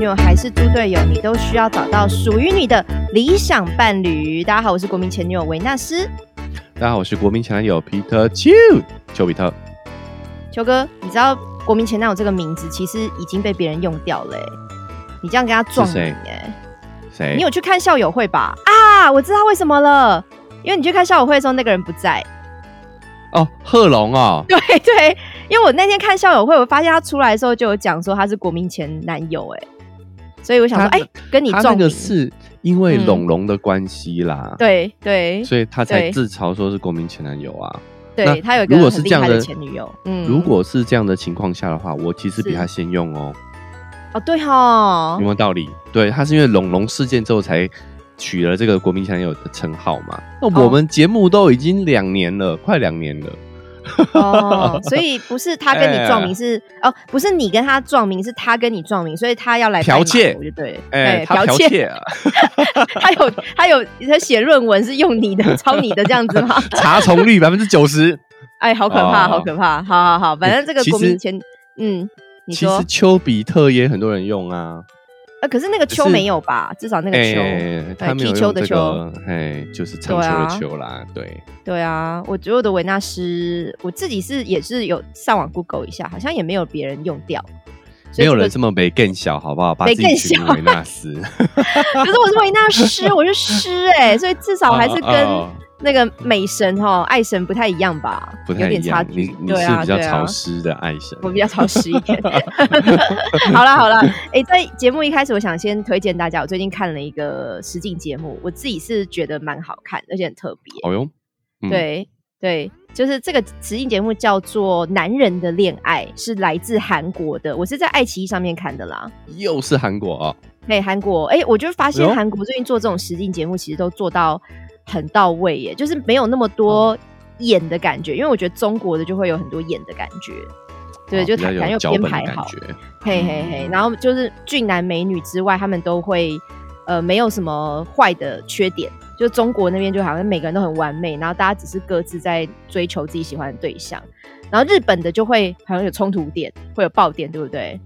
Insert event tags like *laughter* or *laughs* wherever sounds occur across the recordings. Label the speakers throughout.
Speaker 1: 女友还是猪队友，你都需要找到属于你的理想伴侣。大家好，我是国民前女友维纳斯。
Speaker 2: 大家好，我是国民前男友皮特丘丘比特。
Speaker 1: 丘哥，你知道国民前男友这个名字其实已经被别人用掉了、欸，你这样跟他撞
Speaker 2: 谁
Speaker 1: 哎、
Speaker 2: 谁？
Speaker 1: 你有去看校友会吧？啊，我知道为什么了，因为你去看校友会的时候那个人不在。
Speaker 2: 哦，贺龙哦，*laughs*
Speaker 1: 对对，因为我那天看校友会，我发现他出来的时候就有讲说他是国民前男友，哎，所以我想说，
Speaker 2: 他
Speaker 1: 哎、跟你撞名，
Speaker 2: 个是因为
Speaker 1: 嗯。
Speaker 2: 龙龙的关系啦，
Speaker 1: 对对。
Speaker 2: 所以他才自嘲说是国民前男友啊。
Speaker 1: 对，他有一个
Speaker 2: 如果是
Speaker 1: 很厉害的
Speaker 2: 这样的
Speaker 1: 前女友，嗯，
Speaker 2: 如果是这样的情况下的话，我其实比他先用哦，
Speaker 1: 哦对哈。
Speaker 2: 有没，有道理？对，他是因为龙龙事件之后才取了这个国民前男友的称号嘛。那
Speaker 1: 哦。
Speaker 2: 我们节目都已经两年了，快两年了。
Speaker 1: 哦，所以 *laughs* 不是他跟你撞名
Speaker 2: 哎
Speaker 1: 是哦，不是你跟他撞名，是他跟你撞名，所以他要来
Speaker 2: 剽窃
Speaker 1: 拜码头就对了，
Speaker 2: 哎，他
Speaker 1: 剽窃，*laughs* 他有他有他写论文是用你的抄你的这样子吗？*laughs*
Speaker 2: 查重率百分之九十。
Speaker 1: 哎，好可怕，
Speaker 2: 哦
Speaker 1: 好可怕！好好好，反正这个国民前，嗯，你说
Speaker 2: 其实，丘比特也很多人用啊。
Speaker 1: 呃，可是那个
Speaker 2: 只是
Speaker 1: 秋没有吧？至少那个秋，
Speaker 2: 哎，他没有
Speaker 1: 踢球的球
Speaker 2: 个，哎，就是长
Speaker 1: 对啊
Speaker 2: 球的球啦，对。
Speaker 1: 对啊，我觉得我的维纳斯，我自己是也是有上网 Google 一下，好像也没有别人用掉，
Speaker 2: 没有人这么没更小，好不好？把
Speaker 1: 没
Speaker 2: 自己
Speaker 1: 更小
Speaker 2: 维纳斯，*laughs*
Speaker 1: 可是我是维纳斯，我是诗 *laughs* 哎，所以至少还是跟
Speaker 2: 哦哦
Speaker 1: 那个美神哈爱神不太一样吧，
Speaker 2: 不太
Speaker 1: 有点
Speaker 2: 一样。
Speaker 1: 差距
Speaker 2: 你。是比较潮湿的爱神，
Speaker 1: 我比较潮湿一点。*laughs* *laughs* 好了好了，哎、在节目一开始，我想先推荐大家，我最近看了一个实境节目，我自己是觉得蛮好看，而且很特别。
Speaker 2: 哦哟，嗯，
Speaker 1: 对对，就是这个实境节目叫做《男人的恋爱》，是来自韩国的，我是在爱奇艺上面看的啦。
Speaker 2: 又是韩国哦，
Speaker 1: 嘿，韩国，哎、我就发现韩国最近做这种实境节目，其实都做到很到位耶，就是没有那么多演的感觉，因为我觉得中国的就会有很多演的感觉，对，就感觉编排好，嘿嘿嘿，然后就是俊男美女之外，他们都会呃没有什么坏的缺点。就中国那边就好像每个人都很完美，然后大家只是各自在追求自己喜欢的对象。然后日本的就会好像有冲突点，会有爆点，对不对？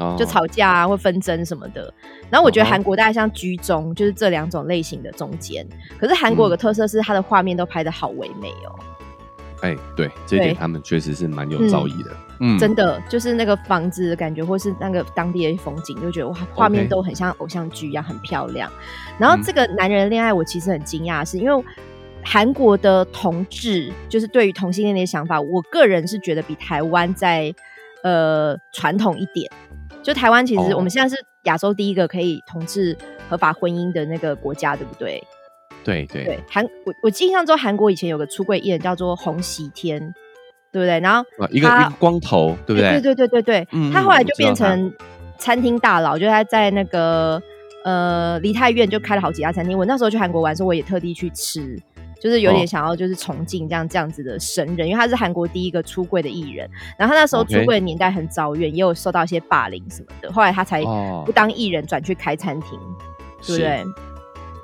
Speaker 2: 哦
Speaker 1: 就吵架啊或纷争什么的。然后我觉得韩国大概像居中，就是这两种类型的中间。可是韩国有个特色是它的画面都拍的好唯美哦。
Speaker 2: 哎，对，这一点他们确实是蛮有造诣的，嗯，
Speaker 1: 真的就是那个房子的感觉，或是那个当地的风景，就觉得哇，画面都很像偶像剧一样，很漂亮。然后
Speaker 2: 嗯
Speaker 1: 这个男人的恋爱，我其实很惊讶，是因为韩国的同志，就是对于同性恋的想法，我个人是觉得比台湾在呃传统一点。就台湾其实
Speaker 2: 哦
Speaker 1: 我们现在是亚洲第一个可以同治合法婚姻的那个国家，对不对？
Speaker 2: 对对
Speaker 1: 对，韩我我印象中韩国以前有个出柜艺人叫做洪喜天，对不对？然后
Speaker 2: 啊，一个一个光头，对不对？
Speaker 1: 对对对对对，他后来就变成餐厅大佬，就是他在那个呃梨泰院就开了好几家餐厅。我那时候去韩国玩的时候，我也特地去吃，就是有点
Speaker 2: 哦
Speaker 1: 想要就是崇敬这样这样子的神人，因为他是韩国第一个出柜的艺人。然后他那时候出柜的年代很早远，也有受到一些霸凌什么的，后来他才
Speaker 2: 哦
Speaker 1: 不当艺人，转去开餐厅，对不对？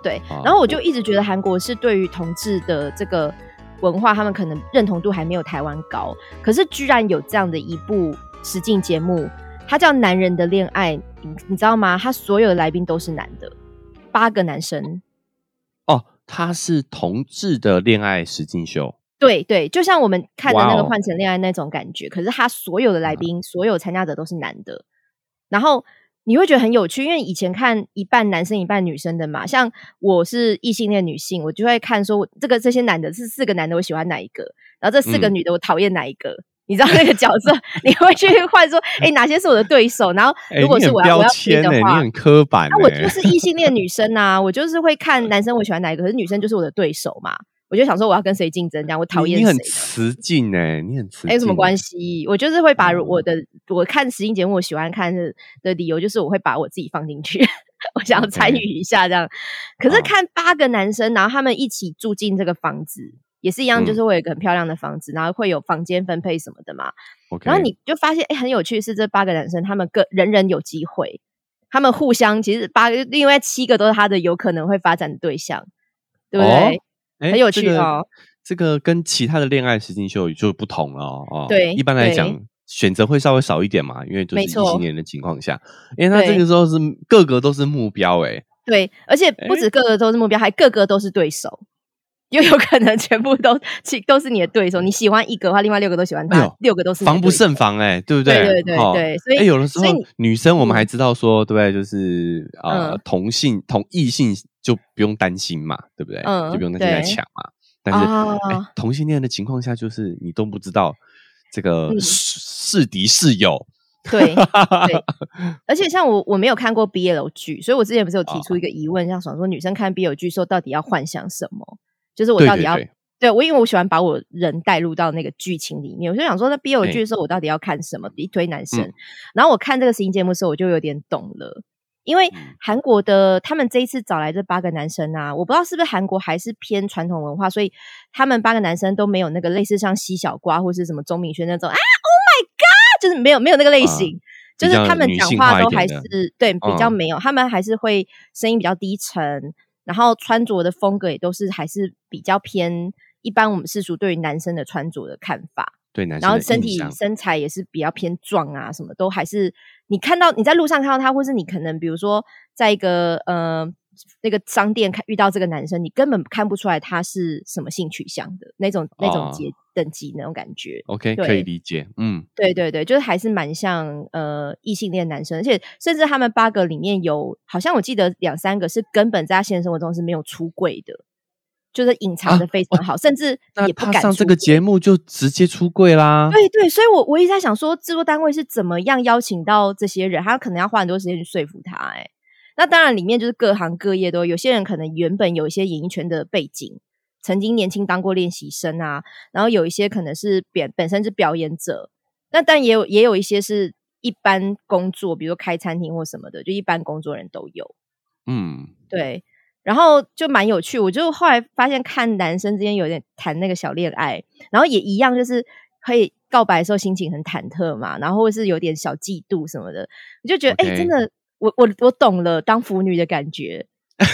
Speaker 1: 对，
Speaker 2: 哦
Speaker 1: 然后我就一直觉得韩国是对于同志的这个文化，他们可能认同度还没有台湾高。可是居然有这样的一部实境节目，它叫《男人的恋爱》，你你知道吗？他所有的来宾都是男的，八个男生。
Speaker 2: 哦，他是同志的恋爱实境秀，
Speaker 1: 对对，就像我们看的那个《换乘恋爱》那种感觉，可是他所有的来宾、所有参加者都是男的，然后你会觉得很有趣，因为以前看一半男生一半女生的嘛，像我是异性恋女性，我就会看说这个这些男的是四个男的，我喜欢哪一个，然后这四个
Speaker 2: 嗯。
Speaker 1: 女的我讨厌哪一个。你知道那个角色，*laughs* 你会去换说，哎、哪些是我的对手？然后
Speaker 2: 哎
Speaker 1: 如果是我要我要拼
Speaker 2: 签呢，你
Speaker 1: 的话，
Speaker 2: 很刻板
Speaker 1: 那我就是异性恋女生啊，我就是会看男生我喜欢哪一个，可是女生就是我的对手嘛，我就想说我要跟谁竞争，这样我讨厌谁
Speaker 2: 你你很。雌竞呢，你很雌，
Speaker 1: 哎，有什么关
Speaker 2: 系？
Speaker 1: 我就是会把
Speaker 2: 哦
Speaker 1: 我的、我看实境节目，我喜欢看的的理由就是我会把我自己放进去，我想要参与一下这样。可是看八个男生，然后他们一起住进这个房子，也是一样，
Speaker 2: 嗯
Speaker 1: 就是会有一个很漂亮的房子，然后会有房间分配什么的嘛。然后你就发现，哎，很有趣是这八个男生，他们各人人有机会，他们互相其实八个，另外七个都是他的有可能会发展的对象，对不对？很有
Speaker 2: 这个
Speaker 1: 趣哦
Speaker 2: 这个跟其他的恋爱实境秀就不同了哦。哦
Speaker 1: 对
Speaker 2: 一般来
Speaker 1: 对
Speaker 2: 讲，选择会稍微少一点嘛，因为就是异
Speaker 1: 没错
Speaker 2: 性恋的情况下，因为他这
Speaker 1: 对
Speaker 2: 个时候是个个都是目标、欸，
Speaker 1: 对，而且不止个个都是目标，还个个都是对手。就有可能全部都其都是你的对手，你喜欢一个的话，另外六个都喜欢他，
Speaker 2: 哎
Speaker 1: 六个都是
Speaker 2: 防不胜防、欸，哎，对不
Speaker 1: 对
Speaker 2: 对？
Speaker 1: 对对
Speaker 2: 哦
Speaker 1: 对所以
Speaker 2: 哎有的时候女生我们
Speaker 1: 嗯
Speaker 2: 还知道说，对不对？就是呃，
Speaker 1: 嗯
Speaker 2: 同性同异性就不用担心嘛，对不对？
Speaker 1: 嗯
Speaker 2: 就不用担心来抢嘛。但是、同性恋的情况下，就是你都不知道这个
Speaker 1: 嗯
Speaker 2: 是是敌是友，
Speaker 1: 对对，*laughs* 而且像我我没有看过 BL 剧，所以我之前不是有提
Speaker 2: 哦
Speaker 1: 出一个疑问，像想说女生看 BL 剧时候到底要幻想什么？就是我到底要
Speaker 2: 对。
Speaker 1: 我因为我喜欢把我人带入到那个剧情里面，我就想说，那 BL
Speaker 2: 哎
Speaker 1: 剧的时候我到底要看什么？一堆男生，
Speaker 2: 嗯。
Speaker 1: 然后我看这个实境节目的时候，我就有点懂了。因为
Speaker 2: 嗯。
Speaker 1: 韩国的他们这一次找来这八个男生啊，我不知道是不是韩国还是偏传统文化，所以他们八个男生都没有那个类似像西小瓜或是什么钟明轩那种啊，Oh my God，就是没有没有那个类型，就是他们讲话都还是对比较
Speaker 2: 嗯。
Speaker 1: 没有，他们还是会声音比较低沉，然后穿着的风格也都是还是比较偏一般我们世俗对于男生的穿着的看法。
Speaker 2: 对男生
Speaker 1: 然后身体身材也是比较偏壮啊，什么都还是你看到你在路上看到他，或是你可能比如说在一个呃那个商店看遇到这个男生，你根本看不出来他是什么性取向的那种那种
Speaker 2: 哦
Speaker 1: 阶等级那种感觉。
Speaker 2: OK 可以理解，嗯，
Speaker 1: 对对对，就是还是蛮像呃异性恋男生，而且甚至他们八个里面有好像我记得两三个是根本在他现实生活中是没有出柜的，就是隐藏的非常好，甚至也不敢
Speaker 2: 上这个节目就直接出柜啦，
Speaker 1: 对对，所以我我一直在想说，制作单位是怎么样邀请到这些人，他可能要花很多时间去说服他、欸。那当然里面就是各行各业都有，有些人可能原本有一些演艺圈的背景，曾经年轻当过练习生啊，然后有一些可能是本本身是表演者，那但也有也有一些是一般工作，比如说开餐厅或什么的，就一般工作人都有。
Speaker 2: 嗯，
Speaker 1: 对，然后就蛮有趣。我就后来发现，看男生之间有点谈那个小恋爱，然后也一样，就是可以告白的时候心情很忐忑嘛，然后或是有点小嫉妒什么的，我就觉得哎、真的，我我我懂了当腐女的感觉。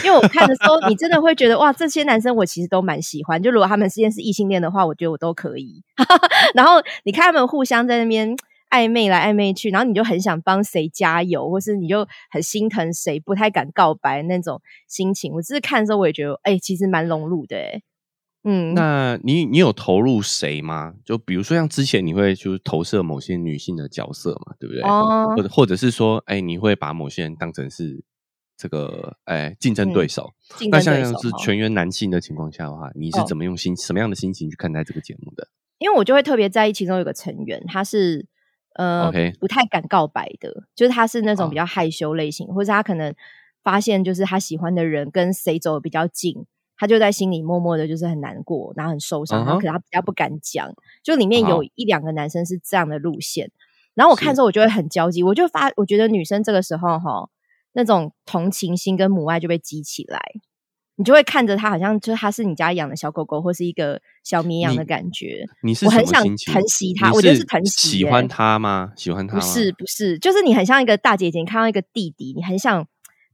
Speaker 1: 因为我看的时候，你真的会觉得哇，这些男生我其实都蛮喜欢。就如果他们之间是异性恋的话，我觉得我都可以。*laughs* 然后你看他们互相在那边暧昧来暧昧去，然后你就很想帮谁加油，或是你就很心疼谁不太敢告白那种心情。我只是看的时候，我也觉得，哎、其实蛮融入的、哎，嗯，
Speaker 2: 那你你有投入谁吗？就比如说像之前你会就是投射某些女性的角色嘛，对不对？
Speaker 1: 哦
Speaker 2: 或者或者是说，哎，你会把某些人当成是这个哎竞争对手。
Speaker 1: 竞
Speaker 2: 那像像是全员男性的情况下的话，你是
Speaker 1: 哦
Speaker 2: 怎么用心、什么样的心情去看待这个节目的？
Speaker 1: 因为我就会特别在意其中有个成员，他是呃不太敢告白的，就是他是那种
Speaker 2: 哦
Speaker 1: 比较害羞类型，或者他可能发现就是他喜欢的人跟谁走的比较近，他就在心里默默的就是很难过，然后很受伤，然后可能他比较不敢讲。就里面有一两个男生是这样的路线，然后我看之后我就会很焦急，我就发我觉得女生这个时候哈那种同情心跟母爱就被激起来。你就会看着他，好像就是他是你家养的小狗狗，或是一个小绵羊的感觉。
Speaker 2: 你是
Speaker 1: 我很想疼惜
Speaker 2: 它
Speaker 1: 我觉得是疼惜耶
Speaker 2: 喜欢它吗？喜欢它
Speaker 1: 不？是不是，就是你很像一个大姐姐，你看到一个弟弟，你很想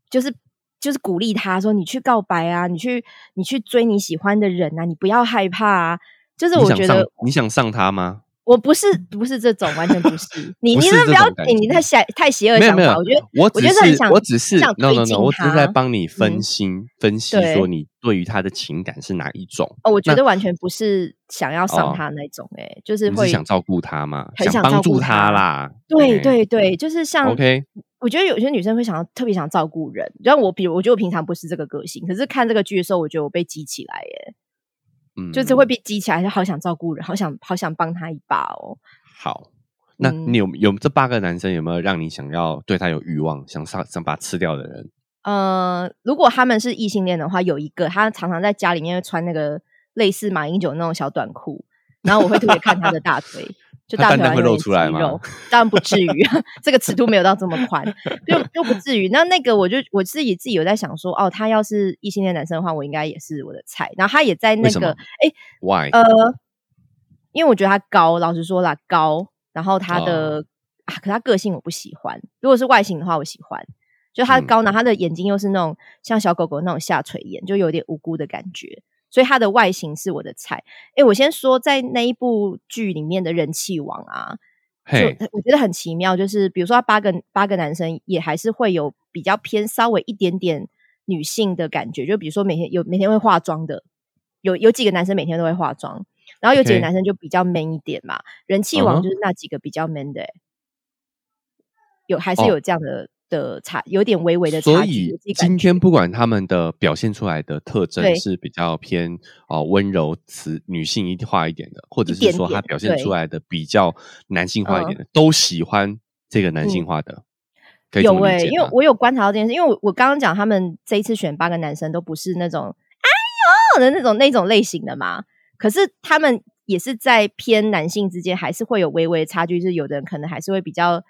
Speaker 1: 就是就是鼓励他说你去告白啊，你去你去追你喜欢的人啊，你不要害怕啊。就是我觉得
Speaker 2: 你想上他吗？
Speaker 1: 我不是不是这种，完全不是。*laughs* 你你那不要
Speaker 2: 这种感觉
Speaker 1: 你太邪太邪恶想法，我觉得
Speaker 2: 我只
Speaker 1: 我觉得是很想
Speaker 2: 我只是
Speaker 1: 想
Speaker 2: no
Speaker 1: 推
Speaker 2: no
Speaker 1: 进
Speaker 2: no，我只是在帮你分
Speaker 1: 嗯
Speaker 2: 心、分析说你对于他的情感是哪一种。
Speaker 1: 哦，我觉得完全不是想要上
Speaker 2: 哦
Speaker 1: 他那种、欸，哎、就是会
Speaker 2: 想照顾他嘛？
Speaker 1: 很想
Speaker 2: 帮助
Speaker 1: 他
Speaker 2: 他啦。
Speaker 1: 对
Speaker 2: 哎
Speaker 1: 对对，就是像
Speaker 2: OK，
Speaker 1: 我觉得有些女生会想要特别想照顾人，然后我，比如我觉得我平常不是这个个性，可是看这个剧的时候，我觉得我被激起来，耶，
Speaker 2: 嗯，
Speaker 1: 就是会被激起来，就好想照顾人，好想好想帮他一把哦。
Speaker 2: 好。那
Speaker 1: 嗯
Speaker 2: 你有有这八个男生有没有让你想要对他有欲望，想上想把他吃掉的人？
Speaker 1: 呃，如果他们是异性恋的话，有一个他常常在家里面会穿那个类似马英九那种小短裤，然后我会特别看他的大腿，就大腿
Speaker 2: 会露出来吗？
Speaker 1: 当然不至于，*laughs* 这个尺度没有到这么宽，就就不至于。那那个我就我自己自己有在想说，哦，他要是异性恋男生的话，我应该也是我的菜。然后他也在那个，哎
Speaker 2: ，Why？
Speaker 1: 呃，因为我觉得他高，老实说啦，高，然后他的、
Speaker 2: 哦
Speaker 1: 啊，可他个性我不喜欢。如果是外形的话，我喜欢。就他
Speaker 2: 嗯
Speaker 1: 高，然后他的眼睛又是那种像小狗狗那种下垂眼，就有点无辜的感觉。所以他的外形是我的菜。诶，我先说，在那一部剧里面的人气王啊，
Speaker 2: 就，
Speaker 1: 我觉得很奇妙，就是比如说八个八个男生，也还是会有比较偏稍微一点点女性的感觉，就比如说每天有每天会化妆的，有有几个男生每天都会化妆，然后有几个男生就比较 man 一点嘛，人气王就是那几个比较 man 的、欸。有还是
Speaker 2: 哦。
Speaker 1: 有这样的、的差，有点微微的
Speaker 2: 所
Speaker 1: 差距。
Speaker 2: 以今天。不管他们的表现出来的特征是比较偏啊温柔慈女性一化一点的，或者是说他表现出来的比较男性化一点
Speaker 1: 嗯
Speaker 2: 的，都喜欢这个男性化的，
Speaker 1: 有诶、因为我有观察到这件事，因为我我刚刚讲他们这一次选八个男生都不是那种哎呦！的那种那种类型的嘛，可是他们也是在偏男性之间还是会有微微的差距，就是有的人可能还是会比较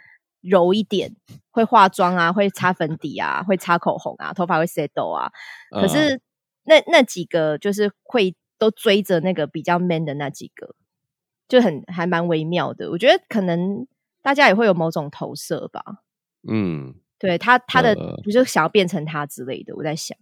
Speaker 1: 柔一点，会化妆啊，会擦粉底啊，会擦口红啊，头发会 settle 啊，可
Speaker 2: 嗯
Speaker 1: 是那那几个就是会都追着那个比较 man 的那几个，就很还蛮微妙的。我觉得可能大家也会有某种投射吧。
Speaker 2: 嗯
Speaker 1: 对他他的就想要变成他之类的，我在想，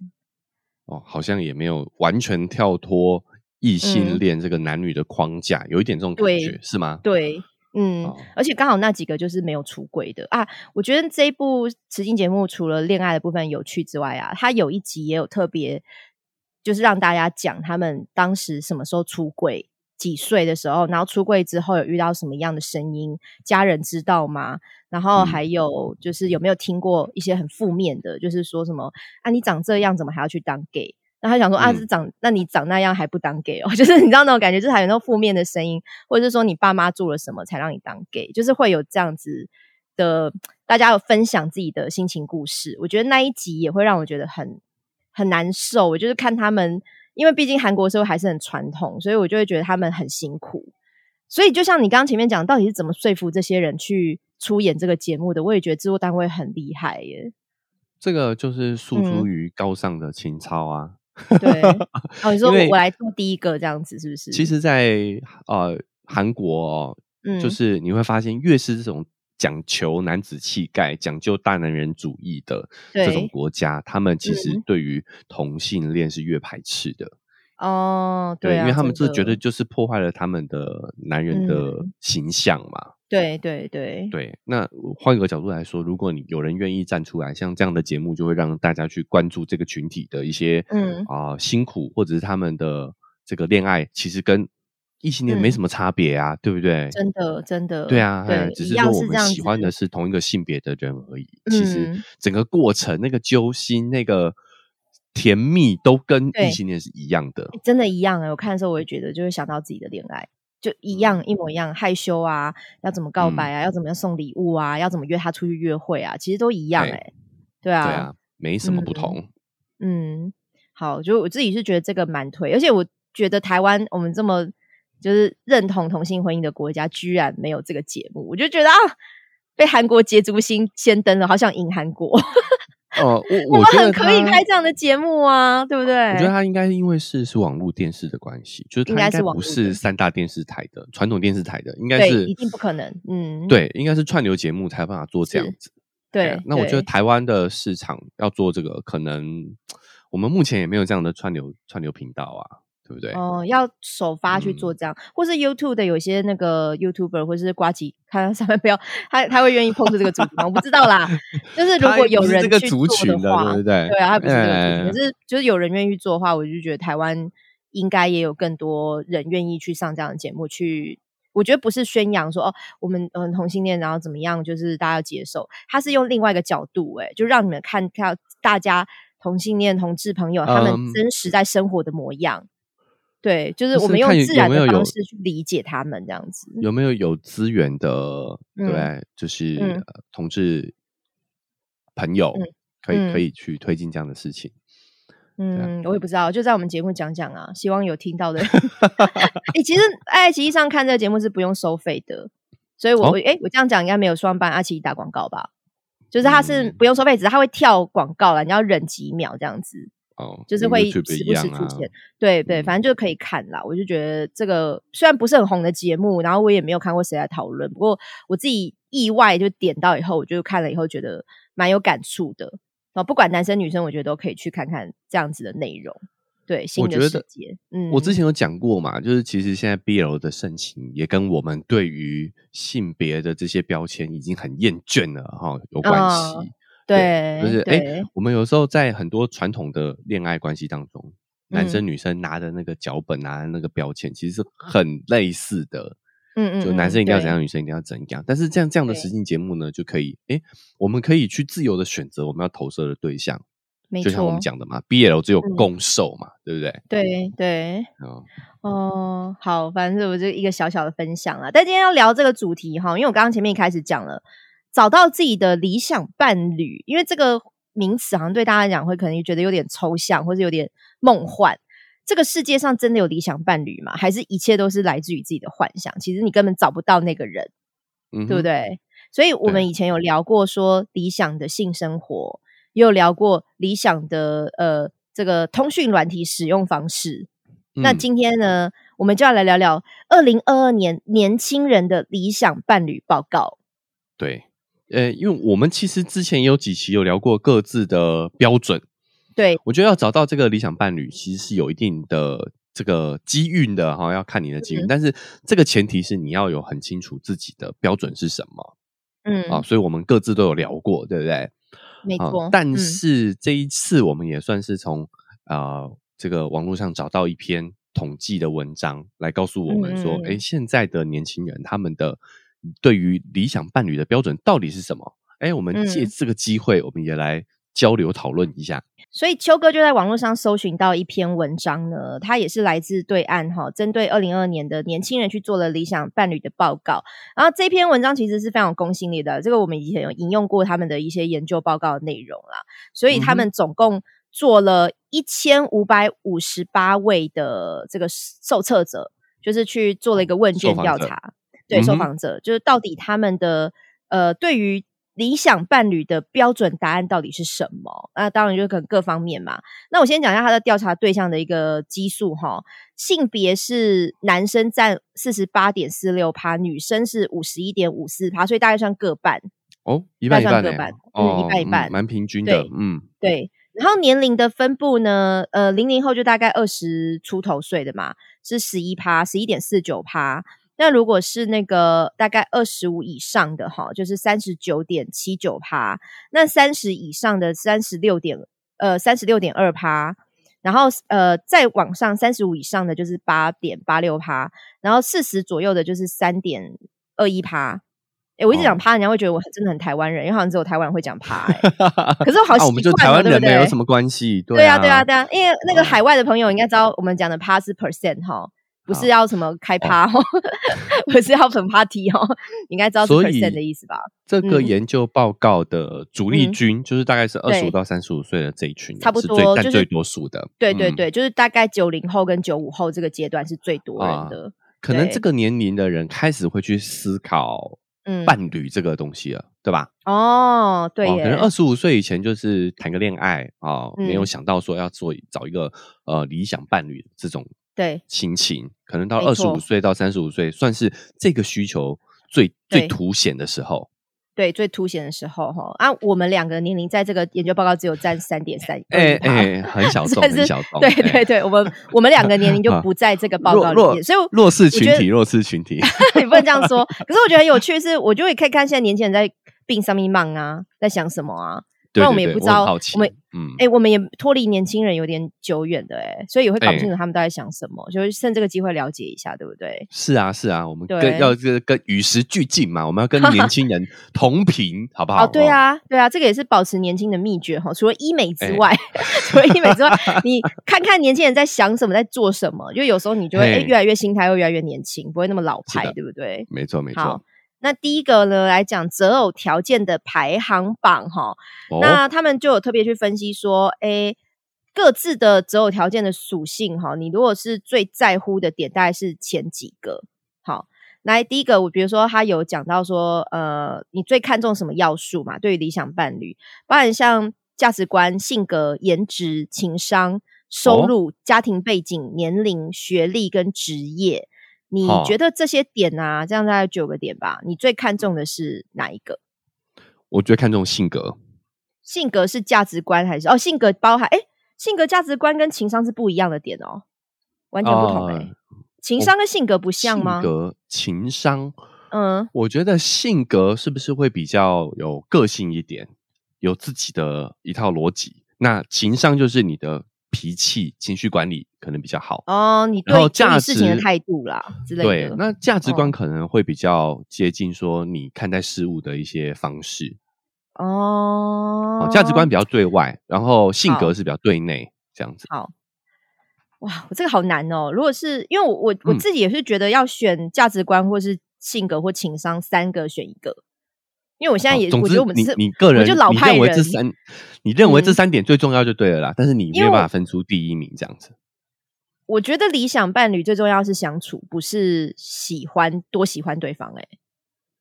Speaker 2: 哦，好像也没有完全跳脱异性
Speaker 1: 嗯
Speaker 2: 恋这个男女的框架，有一点这种感
Speaker 1: 对
Speaker 2: 觉是吗？
Speaker 1: 对，嗯，
Speaker 2: 哦
Speaker 1: 而且刚好那几个就是没有出轨的啊。我觉得这一部实境节目除了恋爱的部分有趣之外啊，它有一集也有特别，就是让大家讲他们当时什么时候出轨。几岁的时候，然后出柜之后有遇到什么样的声音，家人知道吗？然后
Speaker 2: 嗯
Speaker 1: 还有就是有没有听过一些很负面的，就是说什么啊，你长这样怎么还要去当 gay？然后他想说啊，
Speaker 2: 嗯
Speaker 1: 是长那你长那样还不当 gay 哦？*laughs* 就是你知道那种感觉，就是还有那种负面的声音，或者是说你爸妈做了什么才让你当 gay，就是会有这样子的，大家有分享自己的心情故事。我觉得那一集也会让我觉得很很难受。我就是看他们，因为毕竟韩国社会还是很传统，所以我就会觉得他们很辛苦。所以就像你刚刚前面讲，到底是怎么说服这些人去出演这个节目的？我也觉得制作单位很厉害耶。
Speaker 2: 这个就是诉诸
Speaker 1: 嗯
Speaker 2: 于高尚的情操啊。*laughs*
Speaker 1: 对，哦，你说我我来做第一个这样子，是不是？
Speaker 2: 其实在，呃韩国、哦，
Speaker 1: 嗯
Speaker 2: 就是你会发现，越是这种讲求男子气概、讲究大男人主义的这种国家，他们其实
Speaker 1: 嗯
Speaker 2: 对于同性恋是越排斥的。
Speaker 1: 哦，对啊，
Speaker 2: 因为他们这绝对就是破坏了他们的男人的
Speaker 1: 嗯
Speaker 2: 形象嘛。
Speaker 1: 对对对
Speaker 2: 对，那换一个角度来说，如果你有人愿意站出来，像这样的节目，就会让大家去关注这个群体的一些
Speaker 1: 嗯
Speaker 2: 啊、辛苦，或者是他们的这个恋爱，其实跟异性恋没
Speaker 1: 嗯
Speaker 2: 什么差别啊，对不对？
Speaker 1: 真的真的，
Speaker 2: 对啊，只是说我们喜欢的是同一个性别的人而已。其实
Speaker 1: 嗯
Speaker 2: 整个过程、那个揪心、那个甜蜜，都跟异性恋是一样的。
Speaker 1: 真的一样哎、我看的时候我也觉得，就会想到自己的恋爱，就一
Speaker 2: 嗯。
Speaker 1: 样一模一样，害羞啊，要怎么告白啊，要怎么样送礼物啊，要怎么约他出去约会啊，其实都一样哎、
Speaker 2: 哎
Speaker 1: 对啊，
Speaker 2: 对啊，没什么不
Speaker 1: 嗯
Speaker 2: 同。
Speaker 1: 嗯，好，就我自己是觉得这个蛮推，而且我觉得台湾我们这么就是认同同性婚姻的国家，居然没有这个节目，我就觉得啊，被韩国捷足先先登了，好想赢韩国，
Speaker 2: 哦，
Speaker 1: 我
Speaker 2: 我我觉得
Speaker 1: 们很可以
Speaker 2: 他
Speaker 1: 拍这样的节目啊，对不对？
Speaker 2: 我觉得他应该因为是是网络电视的关系，就是他
Speaker 1: 应该
Speaker 2: 不
Speaker 1: 是
Speaker 2: 三大电视台的传统电视台的，应该，是
Speaker 1: 一定不可能，嗯，
Speaker 2: 对，应该是串流节目才有办法做这样子。哎
Speaker 1: 对
Speaker 2: 呀，那我觉得台湾的市场要做这个，可能我们目前也没有这样的串流串流频道啊，对不对？
Speaker 1: 哦，要首发去做
Speaker 2: 嗯
Speaker 1: 这样，或是 YouTube 的有些那个 YouTuber 或是瓜吉，看 *laughs* 上面不要他他会愿意碰触这个主题吗？我不知道啦。就是如果有人去做
Speaker 2: 的，
Speaker 1: 话，
Speaker 2: 对不对？
Speaker 1: 对啊，他不是这个族群，
Speaker 2: 哎
Speaker 1: 可是就是有人愿意做的话，我就觉得台湾应该也有更多人愿意去上这样的节目去。我觉得不是宣扬说哦，我们嗯同性恋然后怎么样，就是大家要接受，他是用另外一个角度、欸，就让你们看看大家同性恋同志朋友他们
Speaker 2: 嗯
Speaker 1: 真实在生活的模样。对，就是我们用自然的方式去理解他们，这样子。
Speaker 2: 有没有有资源的，对
Speaker 1: 嗯？
Speaker 2: 就是、同志朋友、
Speaker 1: 嗯
Speaker 2: 可以可
Speaker 1: 嗯
Speaker 2: 以去推进这样的事情。啊
Speaker 1: 嗯，我也不知道，就在我们节目讲讲啊，希望有听到的。*laughs* 哎、其实爱奇艺上看这个节目是不用收费的，所以我哎、我这样讲应该没有双班爱奇艺打广告吧？就是它是
Speaker 2: 嗯
Speaker 1: 不用收费，只是它会跳广告了，你要忍几秒这样子，
Speaker 2: 哦，
Speaker 1: 就是
Speaker 2: 跟
Speaker 1: 会时不时出现。对对，
Speaker 2: 嗯
Speaker 1: 反正就可以看啦。我就觉得这个虽然不是很红的节目，然后我也没有看过谁来讨论，不过我自己意外就点到以后，我就看了以后觉得蛮有感触的。哦，不管男生女生，我觉得都可以去看看这样子的内容。对新的世界。嗯，
Speaker 2: 我之前有讲过嘛，就是其实现在 BL 的盛行，也跟我们对于性别的这些标签已经很厌倦了哈有关系。
Speaker 1: 嗯对，
Speaker 2: 就是哎、
Speaker 1: 对
Speaker 2: 我们有时候在很多传统的恋爱关系当中，男
Speaker 1: 嗯
Speaker 2: 生女生拿的那个脚本、拿的那个标签，其实是很类似的。
Speaker 1: 嗯嗯，
Speaker 2: 就男生一定要怎样，女生一定要怎样。但是这样这样的
Speaker 1: 对
Speaker 2: 实境节目呢，就可以哎、我们可以去自由的选择我们要投射的对象。
Speaker 1: 没
Speaker 2: 就像我
Speaker 1: 错
Speaker 2: 们讲的嘛，BL 只有
Speaker 1: 嗯
Speaker 2: 攻受嘛，对不对？
Speaker 1: 对对，
Speaker 2: 嗯，
Speaker 1: 哦，好，反正我就一个小小的分享啦。但今天要聊这个主题哈，因为我刚刚前面一开始讲了，找到自己的理想伴侣，因为这个名词好像对大家来讲会可能觉得有点抽象，或者有点梦幻。这个世界上真的有理想伴侣吗？还是一切都是来自于自己的幻想？其实你根本找不到那个人，
Speaker 2: 嗯
Speaker 1: 对不？对？所以我们以前有聊过说理想的性生活，也有聊过理想的呃这个通讯软体使用方式。那
Speaker 2: 嗯
Speaker 1: 今天呢，我们就要来聊聊二零二二年年轻人的理想伴侣报告。
Speaker 2: 对，呃，因为我们其实之前也有几期有聊过各自的标准，
Speaker 1: 对，
Speaker 2: 我觉得要找到这个理想伴侣，其实是有一定的这个机运的哈，要看你的机运。
Speaker 1: 嗯
Speaker 2: 但是这个前提是你要有很清楚自己的标准是什么
Speaker 1: 嗯，
Speaker 2: 啊，所以我们各自都有聊过，对不对？啊
Speaker 1: 没错。
Speaker 2: 但
Speaker 1: 嗯
Speaker 2: 是这一次我们也算是从呃这个网络上找到一篇统计的文章，来告诉我们说，哎、现在的年轻人他们的对于理想伴侣的标准到底是什么？哎，我们借
Speaker 1: 嗯
Speaker 2: 这个机会，我们也来交流讨论一下。
Speaker 1: 所以秋哥就在网络上搜寻到一篇文章呢，它也是来自对岸哈，针对二零二二年的年轻人去做了理想伴侣的报告。然后这篇文章其实是非常有公信力的，这个我们以前有引用过他们的一些研究报告的内容啦。所以他们总共做了一千五百五十八位的这个受测者，就是去做了一个问卷调查，对受访者，就是到底他们的呃对于理想伴侣的标准答案到底是什么？那当然就可能各方面嘛。那我先讲一下他的调查对象的一个基数哈，性别是男生占四十八点四六趴，女生是五十一点五四趴，所以大概算各半。
Speaker 2: 哦，一半一半
Speaker 1: 半嗯
Speaker 2: 哦
Speaker 1: 一半一半
Speaker 2: 蛮平均的，嗯，
Speaker 1: 对，然后年龄的分布呢，呃，零零后就大概二十出头岁的嘛，是十一趴，十一点四九趴。那如果是那个大概二十五以上的哈，就是三十九点七九趴。那三十以上的三十六点呃三十六点二趴，然后呃再往上三十五以上的就是八点八六趴，然后四十左右的就是三点二一趴。诶，我一直讲
Speaker 2: 哦
Speaker 1: 趴，人家会觉得我真的很台湾人，因为好像只有台湾人会讲趴、*laughs* 诶可是我好
Speaker 2: 啊我们就台湾人没有什么关系，对
Speaker 1: 对啊，对啊，对啊，因为那个
Speaker 2: 哦
Speaker 1: 海外的朋友应该知道，我们讲的趴是 percent 哈，不是要什么开趴哦，*laughs* 不是要什么 party 哈，*laughs* 应该知道 percent
Speaker 2: 以
Speaker 1: 的意思吧？
Speaker 2: 这个
Speaker 1: 嗯。
Speaker 2: 研究报告的主力
Speaker 1: 嗯。
Speaker 2: 军，就是大概是二十五到三十五岁的这一群人，
Speaker 1: 差不
Speaker 2: 是最
Speaker 1: 多就是
Speaker 2: 占最多数的。嗯
Speaker 1: 对对对，就是大概九零后跟九五后这个阶段是最多人
Speaker 2: 啊
Speaker 1: 的。
Speaker 2: 可能这个年龄的人开始会去思考
Speaker 1: 嗯，
Speaker 2: 伴侣这个东西了，对吧？
Speaker 1: 哦，对
Speaker 2: 哦，可能二十五岁以前就是谈个恋爱啊，没有
Speaker 1: 嗯。
Speaker 2: 想到说要做找一个呃理想伴侣这种
Speaker 1: 对
Speaker 2: 心情，可能到二十五
Speaker 1: 错
Speaker 2: 岁到三十五岁，算是这个需求最最凸显的时候。
Speaker 1: 对最凸显的时候哈啊，我们两个年龄在这个研究报告只有占三点三，
Speaker 2: 哎哎，很小众，很小众。
Speaker 1: 对
Speaker 2: 哎
Speaker 1: 对对，我们我们两个年龄就 *laughs*
Speaker 2: 啊
Speaker 1: 不在这个报告里面，所以
Speaker 2: 弱势群体，弱势群体。*laughs*
Speaker 1: 你不能这样 *laughs* 说。可是我觉得很有趣是，我就会可以看现在年轻人在病上面忙啊，在想什么啊。不然我们也不知道，
Speaker 2: 我
Speaker 1: 们
Speaker 2: 嗯，
Speaker 1: 哎、我们也脱离年轻人有点久远的哎、所以也会搞不
Speaker 2: 哎
Speaker 1: 清楚他们到底想什么，就是趁这个机会了解一下，对不对？
Speaker 2: 是啊是啊，我们
Speaker 1: 对
Speaker 2: 跟要这个跟与时俱进嘛，我们要跟年轻人 *laughs* 同频，好不好？
Speaker 1: 哦，对啊，对啊，这个也是保持年轻的秘诀哈。除了医美之
Speaker 2: 哎
Speaker 1: 外，*laughs* 除了医美之外，你看看年轻人在想什么，在做什么，就有时候你就会哎、
Speaker 2: 嘿
Speaker 1: 越来越心态会越来越年轻，不会那么老派，对不对？
Speaker 2: 没错没
Speaker 1: 好
Speaker 2: 错。，
Speaker 1: 那第一个呢，来讲择偶条件的排行榜哈。
Speaker 2: 哦
Speaker 1: 那他们就有特别去分析说，诶，各自的择偶条件的属性哈，你如果是最在乎的点，大概是前几个。好，来第一个，我比如说他有讲到说，呃，你最看重什么要素嘛？对于理想伴侣，包含像价值观、性格、颜值、情商、收
Speaker 2: 哦
Speaker 1: 入、家庭背景、年龄、学历跟职业。你
Speaker 2: 哦
Speaker 1: 觉得这些点啊，这样大概九个点吧？你最看重的是哪一个？
Speaker 2: 我觉得看重性格，
Speaker 1: 性格是价值观还是哦？性格包含哎，性格价值观跟情商是不一样的点哦，完全不同哎、情商跟性格不像吗？
Speaker 2: 性格、情商，
Speaker 1: 嗯，
Speaker 2: 我觉得性格是不是会比较有个性一点，有自己的一套逻辑？那情商就是你的脾气、情绪管理可能比较好。
Speaker 1: 哦，你对处
Speaker 2: 然后价
Speaker 1: 理事情的态度啦之类的对，，
Speaker 2: 那价值观
Speaker 1: 哦
Speaker 2: 可能会比较接近说你看待事物的一些方式。
Speaker 1: 哦
Speaker 2: 哦，价值观比较对外，然后性格是比较对内，这样子。
Speaker 1: 好。哇，我这个好难哦！如果是因为我我我
Speaker 2: 嗯
Speaker 1: 自己也是觉得要选价值观或是性格或情商三个选一个，因为我现在也、
Speaker 2: 哦总之
Speaker 1: 我觉得我们是
Speaker 2: 你你个人
Speaker 1: 我就老
Speaker 2: 你认为
Speaker 1: 派人
Speaker 2: 这三，你认为这
Speaker 1: 嗯
Speaker 2: 三点最重要就对了啦，但是你没有办法分出第一名这样子。
Speaker 1: 我觉得理想伴侣最重要是相处，不是喜欢多喜欢对方、欸，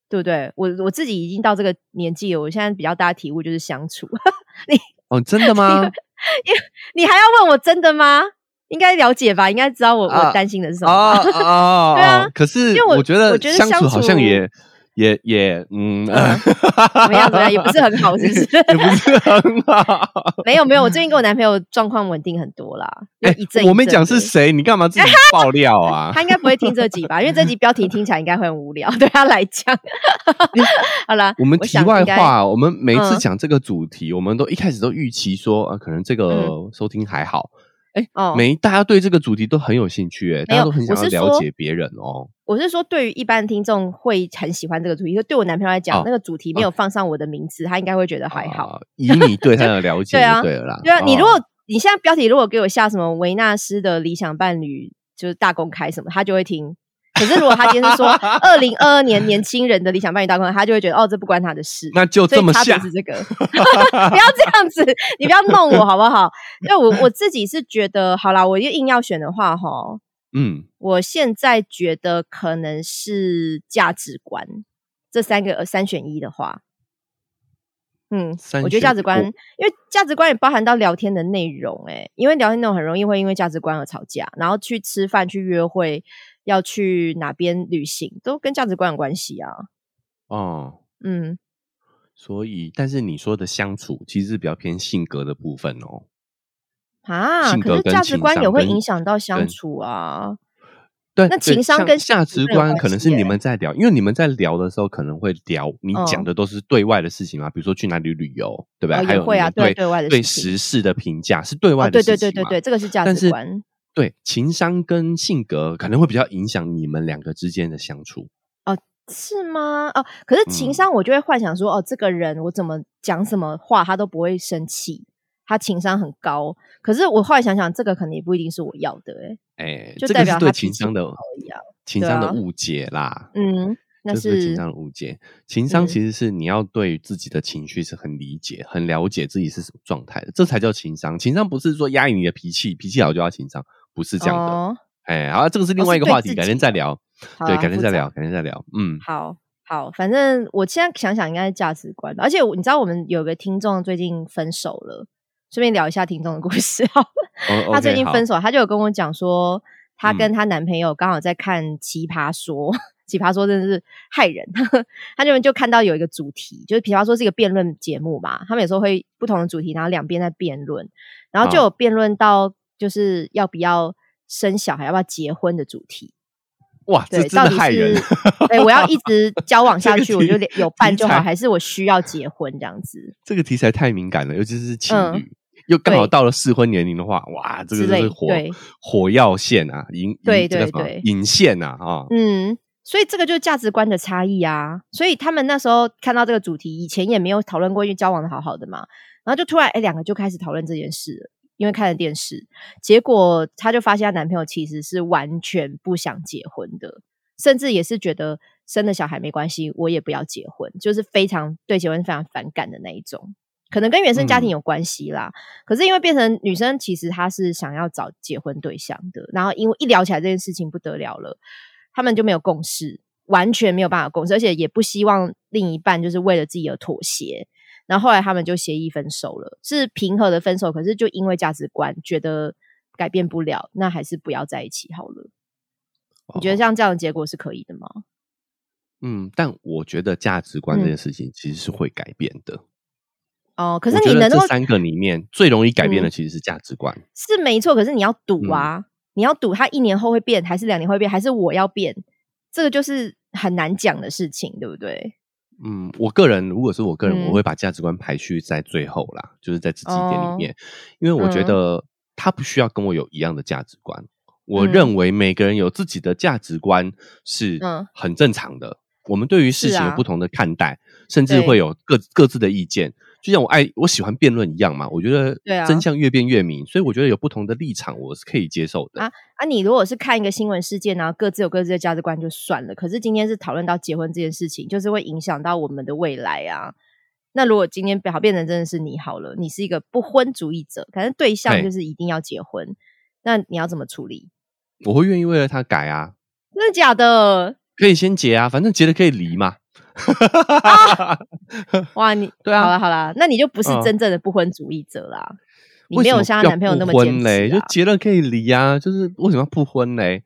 Speaker 1: 对不对？我我自己已经到这个年纪了，我现在比较大的体悟就是相处。*laughs*
Speaker 2: 你哦，真的吗？*laughs*
Speaker 1: 你还要问我真的吗？应该了解吧？应该知道我、
Speaker 2: 啊
Speaker 1: 我担心的是什么
Speaker 2: 哦
Speaker 1: 吧。
Speaker 2: 哦，*laughs*
Speaker 1: 对啊
Speaker 2: 哦可是
Speaker 1: 因为我
Speaker 2: 我觉得
Speaker 1: 我觉得
Speaker 2: 相处好像也也也嗯，
Speaker 1: 嗯 *laughs* 怎么样？怎么样？也不是很好，是不是？
Speaker 2: 也不是很好。*laughs*
Speaker 1: 没有没有，我最近跟我男朋友状况稳定很多啦。就
Speaker 2: 哎
Speaker 1: 一阵
Speaker 2: 我没讲是谁，你干嘛自己爆料啊？*laughs*
Speaker 1: 他应该不会听这集吧？因为这集标题听起来应该会很无聊，对他来讲。好了，
Speaker 2: 我们题外话，我们每一次
Speaker 1: 嗯
Speaker 2: 讲这个主题，我们都一开始都预期说，呃，可能这个收听还好。哎、
Speaker 1: 哦
Speaker 2: 没大家对这个主题都很有兴趣，哎，大家都很想要了解别人哦。
Speaker 1: 我是说，对于一般听众会很喜欢这个主题，因为对我男朋友来讲，
Speaker 2: 哦
Speaker 1: 那个主题没有放上我的名字，他应该会觉得还好。
Speaker 2: 啊以你对他的了 *laughs* 解
Speaker 1: 对啊
Speaker 2: 就对了啦。
Speaker 1: 对啊，你如
Speaker 2: 哦
Speaker 1: 果你现在标题如果给我下什么维纳斯的理想伴侣，就是大公开什么，他就会听。可是如果他今天是说二零二二年年轻人的理想伴侣大公开，他就会觉得哦，这不关他的事。
Speaker 2: 那就这么下
Speaker 1: 差别是这个，*laughs* 不要这样子，你不要弄我好不好？因为我我自己是觉得，好啦，我就硬要选的话，哈，
Speaker 2: 嗯，
Speaker 1: 我现在觉得可能是价值观这三个呃三选一的话，嗯，我觉得价值观，因为价值观也包含到聊天的内容、欸，因为聊天内容很容易会因为价值观而吵架，然后去吃饭、去约会、要去哪边旅行，都跟价值观有关系啊。
Speaker 2: 哦，
Speaker 1: 嗯，
Speaker 2: 所以，但是你说的相处其实是比较偏性格的部分哦。
Speaker 1: 啊，可是价值观也会影响到相处啊。
Speaker 2: 对，
Speaker 1: 那情商跟
Speaker 2: 价值观可能是你们在聊，因为你们在聊的时候可能会聊，你
Speaker 1: 嗯
Speaker 2: 讲的都是对外的事情嘛，比如说去哪里旅游，对不对？还有
Speaker 1: 会啊对
Speaker 2: 对对
Speaker 1: 对外的事情
Speaker 2: 时事的评价是对外
Speaker 1: 哦，
Speaker 2: 的
Speaker 1: 对对
Speaker 2: 事情嘛
Speaker 1: 对对对，这个是价值观。
Speaker 2: 对情商跟性格可能会比较影响你们两个之间的相处。
Speaker 1: 哦是吗？哦，可是情
Speaker 2: 嗯
Speaker 1: 商我就会幻想说，哦，这个人我怎么讲什么话他都不会生气，他情商很高。可是我后来想想，这个可能也不一定是我要的、欸，
Speaker 2: 哎，
Speaker 1: 就代
Speaker 2: 这个是对情商的情商的误解啦。
Speaker 1: 嗯，那
Speaker 2: 这是对情商的误解。情商
Speaker 1: 嗯
Speaker 2: 其实是你要对自己的情绪是很理解、很了解自己是什么状态的，这才叫情商。情商不是说压抑你的脾气，脾气好就要情商，不是这样的。
Speaker 1: 哦，
Speaker 2: 哎，好，这个是另外一个话题，改天再聊。对，改天再聊，改天再聊。嗯，
Speaker 1: 好好，反正我现在想想应该是价值观吧，而且你知道我们有个听众最近分手了，顺便聊一下听众的故事好了。
Speaker 2: 哦
Speaker 1: 她最近分手，她就有跟我讲说，她
Speaker 2: 嗯
Speaker 1: 跟她男朋友刚好在看《奇葩说》，奇葩说真的是害人。*laughs* 她就就看到有一个主题，就是奇葩说是一个辩论节目嘛，他们有时候会不同的主题，然后两边在辩论，然后就有辩论到就是要不要生小孩，要不要结婚的主题。
Speaker 2: 哇，这
Speaker 1: 对，
Speaker 2: 真的
Speaker 1: 到底是
Speaker 2: 害人。
Speaker 1: 对我要一直交往下去，我就有伴就好，还是我需要结婚这样子？
Speaker 2: 这个题材太敏感了，尤其是情
Speaker 1: 嗯
Speaker 2: 侣，又刚好到了适婚年龄的话，哇，这个就是火
Speaker 1: 对
Speaker 2: 火药线啊，引
Speaker 1: 对对对
Speaker 2: 引线啊啊。
Speaker 1: 嗯，所以这个就是价值观的差异啊。所以他们那时候看到这个主题，以前也没有讨论过，因为交往的好好的嘛，然后就突然哎，两个就开始讨论这件事了。因为看了电视，结果她就发现她男朋友其实是完全不想结婚的，甚至也是觉得生了小孩没关系，我也不要结婚，就是非常对结婚非常反感的那一种。可能跟原生家庭
Speaker 2: 嗯
Speaker 1: 有关系啦，可是因为变成女生，其实她是想要找结婚对象的，然后因为一聊起来这件事情不得了了，他们就没有共识，完全没有办法共识，而且也不希望另一半就是为了自己而妥协。然后后来他们就协议分手了，是平和的分手，可是就因为价值观觉得改变不了，那还是不要在一起好了。你觉得
Speaker 2: 哦
Speaker 1: 像这样的结果是可以的吗？
Speaker 2: 嗯，但我觉得价值观这
Speaker 1: 嗯
Speaker 2: 件事情其实是会改变的。
Speaker 1: 哦，可是你能够
Speaker 2: 三个里面最容易改变的
Speaker 1: 嗯
Speaker 2: 其实是价值观。
Speaker 1: 是没错，可是你要赌
Speaker 2: 嗯
Speaker 1: 啊，你要赌他一年后会变，还是两年后会变，还是我要变，这个就是很难讲的事情，对不对？
Speaker 2: 嗯，我个人如果是我个人，
Speaker 1: 嗯
Speaker 2: 我会把价值观排序在最后啦，就是在这几点里
Speaker 1: 哦
Speaker 2: 面，因为我觉
Speaker 1: 嗯
Speaker 2: 得他不需要跟我有一样的价值观。我
Speaker 1: 嗯
Speaker 2: 认为每个人有自己的价值观是
Speaker 1: 嗯
Speaker 2: 很正常的。我们对于事情有不同的看待，甚至会有各各自的意见。就像我爱我喜欢辩论一样嘛，我觉得真相越辩越明，所以我觉得有不同的立场，我是可以接受的。
Speaker 1: 啊啊，你如果是看一个新闻事件，然后各自有各自的价值观就算了，可是今天是讨论到结婚这件事情，就是会影响到我们的未来啊。那如果今天好变成真的是你好了，你是一个不婚主义者，可是对象就是一定要结婚，那你要怎么处理？
Speaker 2: 我会愿意为了他改啊，
Speaker 1: 真的假的？
Speaker 2: 可以先结啊，反正结了可以离嘛。*laughs*
Speaker 1: 哇，你
Speaker 2: 对啊
Speaker 1: 好了好了，那你就不是
Speaker 2: 嗯
Speaker 1: 真正的不婚主义者啦。你没有像她男朋友那么
Speaker 2: 不
Speaker 1: 坚持、
Speaker 2: 就
Speaker 1: 啊。
Speaker 2: 结了可以离啊，就是为什么要不婚嘞？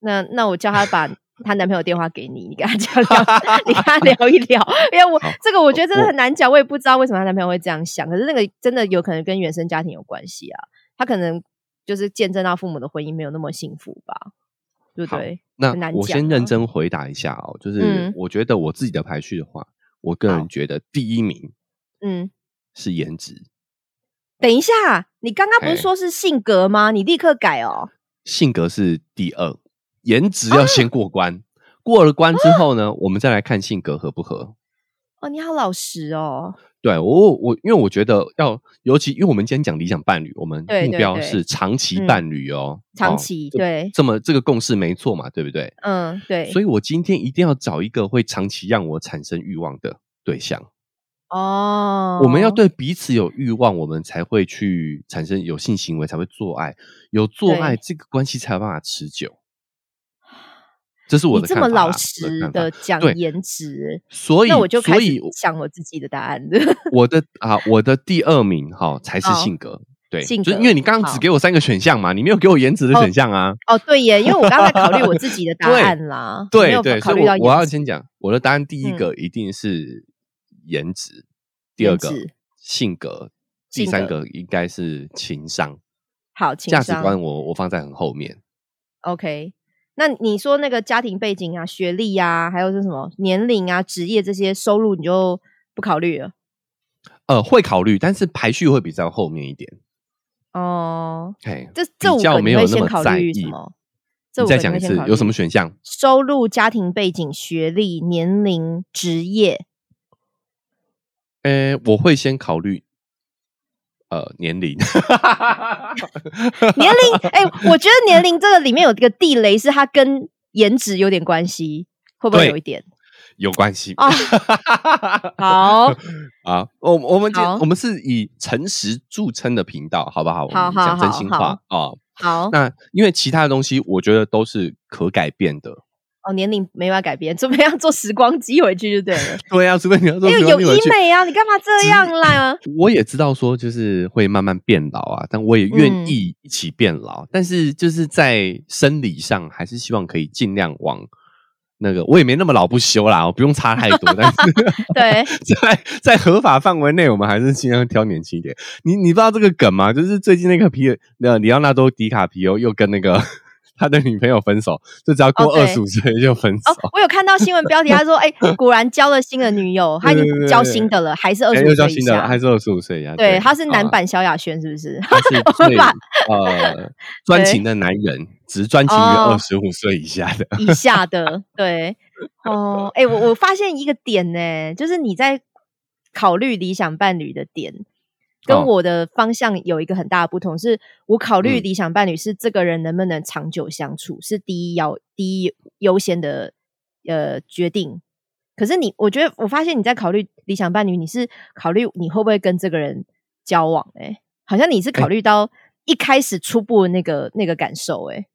Speaker 1: 那那我叫她把她男朋友电话给你，你跟她讲聊，*laughs* 你跟她聊一聊。因为我这个我觉得真的很难讲，我也不知道为什么她男朋友会这样想。可是那个真的有可能跟原生家庭有关系啊，她可能就是见证到父母的婚姻没有那么幸福吧，对不
Speaker 2: 好
Speaker 1: 对？
Speaker 2: 那我先认真回答一下哦，就是
Speaker 1: 嗯
Speaker 2: 我觉得我自己的排序的话，我个人觉得第一名
Speaker 1: 嗯，
Speaker 2: 是颜值，
Speaker 1: 等一下，你刚刚不
Speaker 2: 哎
Speaker 1: 是说是性格吗？你立刻改哦。
Speaker 2: 性格是第二，颜值
Speaker 1: 啊
Speaker 2: 要先过关。过了关之后呢，我们再来看性格合不合。
Speaker 1: 哦，你好老实哦。
Speaker 2: 对我我因为我觉得要，尤其因为我们今天讲理想伴侣，我们目标是长期
Speaker 1: 嗯
Speaker 2: 伴侣哦，
Speaker 1: 长期对
Speaker 2: 这么这个共识没错嘛，对不对？
Speaker 1: 嗯，对。
Speaker 2: 所以我今天一定要找一个会长期让我产生欲望的对象。
Speaker 1: 哦，
Speaker 2: 我们要对彼此有欲望，我们才会去产生有性行为，才会做爱。有做爱，这个关系才有办法持久。这是我的看法啦
Speaker 1: 这么老实的讲颜值，
Speaker 2: 所以
Speaker 1: 那我就开始想我自己的答案。*laughs*
Speaker 2: 我的啊，我的第二名哈才是性格。对，
Speaker 1: 性格
Speaker 2: 就是因为你刚刚只给我三个选项嘛，你没有给我颜值的
Speaker 1: 哦
Speaker 2: 选项啊。
Speaker 1: 哦，对耶，因为我刚才考虑我 *laughs* 自己的答案啦，
Speaker 2: 对对，所以我我要先讲我的答案，第一
Speaker 1: 嗯
Speaker 2: 个一定是颜值，第二个性格，第三个应该是情商。
Speaker 1: 好情商
Speaker 2: 价值观我我放在很后面。
Speaker 1: OK。那你说那个家庭背景啊、学历啊，还有是什么年龄啊、职业这些收入，你就不考虑了
Speaker 2: 呃，会考虑，但是排序会比较后面一点。
Speaker 1: 哦？
Speaker 2: 嘿，
Speaker 1: 这这五个你会先
Speaker 2: 没有那么在意
Speaker 1: 考虑什。么？
Speaker 2: 再讲一次，有什么选项？
Speaker 1: 收入、家庭背景、学历、年龄、职业。
Speaker 2: 呃，我会先考虑呃年龄。
Speaker 1: 年龄，哎、*laughs* 我觉得年龄这个里面有一个地雷，是它跟颜值有点关系，会不会有一点？
Speaker 2: 有关系
Speaker 1: 哦 *laughs* 好，
Speaker 2: 啊，我我们今我们是以诚实著称的频道，好不好？我
Speaker 1: 好好
Speaker 2: 们讲真心话啊。
Speaker 1: 好，
Speaker 2: 那因为其他的东西，我觉得都是可改变的。
Speaker 1: 哦，年龄没办法改变，*laughs* 怎么样做时光机回去就对了。
Speaker 2: 对啊，除非你要做
Speaker 1: 因为有医美啊，你干嘛这样啦？*laughs*
Speaker 2: 我也知道说就是会慢慢变老啊，但我也愿
Speaker 1: 嗯
Speaker 2: 意一起变老。但是就是在生理上，还是希望可以尽量往那个，我也没那么老不休啦，我不用差太多。但是 *laughs*
Speaker 1: 对，
Speaker 2: 在在合法范围内，我们还是尽量挑年轻一点。你你不知道这个梗吗？就是最近那个皮呃里奥纳多迪卡皮欧又跟那个他的女朋友分手，*laughs* 就只要过二十五岁就分手。
Speaker 1: 哦，我有看到新闻标题，他说：“ *laughs* 哎、果然交了新的女友，他已经交新的了，还是二
Speaker 2: 哎
Speaker 1: 十五岁以
Speaker 2: 又叫新的。还是二十五岁呀？
Speaker 1: 对，他是男
Speaker 2: 啊
Speaker 1: 版萧亚轩，是不是？
Speaker 2: 他是 *laughs* 最
Speaker 1: 把
Speaker 2: 呃专情的男人，只专情于
Speaker 1: 哦
Speaker 2: 二十五岁以下的。
Speaker 1: 以下的，对，哦，哎、我我发现一个点呢，就是你在考虑理想伴侣的点，跟
Speaker 2: 哦
Speaker 1: 我的方向有一个很大的不同，是我考虑
Speaker 2: 嗯。
Speaker 1: 理想伴侣是这个人能不能长久相处，是第一要第一优先的呃决定。可是你，我觉得我发现你在考虑理想伴侣，你是考虑你会不会跟这个人交往、欸，好像你是考虑到一开始初步的那个那个感受、欸，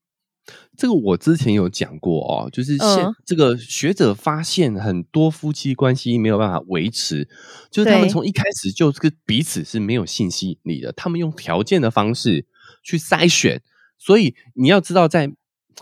Speaker 2: 这个我之前有讲过哦，就是现、
Speaker 1: 嗯
Speaker 2: 这个学者发现很多夫妻关系没有办法维持，就是他们从一开始就是彼此是没有性吸引力的，他们用条件的方式去筛选，所以你要知道在。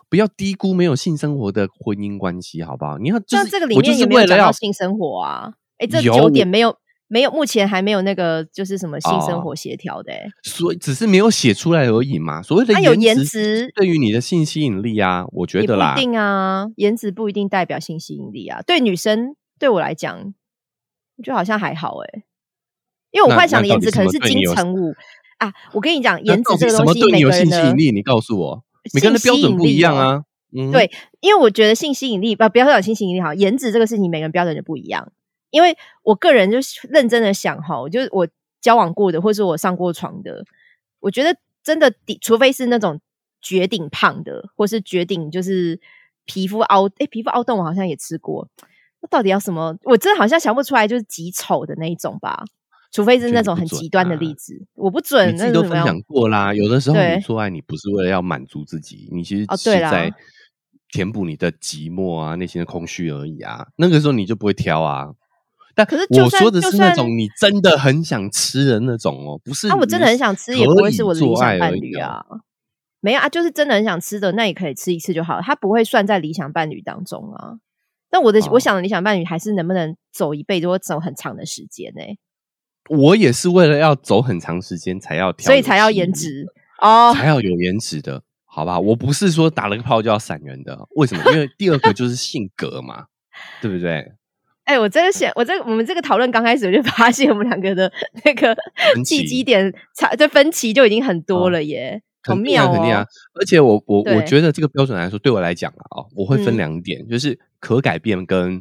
Speaker 2: 不要低估没有性生活的婚姻关系，好不好？你要就是
Speaker 1: 那这个里
Speaker 2: 我就是
Speaker 1: 面有没有
Speaker 2: 为了要
Speaker 1: 讲到性生活啊？哎，这
Speaker 2: 有
Speaker 1: 九点没有没有，目前还没有那个就是什么性生活协调的、欸，
Speaker 2: 所以只是没有写出来而已嘛。所谓的
Speaker 1: 它有颜
Speaker 2: 值
Speaker 1: 值
Speaker 2: 对于你的性吸引力啊，我觉得啦
Speaker 1: 一，定啊，颜值不一定代表性吸引力啊。对女生对我来讲，我觉得好像还好哎、因为我幻想的颜值可能是金城武啊。我跟你讲，
Speaker 2: 那
Speaker 1: 颜值这个东西，
Speaker 2: 对你有性
Speaker 1: 每个人的
Speaker 2: 吸引力？你告诉我，每个人的标准不一样啊。嗯，
Speaker 1: 对，因为我觉得性吸引力，不不要讲性吸引力好，颜值这个事情每个人标准就不一样。因为我个人就是认真的想哈，我就是我交往过的，或是我上过床的，我觉得真的顶，除非是那种绝顶胖的，或是绝顶就是皮肤凹，诶，皮肤凹洞我好像也吃过。那到底要什么？我真的好像想不出来，就是极丑的那一种吧。除非是那种很极端的例子，我不准。
Speaker 2: 你自己都分享过啦。有的时候
Speaker 1: 对
Speaker 2: 你做爱，你不是为了要满足自己，你其实是在填补你的寂寞啊、内心的空虚而已啊。那个时候你就不会挑啊。但
Speaker 1: 可是
Speaker 2: 我说的
Speaker 1: 是那
Speaker 2: 种你真的很想吃的那种哦，不是
Speaker 1: 啊，我真的很想吃，也不会是我的理想伴侣啊。没有啊，就是真的很想吃的，那也可以吃一次就好了，它不会算在理想伴侣当中啊。但我的、
Speaker 2: 哦
Speaker 1: 我想的理想伴侣还是能不能走一辈子或走很长的时间呢、
Speaker 2: 我也是为了要走很长时间才要挑，
Speaker 1: 所以才要颜，值哦。
Speaker 2: 才要有颜值的，好吧？我不是说打了个炮就要闪人的，为什么？因为第二个就是性格嘛，对不对？
Speaker 1: 哎、我真的想，我这我们这个讨论刚开始我就 *laughs* 发现我们两个的那个契机点差，这分歧就已经很多了耶，好
Speaker 2: 肯定啊，
Speaker 1: 妙哦。
Speaker 2: 肯定啊！而且我我我觉得这个标准来说，对我来讲啊，哦，我会分
Speaker 1: 嗯
Speaker 2: 两点，就是可改变跟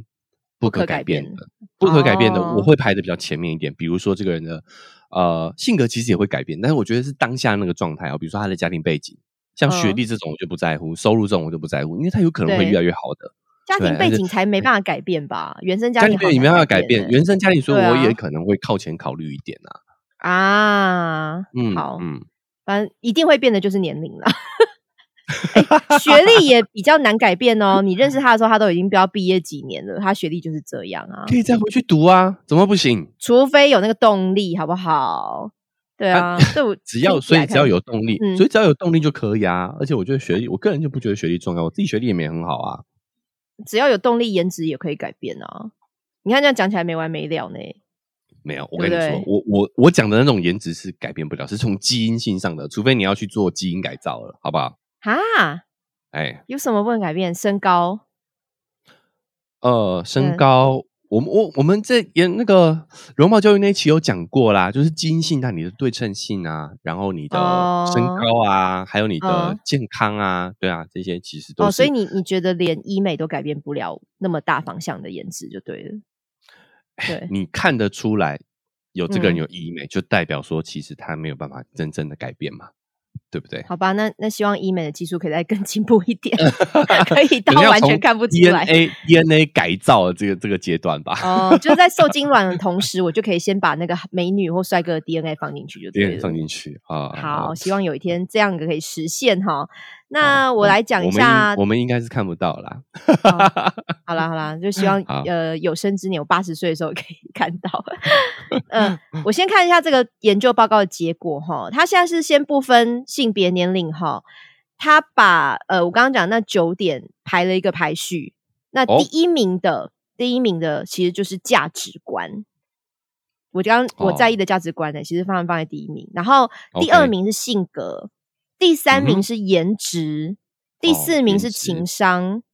Speaker 2: 不
Speaker 1: 不可
Speaker 2: 可
Speaker 1: 改变
Speaker 2: 的。不可改变的，
Speaker 1: 哦
Speaker 2: 我会排的比较前面一点。比如说这个人的呃性格其实也会改变，但是我觉得是当下那个状态啊，比如说他的家庭背景，像学
Speaker 1: 嗯
Speaker 2: 历这种我就不在乎，收入这种我就不在乎，因为他有可能会越来越好的。
Speaker 1: 家庭背景才没办法改变吧？原生家庭好
Speaker 2: 家庭背景没办法改变，
Speaker 1: 欸
Speaker 2: 原生家庭，所以
Speaker 1: 对啊
Speaker 2: 我也可能会靠前考虑一点啊。
Speaker 1: 啊。
Speaker 2: 嗯，
Speaker 1: 好
Speaker 2: 嗯，
Speaker 1: 反正一定会变的就是年龄了。*laughs* 哎学历也比较难改变哦。你认识他的时候，他都已经不要毕业几年了，他学历就是这样啊。
Speaker 2: 可以再回去读啊，怎么不行？
Speaker 1: 除非有那个动力，好不好？对啊，对我
Speaker 2: 只要所以只要有动力，
Speaker 1: 嗯
Speaker 2: 所以只要有动力就可以啊。而且我觉得学历，我个人就不觉得学历重要，我自己学历也没很好啊。
Speaker 1: 只要有动力，颜值也可以改变啊。你看这样讲起来没完没了呢。
Speaker 2: 没有，我跟你说我我我讲的那种颜值是改变不了，是从基因性上的，除非你要去做基因改造了，好不好？
Speaker 1: 哈，
Speaker 2: 哎，
Speaker 1: 有什么不能改变？身高
Speaker 2: 呃，身
Speaker 1: 嗯
Speaker 2: 高，我们我我们在演那个容貌教育那一期有讲过啦，就是基因性，它你的对称性啊，然后你的身
Speaker 1: 哦
Speaker 2: 高啊，还有你的
Speaker 1: 嗯
Speaker 2: 健康啊，对啊，这些其实都
Speaker 1: 哦，所以你你觉得连医美都改变不了那么大方向的颜值就对了。对，
Speaker 2: 你看得出来有这个人
Speaker 1: 嗯
Speaker 2: 有医美，就代表说其实他没有办法真正的改变嘛，对不对？
Speaker 1: 好吧，那那希望医美的技术可以再更进步一点，*laughs* 可以到完全看不出来。
Speaker 2: DNA DNA 改造的这个这个阶段吧。
Speaker 1: 哦，就是在受精卵的同时，我就可以先把那个美女或帅哥的 DNA 放进去就对了。
Speaker 2: 放进去啊，
Speaker 1: 好，希望有一天这样可以实现哈。那我来讲一
Speaker 2: 我们
Speaker 1: 下，
Speaker 2: 我们应该是看不到啦。
Speaker 1: 哦 *laughs* 好啦好啦，就希望 *laughs* 呃有生之年，我八十岁的时候可以看到。*laughs* 嗯、我先看一下这个研究报告的结果哈。他现在是先不分性别年龄哈，他把呃我刚刚讲那九点排了一个排序，那
Speaker 2: 哦
Speaker 1: 第一名的、第一名的其实就是价值观。我刚刚我
Speaker 2: 哦
Speaker 1: 在意的价值观呢，其实放放在第一名，然后第二名是性格，第三名是颜值，第
Speaker 2: 哦
Speaker 1: 四名是情商。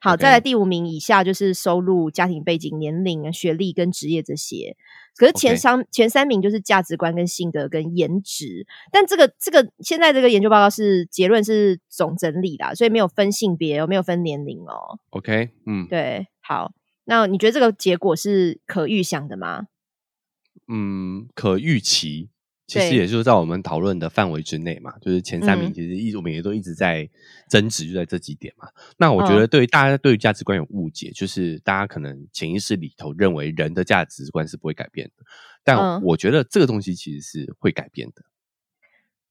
Speaker 1: 好，再来第五名以下就是收入、家庭背景、年龄、学历跟职业这些。可是前三前三名就是价值观、跟性格、跟颜值。但这个这个现在这个研究报告是结论是总整理啦，所以没有分性别哦，没有分年龄哦。
Speaker 2: OK，嗯
Speaker 1: 对，好，那你觉得这个结果是可预想的吗？
Speaker 2: 嗯，可预期，其实也就是在我们讨论的范围之内嘛。就是前三名
Speaker 1: 嗯
Speaker 2: 其实一直我们也都一直在争执，就在这几点嘛。那我觉
Speaker 1: 嗯
Speaker 2: 得对于大家对于价值观有误解，就是大家可能潜意识里头认为人的价值观是不会改变的，但
Speaker 1: 嗯
Speaker 2: 我觉得这个东西其实是会改变的。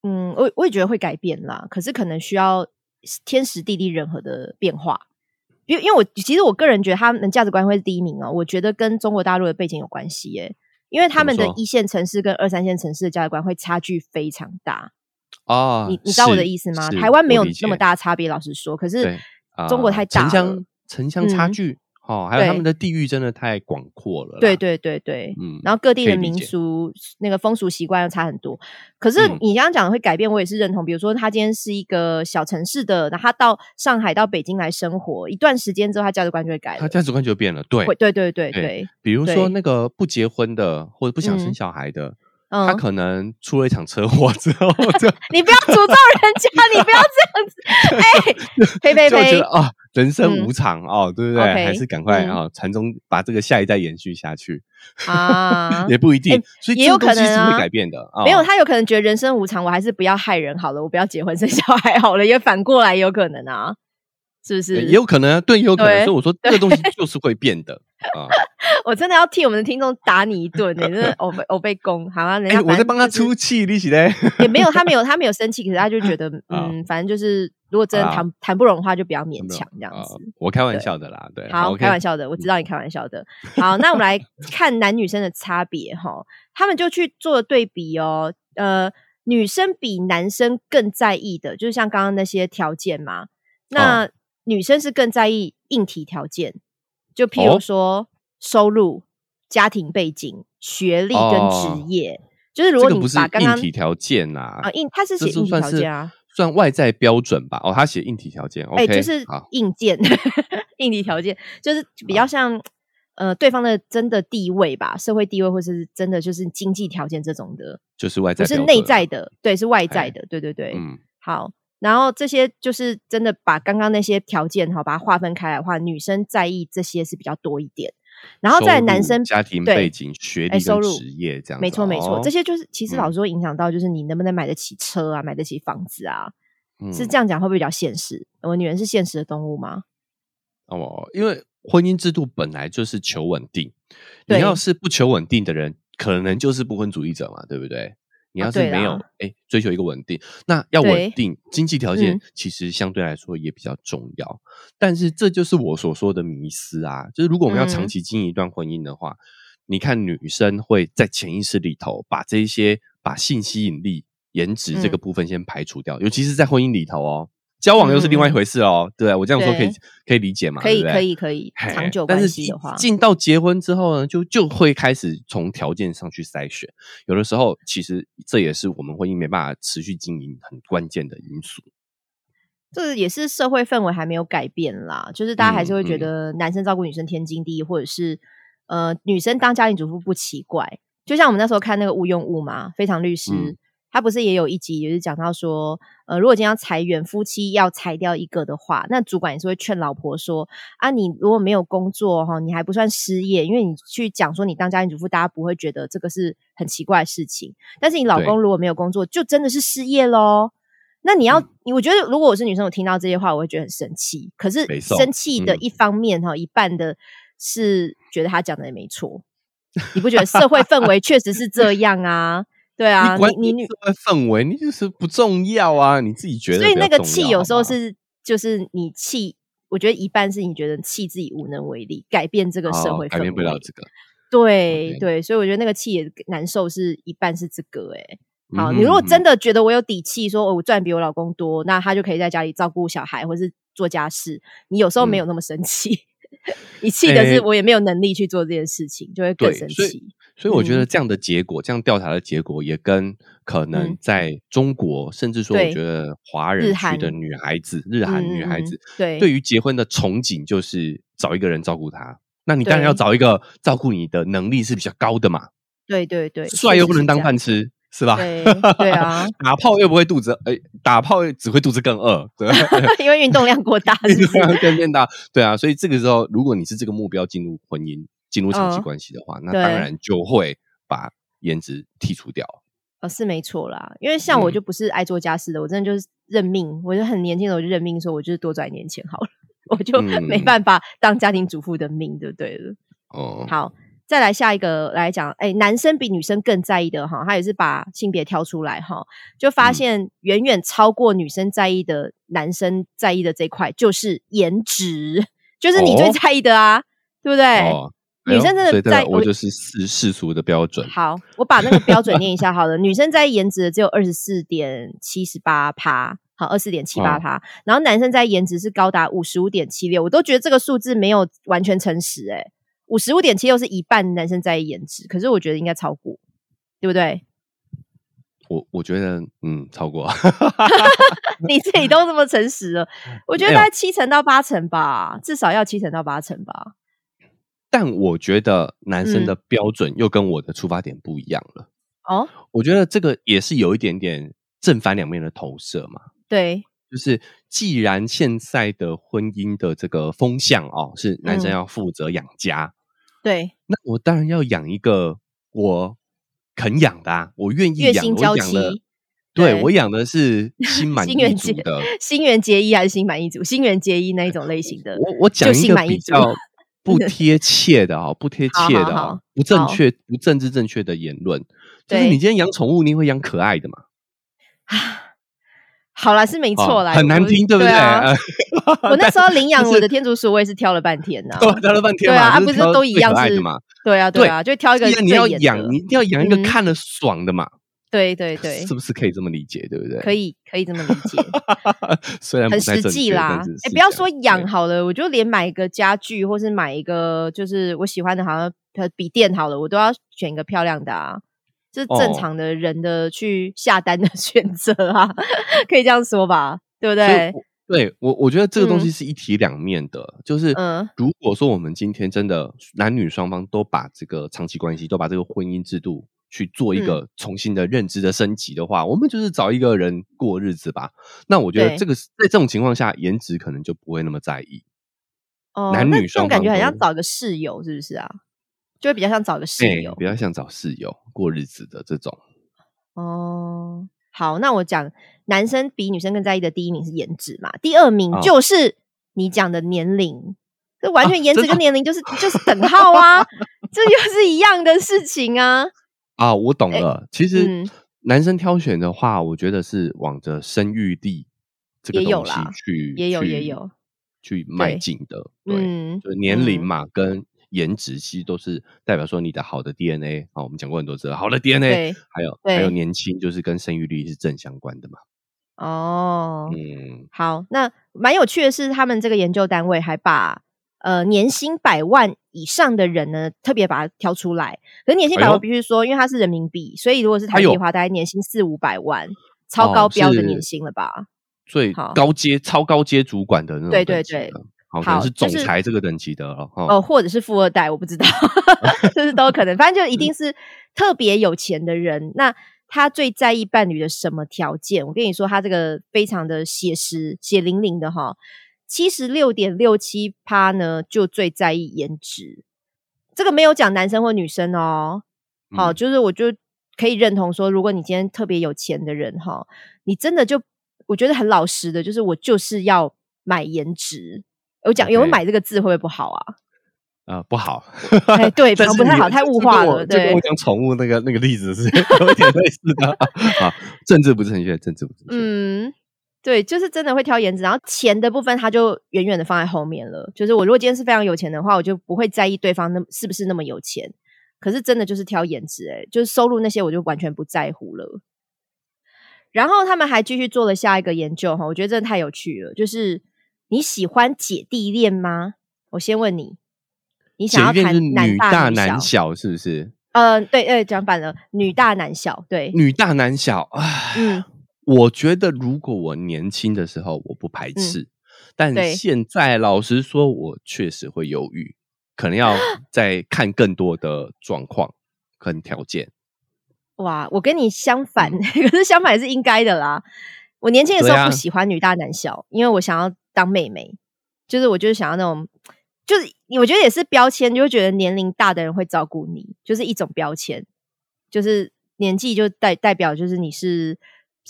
Speaker 1: 嗯，我我也觉得会改变啦，可是可能需要天时地利人和的变化。因为因为我其实我个人觉得他们的价值观会是第一名哦，我觉得跟中国大陆的背景有关系耶，因为他们的一线城市跟二三线城市的价值观会差距非常大。
Speaker 2: 哦，
Speaker 1: 你你知道我的意思吗？台湾没有那么大的差别，老实说，可是中国太大了
Speaker 2: 城乡城乡差
Speaker 1: 嗯
Speaker 2: 距，哦，还有他们的地域真的太广阔了。
Speaker 1: 对对对对，
Speaker 2: 嗯
Speaker 1: 然后各地的民俗、那个风俗习惯又差很多。可是
Speaker 2: 嗯
Speaker 1: 你刚刚讲的会改变，我也是认同。比如说，他今天是一个小城市的，然后他到上海、到北京来生活一段时间之后，他价值观就会改了。
Speaker 2: 他价值观就变了。对
Speaker 1: 会，对对对
Speaker 2: 对
Speaker 1: 对，
Speaker 2: 比如说那个不结婚的或者不想生
Speaker 1: 嗯
Speaker 2: 小孩的，
Speaker 1: 嗯
Speaker 2: 他可能出了一场车祸之后，*laughs*
Speaker 1: 你不要诅咒人家，你不要这样子。哎，呸呸呸
Speaker 2: 就觉得！啊，人生
Speaker 1: 嗯
Speaker 2: 无常哦，对不对还是赶快
Speaker 1: 嗯
Speaker 2: 啊，传宗把这个下一代延续下去，
Speaker 1: 啊 *laughs*
Speaker 2: 也不一定
Speaker 1: 哎。
Speaker 2: 所以
Speaker 1: 也有可能啊
Speaker 2: 会改变的。啊
Speaker 1: 没有，他有可能觉得人生无常，我还是不要害人好了，我不要结婚生小孩好了，也反过来也有可能啊，是不
Speaker 2: 呃
Speaker 1: 是？
Speaker 2: 也有可能啊，对，也有可能。所以我说这个东西就是会变的啊。*laughs*
Speaker 1: 我真的要替我们的听众打你一顿你、真的 *laughs* 我被我被攻，好啊，人
Speaker 2: 哎，
Speaker 1: 家
Speaker 2: 我在帮他出气，利息嘞。
Speaker 1: 也没有 *laughs* 他没有他没有生气，可是他就觉得
Speaker 2: 啊
Speaker 1: 嗯，反正就是如果真的
Speaker 2: 啊
Speaker 1: 谈谈不拢的话，就比较勉强这样
Speaker 2: 啊
Speaker 1: 子。
Speaker 2: 我开玩笑的啦，对，
Speaker 1: 好
Speaker 2: ，OK
Speaker 1: 开玩笑的，我知道你开玩笑的。好，那我们来看男女生的差别哈，他们就去做对比哦。呃，女生比男生更在意的，就是像刚刚那些条件嘛。那、
Speaker 2: 哦
Speaker 1: 女生是更在意硬体条件，就譬如
Speaker 2: 哦
Speaker 1: 说收入、家庭背景、学历跟
Speaker 2: 哦
Speaker 1: 职业。就是如果你把刚刚
Speaker 2: 硬体条件呐
Speaker 1: 啊，硬，他是写硬体条件啊。
Speaker 2: 算外在标准吧。哦，他写硬体条件
Speaker 1: 哎、
Speaker 2: ，OK，
Speaker 1: 就是，硬件、*laughs* 硬体条件，就是比较像呃对方的真的地位吧，社会地位，或是真的就是经济条件这种的，
Speaker 2: 就是外在
Speaker 1: 不是内在的，对，是外在
Speaker 2: 哎
Speaker 1: 的，对对对。
Speaker 2: 嗯，
Speaker 1: 好，然后这些就是真的把刚刚那些条件哈，把它划分开来的话，女生在意这些是比较多一点，然后再来
Speaker 2: 收入
Speaker 1: 男生
Speaker 2: 家庭背景、学历
Speaker 1: 收入
Speaker 2: 职业这样子，
Speaker 1: 没错没错，
Speaker 2: 哦
Speaker 1: 这些就是其实
Speaker 2: 嗯
Speaker 1: 老实说影响到就是你能不能买得起车啊，买得起房子啊，是
Speaker 2: 嗯
Speaker 1: 这样讲会不会比较现实？我女人是现实的动物吗？
Speaker 2: 哦，因为婚姻制度本来就是求稳定，你要是不求稳定的人，可能就是不婚主义者嘛，对不对？你
Speaker 1: 哦
Speaker 2: 要是没有哎、追求一个稳定，那要
Speaker 1: 对
Speaker 2: 稳定，经济条件
Speaker 1: 嗯
Speaker 2: 其实相对来说也比较重要。但是这就是我所说的迷思啊，就是如果我们要长
Speaker 1: 嗯
Speaker 2: 期经营一段婚姻的话，你看女生会在潜意识里头把这些把性吸引力、颜值这个
Speaker 1: 嗯
Speaker 2: 部分先排除掉，尤其是在婚姻里头哦。交往又是另外一回事哦，对我这样说可以可以理解嘛？
Speaker 1: 可以可以可以，
Speaker 2: 嘿
Speaker 1: 长久关系的话，
Speaker 2: 进到结婚之后呢，就就会开始从条件上去筛选。有的时候，其实这也是我们婚姻没办法持续经营很关键的因素。
Speaker 1: 这也是社会氛围还没有改变啦，就是大家还是会觉得男生照顾女生天经地义，或者是呃女生当家庭主妇不奇怪。就像我们那时候看那个吴用物嘛，非常律师，
Speaker 2: 嗯
Speaker 1: 他不是也有一集也是讲到说，呃，如果今天要裁员，夫妻要裁掉一个的话，那主管也是会劝老婆说，啊，你如果没有工作哈，你还不算失业，因为你去讲说你当家庭主妇，大家不会觉得这个是很奇怪的事情。但是你老公如果没有工作，就真的是失业喽。那你要，
Speaker 2: 嗯
Speaker 1: 我觉得如果我是女生，我听到这些话，我会觉得很生气。可是生气的
Speaker 2: 嗯
Speaker 1: 一方面哈，一半的是觉得他讲的也没错。你不觉得社会氛围确实是这样啊？对啊，
Speaker 2: 管
Speaker 1: 你你女
Speaker 2: 社会氛围，你就是不重要啊，你自己觉得
Speaker 1: 所以那个气有时候是就是你气，我觉得一半是你觉得气自己无能为力，改变这个社会氛围，
Speaker 2: 哦改变不了这个。
Speaker 1: 对对，所以我觉得那个气也难受，是一半是这个哎、好，
Speaker 2: 嗯
Speaker 1: 你如果
Speaker 2: 哼
Speaker 1: 真的觉得我有底气，说哦我赚比我老公多，那他就可以在家里照顾小孩或是做家事。你有时候没有那么生气，*laughs* 你气的是我也没有能力去做这件事情，就会更生气。
Speaker 2: 所以我觉
Speaker 1: 嗯
Speaker 2: 得这样的结果，这样调查的结果，也跟可能
Speaker 1: 嗯
Speaker 2: 在中国，甚至说我觉得华人区的女孩子、日韩女孩子，
Speaker 1: 对
Speaker 2: 对于结婚的憧憬就是找一个人照顾她。那你当然要找一个照顾你的能力是比较高的嘛，
Speaker 1: 对对对，
Speaker 2: 帅又不能当饭
Speaker 1: 吃，
Speaker 2: 是吧？
Speaker 1: 对对啊，*laughs*
Speaker 2: 打炮又不会肚子，哎、打炮只会肚子更饿，对？*laughs*
Speaker 1: 因为运动量过大，是不是？
Speaker 2: 更变大，对啊，所以这个时候，如果你是这个目标进入婚姻、进入长期
Speaker 1: 嗯。
Speaker 2: 关系的话，那
Speaker 1: 对。
Speaker 2: 当然就会把颜值剔除掉。
Speaker 1: 哦，是没错啦，因为像我
Speaker 2: 嗯。
Speaker 1: 就不是爱做家事的，我真的就是认命，我就很年轻的我就认命，说我就是多赚一点钱好了，我就
Speaker 2: 嗯。
Speaker 1: 没办法当家庭主妇的命，对不对了？
Speaker 2: 哦，
Speaker 1: 好，再来下一个来讲，哎，男生比女生更在意的哈，他也是把性别挑出来哈，就发
Speaker 2: 嗯。
Speaker 1: 现远远超过女生在意的，男生在意的这一块就是颜值，就是你最
Speaker 2: 哦。
Speaker 1: 在意的啊，对不对？
Speaker 2: 哦，
Speaker 1: 女生真的在我
Speaker 2: 就是世世俗的标准。
Speaker 1: 好，我把那个标准念一下 *laughs* 好了。女生在意颜值只有二十四点七十八趴，好二十四点七八趴，然后男生在颜值是高达五十五点七六，我都觉得这个数字没有完全诚实哎，五十五点七六是一半男生在意颜值，可是我觉得应该超过，对不对？*laughs*
Speaker 2: 我我觉得嗯超过，*laughs*
Speaker 1: 你自己都这么诚实了，我觉得大概七成到八成吧，至少要七成到八成吧。
Speaker 2: 但我觉得男生的标准又跟我的出发点不一样了。哦，我觉得这个也是有一点点正反两面的投射嘛。
Speaker 1: 对，
Speaker 2: 就是既然现在的婚姻的这个风向哦，是男生要负责养家，
Speaker 1: 对，
Speaker 2: 那我当然要养一个我肯养的，啊，我愿意养，我养的，对我养的是心满意足的，
Speaker 1: 心猿结衣还是心满意足？心猿结衣那一种类型的，
Speaker 2: 我我讲一个比较。不 *laughs* 贴切的哦，不贴切的，不正确、不政治正确的言论。就是你今天养宠物，你会养可爱的嘛？
Speaker 1: 啊，好啦，是没错啦，
Speaker 2: 很难听，对不对？*laughs*
Speaker 1: 我那时候领养我的天竺鼠，我也是挑了半天呐，*laughs*
Speaker 2: 挑了半天，
Speaker 1: 对啊，不是都一样
Speaker 2: 是嘛？
Speaker 1: 对啊，对啊，就挑一个
Speaker 2: 你要养，你一定要养一个看了爽的嘛。
Speaker 1: 对对对，*laughs*
Speaker 2: 是不是可以这么理解？对不对？
Speaker 1: 可以，可以这么理解。*laughs*
Speaker 2: 虽然
Speaker 1: 很实际啦，哎，不要说养好了，我就连买一个家具，或是买一个就是我喜欢的，好像笔电好了，我都要选一个漂亮的啊，这是正常的人的去下单的 *laughs* 选择啊，可以这样说吧？对不对？
Speaker 2: 对我，我觉得这个东西是一体两面的，就是如果说我们今天真的男女双方都把这个长期关系，都把这个婚姻制度。去做一个重新的认知的升级的话，我们就是找一个人过日子吧。那我觉得这个在这种情况下，颜值可能就不会那么在意。
Speaker 1: 哦，男女双方感觉好像找个室友，是不是啊？就会比较像找个室友，
Speaker 2: 比较像找室友过日子的这种。
Speaker 1: 哦，好，那我讲男生比女生更在意的第一名是颜值嘛，第二名就是你讲的年龄，这完全颜值跟年龄就是就是等号啊，这又是一样的事情啊。
Speaker 2: 啊，我懂了。其实男生挑选的话，我觉得是往着生育力这个东西去，
Speaker 1: 也有也有
Speaker 2: 去迈进的。对，就年龄嘛，跟颜值其实都是代表说你的好的 DNA 啊。我们讲过很多次，好的 DNA，还有还有年轻，就是跟生育率是正相关的嘛。
Speaker 1: 哦，嗯，好，那蛮有趣的是，他们这个研究单位还把。呃，年薪百万以上的人呢，特别把它挑出来。可是年薪百万必须说，因为它是人民币，所以如果是台币的话，大概年薪四五百万，超高标的年薪了吧？
Speaker 2: 最高阶、超高阶主管的那种，
Speaker 1: 对对对，
Speaker 2: 好，可能是总裁这个等级的
Speaker 1: 哦，哦，或者是富二代，我不知道，*laughs* 就是都可能。反正就一定是特别有钱的人。那他最在意伴侣的什么条件？我跟你说，他这个非常的写实、血淋淋的哈。七十六点六七趴呢，就最在意颜值。这个没有讲男生或女生哦。好，就是我就可以认同说，如果你今天特别有钱的人哈，你真的就我觉得很老实的，就是我就是要买颜值。我讲有买这个字会不会不好啊？
Speaker 2: 啊，不好。
Speaker 1: 哎，对，*laughs* 不太好，太物化了。
Speaker 2: 对跟我讲宠物那个那个例子是 *laughs* 有点类似的啊。政治不正确，政治不正确。嗯。
Speaker 1: 对，就是真的会挑颜值，然后钱的部分他就远远的放在后面了。就是我如果今天是非常有钱的话，我就不会在意对方那是不是那么有钱。可是真的就是挑颜值，哎就是收入那些我就完全不在乎了。然后他们还继续做了下一个研究哈，我觉得真的太有趣了。就是你喜欢姐弟恋吗？我先问你，你想要谈
Speaker 2: 女
Speaker 1: 大
Speaker 2: 男小是不是？
Speaker 1: 呃，对，对，讲反了，女大男小，对，
Speaker 2: 女大男小啊，嗯。我觉得，如果我年轻的时候，我不排斥；但现在，老实说，我确实会犹豫，可能要 *gasps* 再看更多的状况跟条件。
Speaker 1: 哇，我跟你相反，*laughs* 可是相反是应该的啦。我年轻的时候不喜欢女大男小，因为我想要当妹妹，就是我就是想要那种，就是我觉得也是标签，就会觉得年龄大的人会照顾你，就是一种标签，就是年纪就代代表就是你是。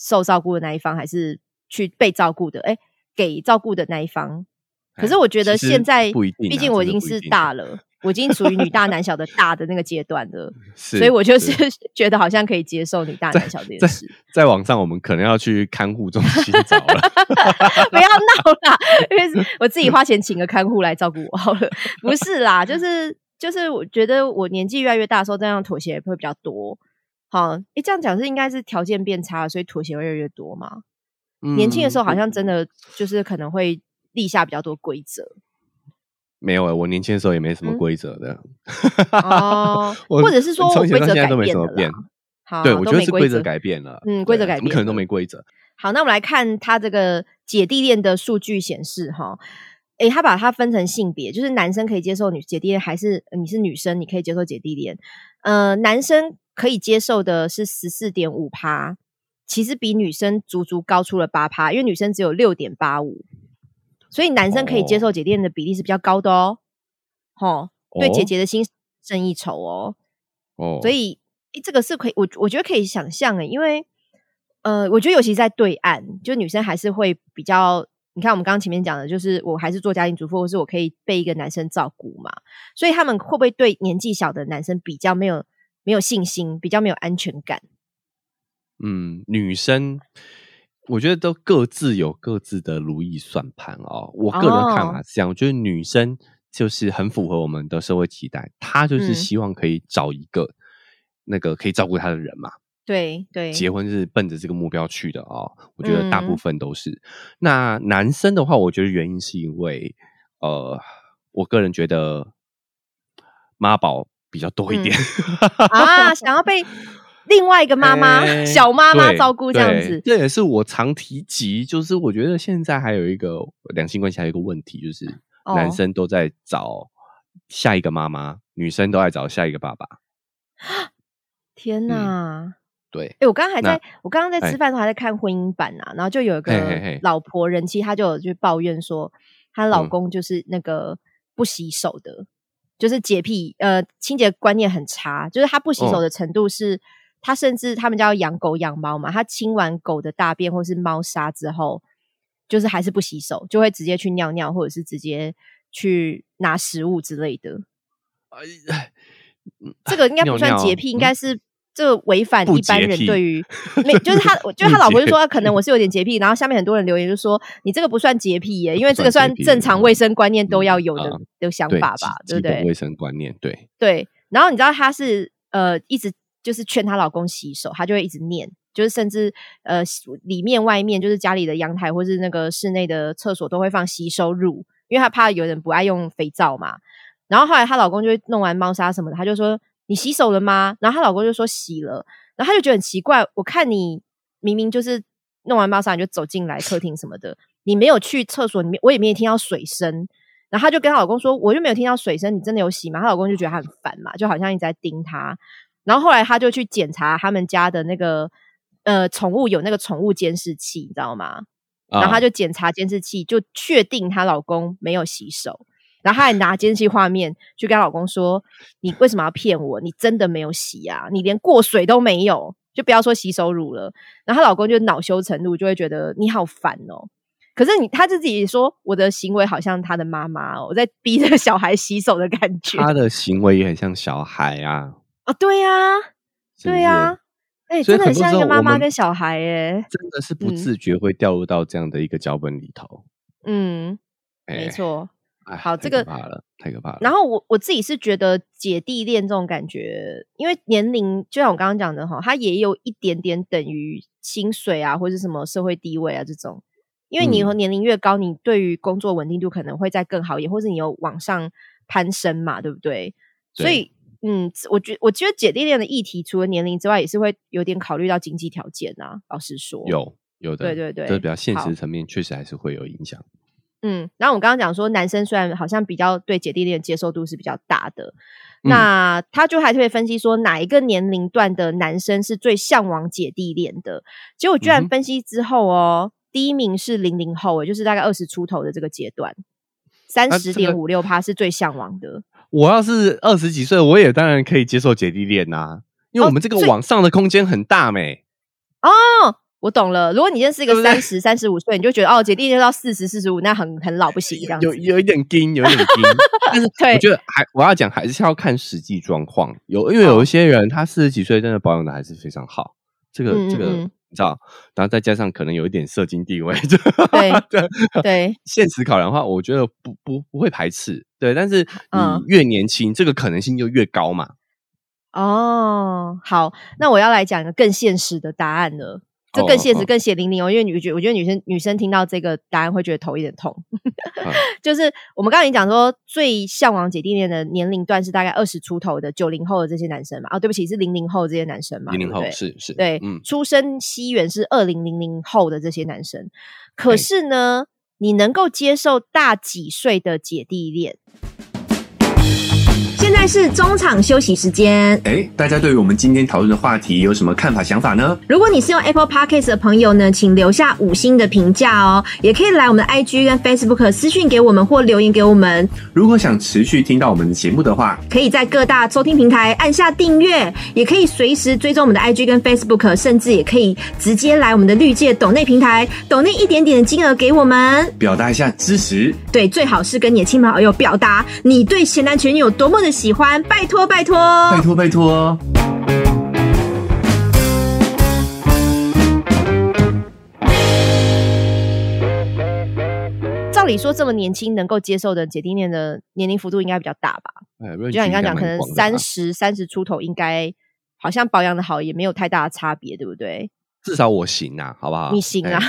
Speaker 1: 受照顾的那一方，还是去被照顾的？哎，给照顾的那一方。可是我觉得现在，毕竟我已经是大了，我已经属于女大男小的大的那个阶段了，*laughs* 所以我就是 *laughs* 觉得好像可以接受女大男小这件事。*laughs*
Speaker 2: 在网上，我们可能要去看护中心找了，
Speaker 1: 不要闹啦，因为我自己花钱请个看护来照顾我好了。不是啦，就是就是，我觉得我年纪越来越大的时候，这样妥协会比较多。好，诶，这样讲是应该是条件变差，所以妥协会越来越多吗？年轻的时候好像真的就是可能会立下比较多规则。
Speaker 2: 没有哎，我年轻的时候也没什么规则的。
Speaker 1: 哦，*laughs* 或者是说规则改变了。好，
Speaker 2: 对我觉得是规则改变了。
Speaker 1: 嗯，规则改变，
Speaker 2: 怎么可能都没规则？
Speaker 1: 好，那我们来看他这个姐弟恋的数据显示哈，诶，他把它分成性别，就是男生可以接受女姐弟恋，还是你是女生你可以接受姐弟恋？呃，男生可以接受的是十四点五趴，其实比女生足足高出了八趴，因为女生只有六点八五。所以男生可以接受姐弟恋的比例是比较高的哦，吼，对姐姐的心胜一筹哦，哦，所以这个是可以，我我觉得可以想象诶，因为呃，我觉得尤其在对岸，就女生还是会比较，你看我们刚刚前面讲的，就是我还是做家庭主妇，或是我可以被一个男生照顾嘛，所以他们会不会对年纪小的男生比较没有没有信心，比较没有安全感？
Speaker 2: 嗯，女生。我觉得都各自有各自的如意算盘哦。我个人看法是这样，我觉得女生就是很符合我们的社会期待，她就是希望可以找一个那个可以照顾她的人嘛。
Speaker 1: 对对，
Speaker 2: 结婚是奔着这个目标去的哦。我觉得大部分都是。那男生的话，我觉得原因是因为，呃，我个人觉得妈宝比较多一点
Speaker 1: 啊，想要被。另外一个妈妈，小妈妈照顾这样子，
Speaker 2: 这也是我常提及。就是我觉得现在还有一个两性关系，还有一个问题，就是男生都在找下一个妈妈，女生都在找下一个爸爸。
Speaker 1: 天哪！
Speaker 2: 对，
Speaker 1: 哎，我刚刚还在，我刚刚在吃饭的时候还在看婚姻版啊，然后就有一个老婆人妻，她就有去抱怨说，她老公就是那个不洗手的，就是洁癖，呃，清洁观念很差，就是他不洗手的程度是。他甚至他们家要养狗养猫嘛，他清完狗的大便或是猫砂之后，就是还是不洗手，就会直接去尿尿，或者是直接去拿食物之类的。哎，这个应该不算洁癖，应该是这违反一般人对于没，就是他，*laughs* 就是他老婆就说可能我是有点洁癖，然后下面很多人留言就说你这个不算洁癖耶，因为这个算正常卫生观念都要有的的想法吧，对不对？
Speaker 2: 卫生观念对
Speaker 1: 对，然后你知道他是呃一直。就是劝她老公洗手，她就会一直念，就是甚至呃里面外面就是家里的阳台或是那个室内的厕所都会放洗手乳，因为她怕有人不爱用肥皂嘛。然后后来她老公就弄完猫砂什么的，她就说你洗手了吗？然后她老公就说洗了，然后她就觉得很奇怪，我看你明明就是弄完猫砂你就走进来客厅什么的，你没有去厕所里面，我也没有听到水声。然后她就跟她老公说，我就没有听到水声，你真的有洗吗？她老公就觉得她很烦嘛，就好像一直在盯她。然后后来她就去检查他们家的那个呃宠物有那个宠物监视器，你知道吗？然后她就检查监视器，就确定她老公没有洗手。然后她还拿监视器画面去跟老公说：“你为什么要骗我？你真的没有洗啊？你连过水都没有，就不要说洗手乳了。”然后她老公就恼羞成怒，就会觉得你好烦哦。可是你他自己说我的行为好像他的妈妈，我在逼着小孩洗手的感觉。
Speaker 2: 他的行为也很像小孩啊。
Speaker 1: 啊，对呀，对呀，哎，真的很像一个妈妈跟小孩，哎，
Speaker 2: 真的是不自觉会掉入到这样的一个脚本里头。
Speaker 1: 嗯，没错。好，这个
Speaker 2: 太可怕了，太可怕了。
Speaker 1: 然后我我自己是觉得姐弟恋这种感觉，因为年龄就像我刚刚讲的哈，它也有一点点等于薪水啊，或者什么社会地位啊这种。因为你和年龄越高，你对于工作稳定度可能会再更好一点，或者你有往上攀升嘛，对不对？所以。嗯，我觉我觉得姐弟恋的议题，除了年龄之外，也是会有点考虑到经济条件啊。老实说，
Speaker 2: 有有的，
Speaker 1: 对对对，
Speaker 2: 这比较现实层面，确实还是会有影响。
Speaker 1: 嗯，然后我刚刚讲说，男生虽然好像比较对姐弟恋接受度是比较大的，那他就还特别分析说，哪一个年龄段的男生是最向往姐弟恋的？结果居然分析之后哦，第一名是零零后，也就是大概二十出头的这个阶段，三十点五六趴是最向往的。
Speaker 2: 我要是二十几岁，我也当然可以接受姐弟恋呐，因为我们这个网上的空间很大没。
Speaker 1: 哦，我懂了。如果你认识一个三十三十五岁，你就觉得哦，姐弟恋到四十四十五，那很很老不行这样子。
Speaker 2: 有有一点惊，有一点惊。*laughs* 但是我觉得还我要讲还是要看实际状况。有因为有一些人他四十几岁，真的保养的还是非常好。这个这个。你知道，然后再加上可能有一点社经地位，*laughs*
Speaker 1: 对对对，*laughs*
Speaker 2: 现实考量的话，我觉得不不不会排斥，对，但是你越年轻，这个可能性就越高嘛。
Speaker 1: 哦，好，那我要来讲一个更现实的答案了。这更现实、更血淋淋哦。因为女觉，我觉得女生女生听到这个答案会觉得头有点痛。*laughs* 就是我们刚才已经讲说，最向往姐弟恋的年龄段是大概二十出头的九零后的这些男生嘛？哦，对不起，是零零后这些男生嘛？
Speaker 2: 零零后是是，
Speaker 1: 对，嗯，出生西元是二零零零后的这些男生。可是呢，你能够接受大几岁的姐弟恋？
Speaker 3: 现在是中场休息时间。
Speaker 2: 哎，大家对于我们今天讨论的话题有什么看法、想法呢？
Speaker 3: 如果你是用 Apple Podcast 的朋友呢，请留下五星的评价哦。也可以来我们的 IG 跟 Facebook 私讯给我们或留言给我们。
Speaker 2: 如果想持续听到我们的节目的话，
Speaker 3: 可以在各大收听平台按下订阅，也可以随时追踪我们的 IG 跟 Facebook，甚至也可以直接来我们的绿界抖内平台抖内一点点的金额给我们，
Speaker 2: 表达一下支持。
Speaker 3: 对，最好是跟你的亲朋好友表达你对贤男群有多么的。喜欢，拜托拜托，
Speaker 2: 拜托拜托。
Speaker 1: 照理说，这么年轻能够接受的姐弟恋的年龄幅度应该比较大吧？就像你刚刚讲，可能三十三十出头，应该好像保养的好，也没有太大的差别，对不对？
Speaker 2: 至少我行啊，好不好？
Speaker 1: 你行啊，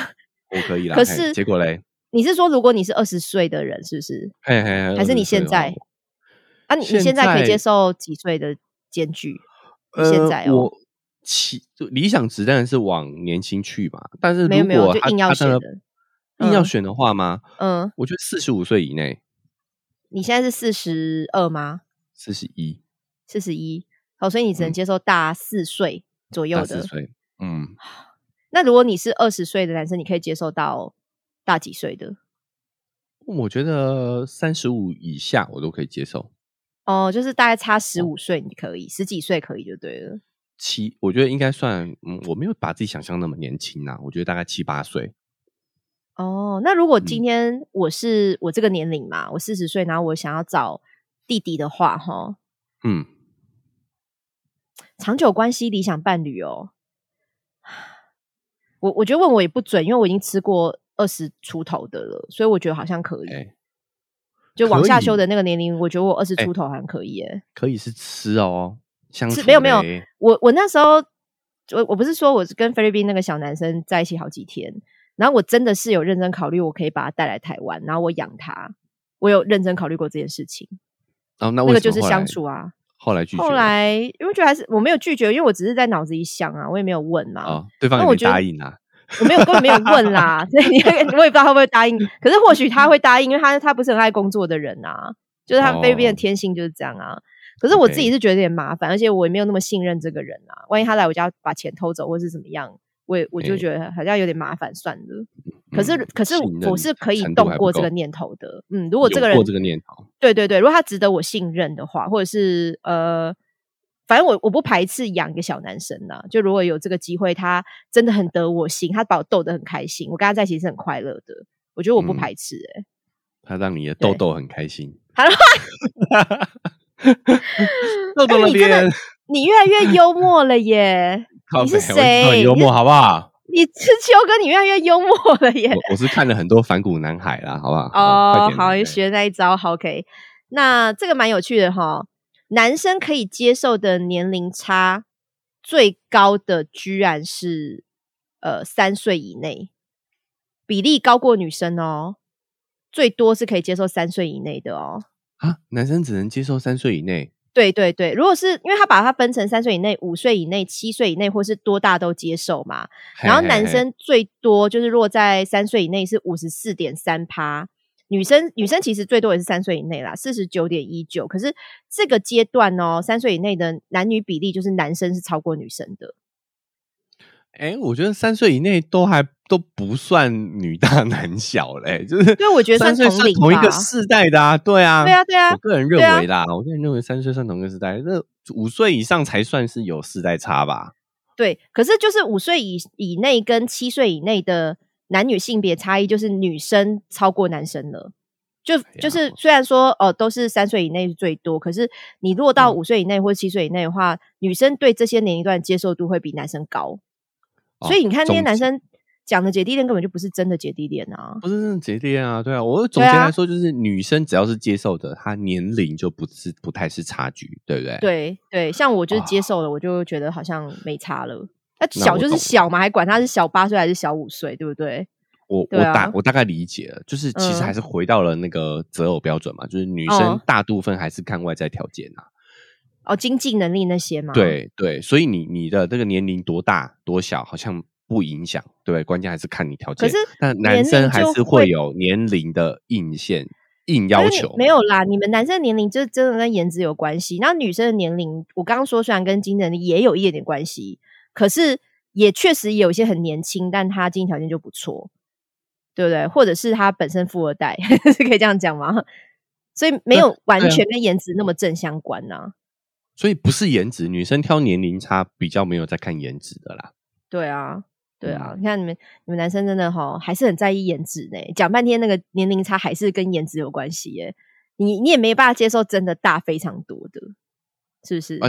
Speaker 2: 我可以啦。
Speaker 1: 可是
Speaker 2: 结果嘞？
Speaker 1: 你是说，如果你是二十岁的人，是不是？
Speaker 2: 嘿嘿，
Speaker 1: 还是你现在？那你你现在可以接受几岁的间距？现在
Speaker 2: 我其理想值当然是往年轻去嘛，但是
Speaker 1: 如果他硬要选的，
Speaker 2: 硬要选的话吗？嗯，我觉得四十五岁以内。
Speaker 1: 你现在是四十二吗？
Speaker 2: 四十一，
Speaker 1: 四十一。好，所以你只能接受大四岁左右的。
Speaker 2: 四岁，嗯。*sighs*
Speaker 1: 那如果你是二十岁的男生，你可以接受到大几岁的？
Speaker 2: 我觉得三十五以下我都可以接受。
Speaker 1: 哦，就是大概差十五岁，你可以十几岁可以就对了。
Speaker 2: 七，我觉得应该算，嗯，我没有把自己想象那么年轻呐。我觉得大概七八岁。
Speaker 1: 哦，那如果今天我是我这个年龄嘛，我四十岁，然后我想要找弟弟的话，哈，嗯，长久关系理想伴侣哦，我我觉得问我也不准，因为我已经吃过二十出头的了，所以我觉得好像可以。就往下修的那个年龄，我觉得我二十出头还可以耶。
Speaker 2: 可以是吃哦，相
Speaker 1: 处没有没有。我我那时候，我我不是说我是跟菲律宾那个小男生在一起好几天，然后我真的是有认真考虑，我可以把他带来台湾，然后我养他。我有认真考虑过这件事情。
Speaker 2: 哦，那
Speaker 1: 那个就是相处啊。
Speaker 2: 后来拒绝。
Speaker 1: 后来因为觉得还是我没有拒绝，因为我只是在脑子里想啊，我也没有问嘛。
Speaker 2: 啊，对方也答应啊。
Speaker 1: 我没有，根本没有问啦，*laughs* 所以你我也不知道他会不会答应。可是或许他会答应，因为他他不是很爱工作的人啊，就是他菲律宾的天性就是这样啊。可是我自己是觉得有点麻烦，而且我也没有那么信任这个人啊。万一他来我家把钱偷走，或是怎么样，我也我就觉得好像有点麻烦，算了。可是可是我是可以动过这个念头的。嗯，如果这个人
Speaker 2: 过这个念头，
Speaker 1: 对对对，如果他值得我信任的话，或者是呃。反正我我不排斥养一个小男生呐，就如果有这个机会，他真的很得我心，他把我逗得很开心，我跟他在一起是很快乐的。我觉得我不排斥，哎，*laughs*
Speaker 2: 他让你的豆豆很开心。*laughs*
Speaker 1: 好了，*laughs*
Speaker 2: 豆豆那边，
Speaker 1: 你越来越幽默了耶！你是谁？
Speaker 2: 很幽默，好不好？
Speaker 1: 你是秋哥，你越来越幽默了耶！
Speaker 2: 我是看了很多反骨男孩啦，好不好？
Speaker 1: 哦，好，学那一招，OK。那这个蛮有趣的哈。男生可以接受的年龄差最高的居然是呃三岁以内，比例高过女生哦。最多是可以接受三岁以内的哦。
Speaker 2: 啊，男生只能接受三岁以内？
Speaker 1: 对对对，如果是因为他把它分成三岁以内、五岁以内、七岁以内，或是多大都接受嘛。然后男生最多就是落在三岁以内是五十四点三趴。女生女生其实最多也是三岁以内啦，四十九点一九。可是这个阶段哦，三岁以内的男女比例就是男生是超过女生的。
Speaker 2: 哎，我觉得三岁以内都还都不算女大男小嘞，就是。
Speaker 1: 对，我觉得
Speaker 2: 三岁是同一个世代的啊，对啊，
Speaker 1: 对啊，对啊。
Speaker 2: 我个人认为啦，我个人认为三岁算同一个世代，那五岁以上才算是有世代差吧？
Speaker 1: 对，可是就是五岁以以内跟七岁以内的。男女性别差异就是女生超过男生了，就就是虽然说哦都是三岁以内是最多，可是你如果到五岁以内或七岁以内的话，女生对这些年龄段接受度会比男生高，所以你看那些男生讲的姐弟恋根本就不是真的姐弟恋啊，
Speaker 2: 不是真的姐弟恋啊，对啊，我总结来说就是女生只要是接受的，她年龄就不是不太是差距，对不对？
Speaker 1: 对对，像我就是接受了，我就觉得好像没差了。他小就是小嘛，还管他是小八岁还是小五岁，对不对？
Speaker 2: 我我大我大概理解了，就是其实还是回到了那个择偶标准嘛，就是女生大部分还是看外在条件啊，
Speaker 1: 哦，经济能力那些嘛。
Speaker 2: 对对，所以你你的这个年龄多大多小好像不影响，对，关键还是看你条件。
Speaker 1: 可是，
Speaker 2: 但男生还是会有年龄的硬线硬要求。
Speaker 1: 没有啦，你们男生的年龄就真的跟颜值有关系，那女生的年龄，我刚刚说虽然跟经济能力也有一点点关系，可是也确实有一些很年轻，但他经济条件就不错。对不对？或者是他本身富二代，*laughs* 是可以这样讲吗？所以没有完全跟颜值那么正相关呐。
Speaker 2: 所以不是颜值，女生挑年龄差比较没有在看颜值的啦。
Speaker 1: 对啊，对啊，你看你们你们男生真的哈还是很在意颜值呢。讲半天那个年龄差还是跟颜值有关系耶。你你也没办法接受真的大非常多的，是不是？啊，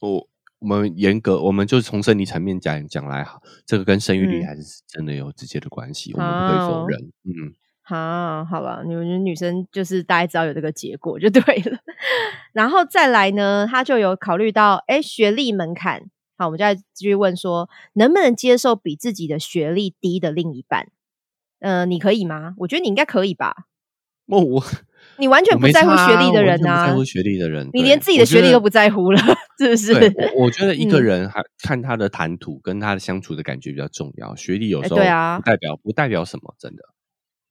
Speaker 2: 我。我们严格，我们就从生理层面讲讲来，好，这个跟生育率还是真的有直接的关系，我们不会否认。嗯，
Speaker 1: 好，好吧，你们女生就是大家知道有这个结果就对了。*laughs* 然后再来呢，他就有考虑到，哎，学历门槛。好，我们再继续问说，能不能接受比自己的学历低的另一半？嗯，你可以吗？我觉得你应该可以吧。
Speaker 2: 哦，我。
Speaker 1: 你完全不在乎学历的人
Speaker 2: 啊！不在乎学历的人，
Speaker 1: 你连自己的学历都不在乎了，是不是？
Speaker 2: 我觉得一个人还看他的谈吐跟他的相处的感觉比较重要。学历有时候
Speaker 1: 对啊，
Speaker 2: 不代表不代表什么，真的。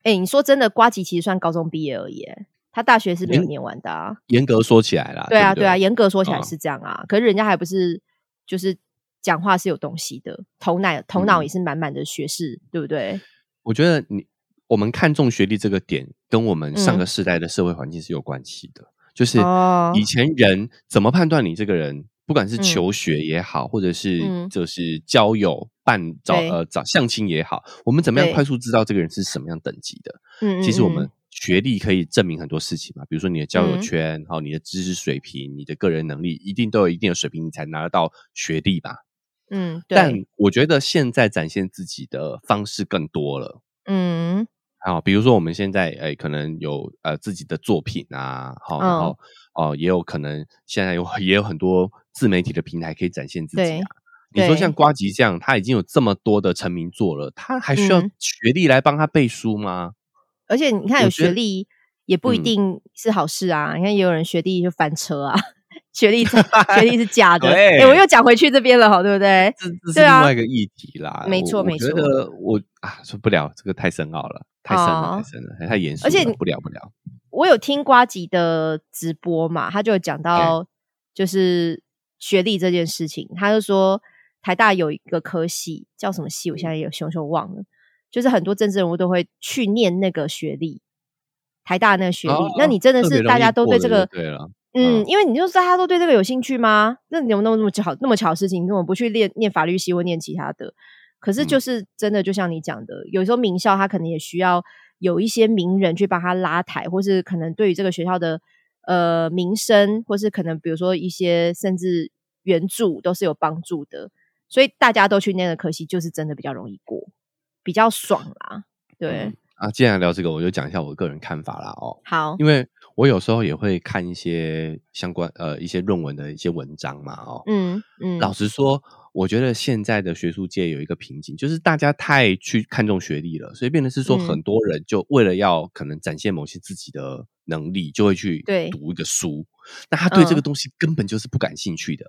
Speaker 1: 哎，你说真的，瓜吉其实算高中毕业而已，他大学是没有念完的。啊。
Speaker 2: 严格说起来啦，
Speaker 1: 对啊，
Speaker 2: 对
Speaker 1: 啊，严格说起来是这样啊。可是人家还不是，就是讲话是有东西的，头脑头脑也是满满的学士，对不对？
Speaker 2: 我觉得你。我们看重学历这个点，跟我们上个世代的社会环境是有关系的。就是以前人怎么判断你这个人，不管是求学也好，或者是就是交友、办找呃找相亲也好，我们怎么样快速知道这个人是什么样等级的？嗯，其实我们学历可以证明很多事情嘛。比如说你的交友圈，好，你的知识水平，你的个人能力，一定都有一定的水平，你才拿得到学历吧？
Speaker 1: 嗯，
Speaker 2: 但我觉得现在展现自己的方式更多了。嗯。好，比如说我们现在诶，可能有呃自己的作品啊，好，然后哦，也有可能现在有也有很多自媒体的平台可以展现自己啊。你说像瓜吉这样，他已经有这么多的成名作了，他还需要学历来帮他背书吗？
Speaker 1: 而且你看，有学历也不一定是好事啊。你看，也有人学历就翻车啊。学历学历是假的，*laughs* 哎，我又讲回去这边了，哈，对不对？
Speaker 2: 这这是另外一个议题啦。
Speaker 1: 没错，没错。
Speaker 2: 我觉得我啊，说不了，这个太深奥了，太深了，太深了，太严肃。
Speaker 1: 而且
Speaker 2: 不了不了。
Speaker 1: 我有听瓜吉的直播嘛，他就讲到就是学历这件事情，他就说台大有一个科系叫什么系，我现在也熊熊忘了，就是很多政治人物都会去念那个学历，台大那个学历。那你真的是大家都对这个
Speaker 2: 对了。
Speaker 1: 嗯，因为你就大家都对这个有兴趣吗？那你有那么那么巧那么巧的事情，你怎么不去念念法律系或念其他的？可是就是真的，就像你讲的，有时候名校他可能也需要有一些名人去帮他拉台，或是可能对于这个学校的呃名声，或是可能比如说一些甚至援助都是有帮助的。所以大家都去念的，可惜就是真的比较容易过，比较爽啦。对
Speaker 2: 啊，既然聊这个，我就讲一下我个人看法啦。哦，
Speaker 1: 好，
Speaker 2: 因为。我有时候也会看一些相关呃一些论文的一些文章嘛，哦，嗯嗯，老实说，我觉得现在的学术界有一个瓶颈，就是大家太去看重学历了，所以变得是说很多人就为了要可能展现某些自己的能力，就会去读一个书，那他对这个东西根本就是不感兴趣的。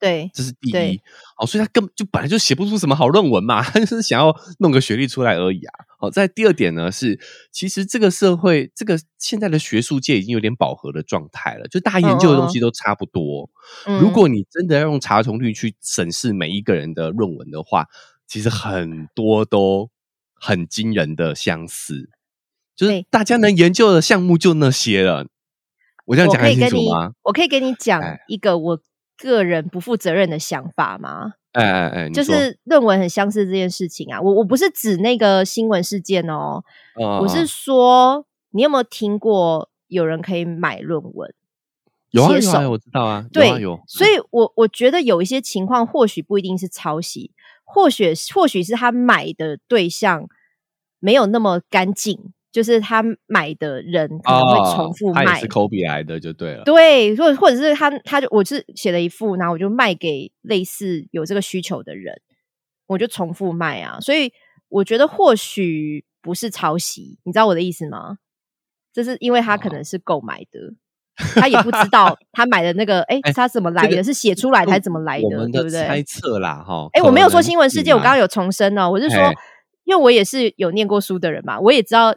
Speaker 1: 对，
Speaker 2: 这是第一，好，所以他根本就本来就写不出什么好论文嘛，*laughs* 他就是想要弄个学历出来而已啊。好，在第二点呢，是其实这个社会，这个现在的学术界已经有点饱和的状态了，就大家研究的东西都差不多。如果你真的要用查重率去审视每一个人的论文的话，其实很多都很惊人的相似，就是大家能研究的项目就那些了。我这样讲很清楚吗？
Speaker 1: 我可以给你讲一个我。个人不负责任的想法吗？
Speaker 2: 哎哎哎，
Speaker 1: 就是论文很相似这件事情啊。我我不是指那个新闻事件哦，我是说，你有没有听过有人可以买论文？
Speaker 2: 有啊有啊，我知道啊。
Speaker 1: 对，
Speaker 2: 有。
Speaker 1: 所以我我觉得有一些情况，或许不一定是抄袭，或许或许是他买的对象没有那么干净。就是他买的人可能会重复卖，
Speaker 2: 他也是抠笔来的就对了。
Speaker 1: 对，或或者是他，他就我是写了一副，然后我就卖给类似有这个需求的人。我就重复卖啊。所以我觉得或许不是抄袭，你知道我的意思吗？这是因为他可能是购买的。他也不知道 *laughs* 他买的那个，哎，他怎么来的？是写出来的还是怎么来的？对不对？
Speaker 2: 猜测啦，哈。
Speaker 1: 哎，我没有说新闻事件，我刚刚有重申哦，我是说，因为我也是有念过书的人嘛，我也知道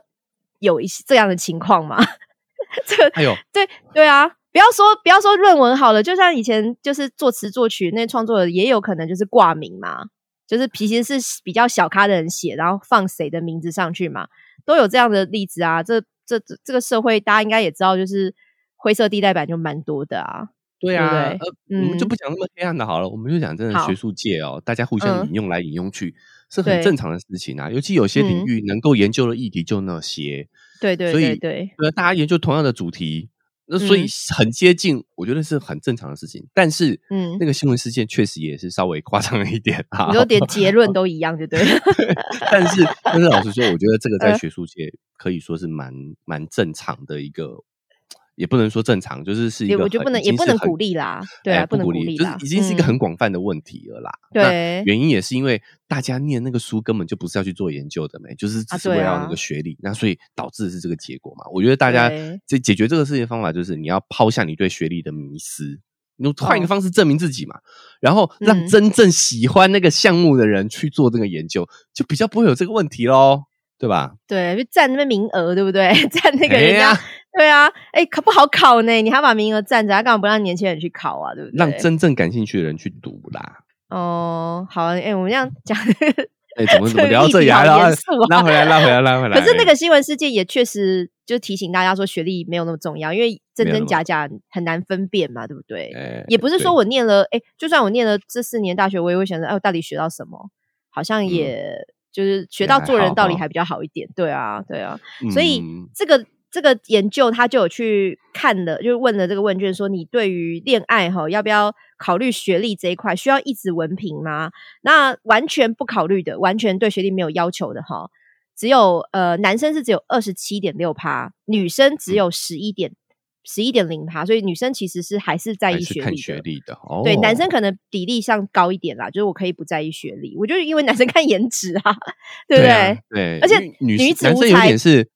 Speaker 1: 有一些这样的情况吗。*laughs* 这，
Speaker 2: 哎呦，
Speaker 1: 对对啊，不要说不要说论文好了，就像以前就是作词作曲那创作的，也有可能就是挂名嘛，就是其实是比较小咖的人写，然后放谁的名字上去嘛，都有这样的例子啊。这这这个社会，大家应该也知道，就是。灰色地带版就蛮多的啊，
Speaker 2: 对啊，呃，我们就不讲那么黑暗的好了，我们就讲真的学术界哦，大家互相引用来引用去是很正常的事情啊，尤其有些领域能够研究的议题就那些，
Speaker 1: 对对，
Speaker 2: 所以
Speaker 1: 对，
Speaker 2: 对，大家研究同样的主题。那所以很接近，我觉得是很正常的事情。但是，嗯，那个新闻事件确实也是稍微夸张了一点 *laughs* 啊，
Speaker 1: 有点结论 *laughs* 都一样，对不对？
Speaker 2: 但是，但是老实说，我觉得这个在学术界可以说是蛮蛮正常的一个。也不能说正常，就是是一个，
Speaker 1: 我就不能也不能鼓励啦，对啊，不能鼓励，
Speaker 2: 就是已经是一个很广泛的问题了啦。
Speaker 1: 对，
Speaker 2: 原因也是因为大家念那个书根本就不是要去做研究的，没，就是只是为了那个学历，那所以导致的是这个结果嘛。我觉得大家这解决这个事情方法就是你要抛下你对学历的迷思，你换一个方式证明自己嘛，然后让真正喜欢那个项目的人去做这个研究，就比较不会有这个问题喽。对吧？
Speaker 1: 对，就占那个名额，对不对？*laughs* 占那个人家，*laughs* 对啊，哎，考不好考呢，你还把名额占着，他干嘛不让年轻人去考啊？对不对？
Speaker 2: 让真正感兴趣的人去读啦。
Speaker 1: 哦，好，哎，我们这样讲，*laughs*
Speaker 2: 哎，怎么怎么聊这里来了？拉回来，拉回来，拉回来。
Speaker 1: 可是那个新闻事件也确实就提醒大家说，学历没有那么重要，因为真真假假很难分辨嘛，对不对？也不是说我念了，哎，就算我念了这四年大学，我也会想着，哎，我到底学到什么？好像也。就是学到做人道理还比较好一点，对啊，对啊，所以这个这个研究他就有去看了，就问了这个问卷，说你对于恋爱哈要不要考虑学历这一块，需要一纸文凭吗？那完全不考虑的，完全对学历没有要求的哈，只有呃男生是只有二十七点六趴，女生只有十一点。十一点零趴，所以女生其实是还是在意学历
Speaker 2: 学历的。
Speaker 1: 哦对，男生可能比例上高一点啦，就是我可以不在意学历。我就是因为男生 *laughs* 看颜值啊，对不对？
Speaker 2: 对，
Speaker 1: 而且女
Speaker 2: 女男生有点是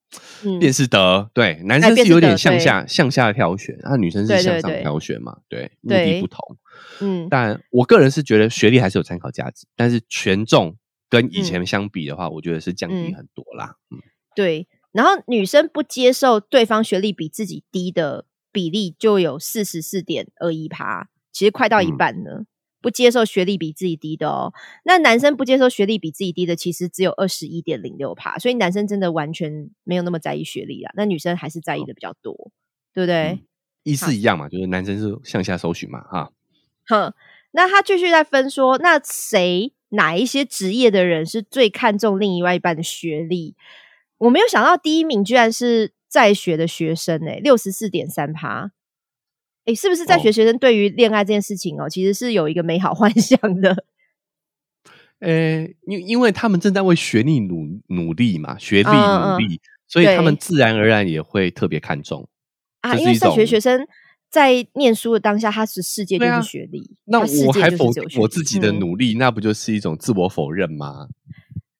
Speaker 2: 辨识得，对，男生是有点向下向下挑选，那女生是向上挑选嘛？对，目的不同。嗯，但我个人是觉得学历还是有参考价值，但是权重跟以前相比的话，我觉得是降低很多啦。嗯，
Speaker 1: 对。然后女生不接受对方学历比自己低的比例就有四十四点二一趴，其实快到一半了。不接受学历比自己低的哦，那男生不接受学历比自己低的，其实只有二十一点零六趴。所以男生真的完全没有那么在意学历啊，那女生还是在意的比较多，对不对？
Speaker 2: 意思一样嘛，就是男生是向下搜寻嘛，哈。
Speaker 1: 哼，那他继续在分说，那谁哪一些职业的人是最看重另外一半的学历？我没有想到第一名居然是在学的学生哎，六十四点三趴。哎，是不是在学学生对于恋爱这件事情哦，其实是有一个美好 *laughs* 幻想的？
Speaker 2: 呃，因因为他们正在为学历努努力嘛，学历努力，所以他们自然而然也会特别看重
Speaker 1: 啊。因为在学学生在念书的当下，他是世界就是学历，
Speaker 2: 那我还否我自己的努力，那不就是一种自我否认吗？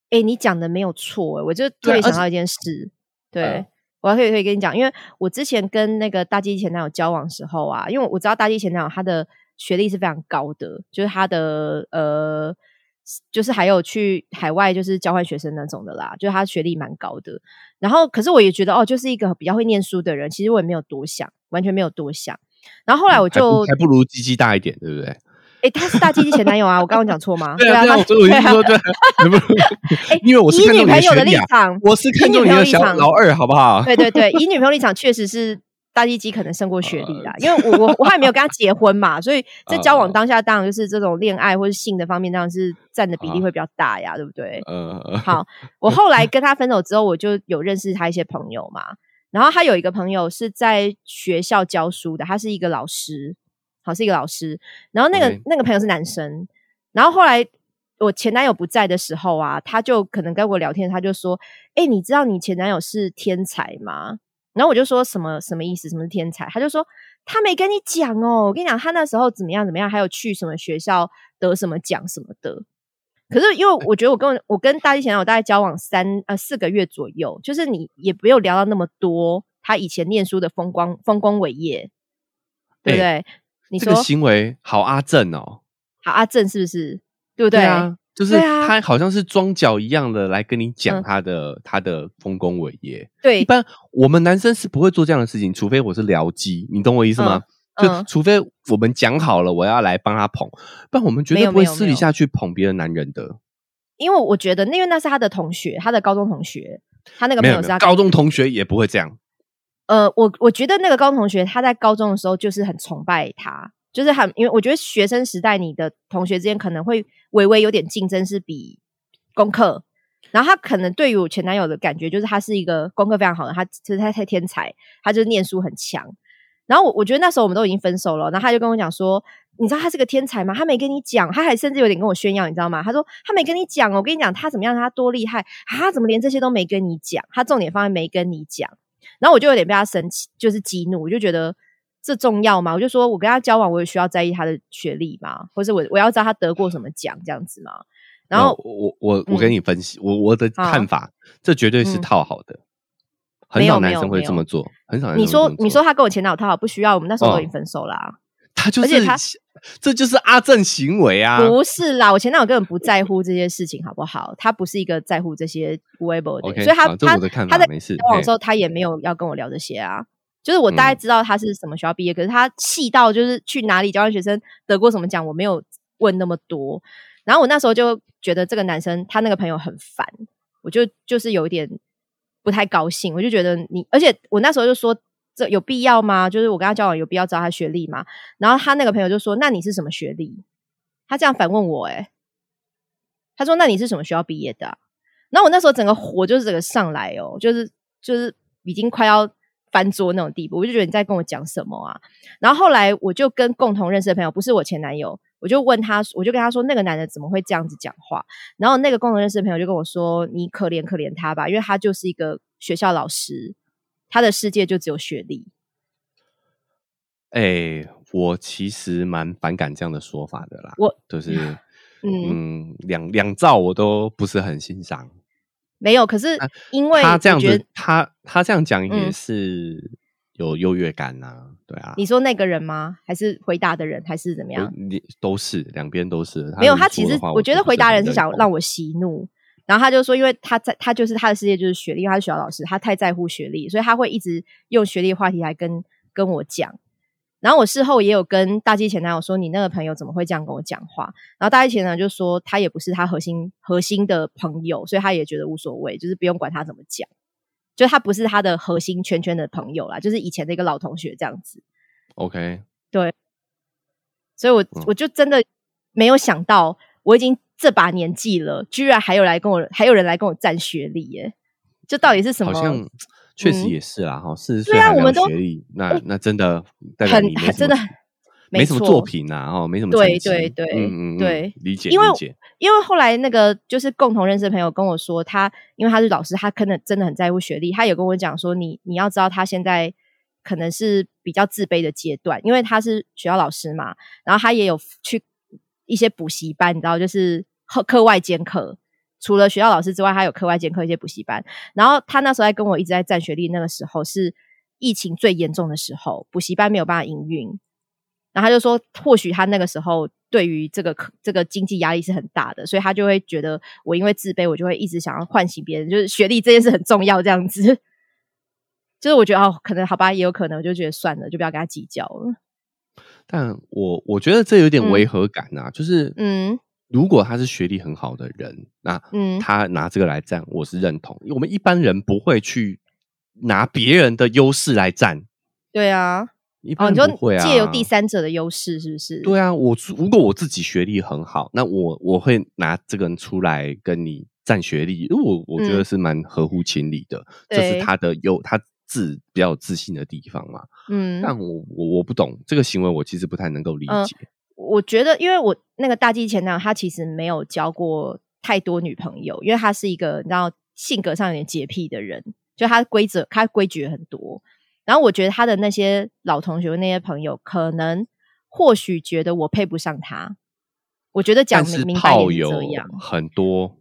Speaker 1: 哎，你讲的没有错，我就特别想到一件事，对我要特别可以跟你讲，因为我之前跟那个大鸡前男友交往时候啊，因为我知道大鸡前男友他的学历是非常高的，就是他的呃，就是还有去海外就是交换学生那种的啦，就是他学历蛮高的。然后，可是我也觉得哦，就是一个比较会念书的人，其实我也没有多想，完全没有多想。然后后来我就
Speaker 2: 还不如鸡鸡大一点，对不对？
Speaker 1: 哎，他是大鸡鸡前男友啊！我刚刚讲错吗？
Speaker 2: 对啊，
Speaker 1: 他
Speaker 2: 所以我就说对，*laughs*
Speaker 1: 哎，
Speaker 2: 因为我是
Speaker 1: 以女朋友的立场，
Speaker 2: 我是看中你的小老二，好不好？
Speaker 1: 对对对，以女朋友立场，确实是大鸡鸡可能胜过学历啦。因为我我我还没有跟他结婚嘛，所以在交往当下，当然就是这种恋爱或者性的方面，当然是占的比例会比较大呀，对不对？嗯。好，*laughs* 我后来跟他分手之后，我就有认识他一些朋友嘛，然后他有一个朋友是在学校教书的，他是一个老师。好是一个老师，然后那个那个朋友是男生，然后后来我前男友不在的时候啊，他就可能跟我聊天，他就说：“哎，你知道你前男友是天才吗？”然后我就说什么什么意思？什么是天才？他就说他没跟你讲哦，我跟你讲，他那时候怎么样怎么样，还有去什么学校得什么奖什么的。可是因为我觉得我跟我跟大一前男友大概交往三呃四个月左右，就是你也不用聊到那么多他以前念书的风光丰功伟业，对不对？你
Speaker 2: 这个行为好阿正哦，
Speaker 1: 好阿正是不是？对不对
Speaker 2: 啊？就是他好像是装脚一样的来跟你讲他的他的丰功伟业。
Speaker 1: 对，
Speaker 2: 一般我们男生是不会做这样的事情，除非我是僚机，你懂我意思吗？就除非我们讲好了，我要来帮他捧，不然我们绝对不会私底下去捧别的男人的。
Speaker 1: 因为我觉得，因为那是他的同学，他的高中同学，他那个朋友是他
Speaker 2: 高中同学也不会这样。
Speaker 1: 呃，我我觉得那个高中同学他在高中的时候就是很崇拜他。就是很，因为我觉得学生时代，你的同学之间可能会微微有点竞争，是比功课。然后他可能对于我前男友的感觉，就是他是一个功课非常好的，他其实他太天才，他就念书很强。然后我我觉得那时候我们都已经分手了，然后他就跟我讲说：“你知道他是个天才吗？他没跟你讲，他还甚至有点跟我炫耀，你知道吗？他说他没跟你讲，我跟你讲他怎么样，他多厉害啊？怎么连这些都没跟你讲？他重点放在没跟你讲。然后我就有点被他生气，就是激怒，我就觉得。”这重要吗？我就说，我跟他交往，我也需要在意他的学历吗？或者我我要知道他得过什么奖这样子吗？然后
Speaker 2: 我我我跟你分析，我我的看法，这绝对是套好的，很少男生会这么做，很少。
Speaker 1: 你说你说他跟我前男友套好，不需要，我们那时候都已经分手啦。
Speaker 2: 他就是，这就是阿正行为啊！
Speaker 1: 不是啦，我前男友根本不在乎这些事情，好不好？他不是一个在乎这些 weibo 的，所以他他他在交往的时候，他也没有要跟我聊这些啊。就是我大概知道他是什么学校毕业，可是他细到就是去哪里交换学生得过什么奖，我没有问那么多。然后我那时候就觉得这个男生他那个朋友很烦，我就就是有一点不太高兴。我就觉得你，而且我那时候就说这有必要吗？就是我跟他交往有必要知道他学历吗？然后他那个朋友就说：“那你是什么学历？”他这样反问我，哎，他说：“那你是什么学校毕业的？”然后我那时候整个火就是整个上来哦，就是就是已经快要。翻桌那种地步，我就觉得你在跟我讲什么啊？然后后来我就跟共同认识的朋友，不是我前男友，我就问他，我就跟他说，那个男的怎么会这样子讲话？然后那个共同认识的朋友就跟我说，你可怜可怜他吧，因为他就是一个学校老师，他的世界就只有学历。
Speaker 2: 哎，我其实蛮反感这样的说法的啦，
Speaker 1: 我
Speaker 2: 就是 *laughs* 嗯，两两兆我都不是很欣赏。
Speaker 1: 没有，可是因为
Speaker 2: 他这样子，他他这样讲也是有优越感呐，对啊。
Speaker 1: 你说那个人吗？还是回答的人，还是怎么样？
Speaker 2: 你都是两边都是。
Speaker 1: 没有，他其实我觉得回答人是想让我息怒，然后他就说，因为他在他就是他的世界就是学历，因为他是学校老师，他太在乎学历，所以他会一直用学历话题来跟跟我讲。然后我事后也有跟大鸡前男友说，你那个朋友怎么会这样跟我讲话？然后大鸡前男友就说，他也不是他核心核心的朋友，所以他也觉得无所谓，就是不用管他怎么讲，就他不是他的核心圈圈的朋友啦，就是以前的一个老同学这样子。
Speaker 2: OK，
Speaker 1: 对，所以我我就真的没有想到，我已经这把年纪了，居然还有来跟我还有人来跟我占学历耶，这到底是什么？
Speaker 2: 确实也是啦，哈，四十岁还有学历，那那真的代表你没
Speaker 1: 真的
Speaker 2: 没什么作品呐，哦，没什么
Speaker 1: 对对对，嗯嗯对，
Speaker 2: 理解
Speaker 1: 因为
Speaker 2: 解，
Speaker 1: 因为后来那个就是共同认识的朋友跟我说，他因为他是老师，他可能真的很在乎学历，他有跟我讲说，你你要知道他现在可能是比较自卑的阶段，因为他是学校老师嘛，然后他也有去一些补习班，你知道，就是课课外兼课。除了学校老师之外，还有课外兼课一些补习班。然后他那时候在跟我一直在占学历，那个时候是疫情最严重的时候，补习班没有办法营运。然后他就说，或许他那个时候对于这个这个经济压力是很大的，所以他就会觉得我因为自卑，我就会一直想要唤醒别人，就是学历这件事很重要这样子。*laughs* 就是我觉得哦，可能好吧，也有可能，我就觉得算了，就不要跟他计较了。
Speaker 2: 但我我觉得这有点违和感呐，就是嗯。如果他是学历很好的人，那嗯，他拿这个来占，我是认同。我们一般人不会去拿别人的优势来占。
Speaker 1: 对啊，
Speaker 2: 一般不会啊。
Speaker 1: 借由第三者的优势，是不是？
Speaker 2: 对啊，我如果我自己学历很好，那我我会拿这个人出来跟你占学历，因为我我觉得是蛮合乎情理的。这是他的优他自比较自信的地方嘛。嗯，但我我我不懂这个行为，我其实不太能够理解。
Speaker 1: 我觉得，因为我那个大机前男友，他其实没有交过太多女朋友，因为他是一个你知道性格上有点洁癖的人，就他规则他规矩很多。然后我觉得他的那些老同学那些朋友，可能或许觉得我配不上他，我觉得讲明白
Speaker 2: 也是这样，很多。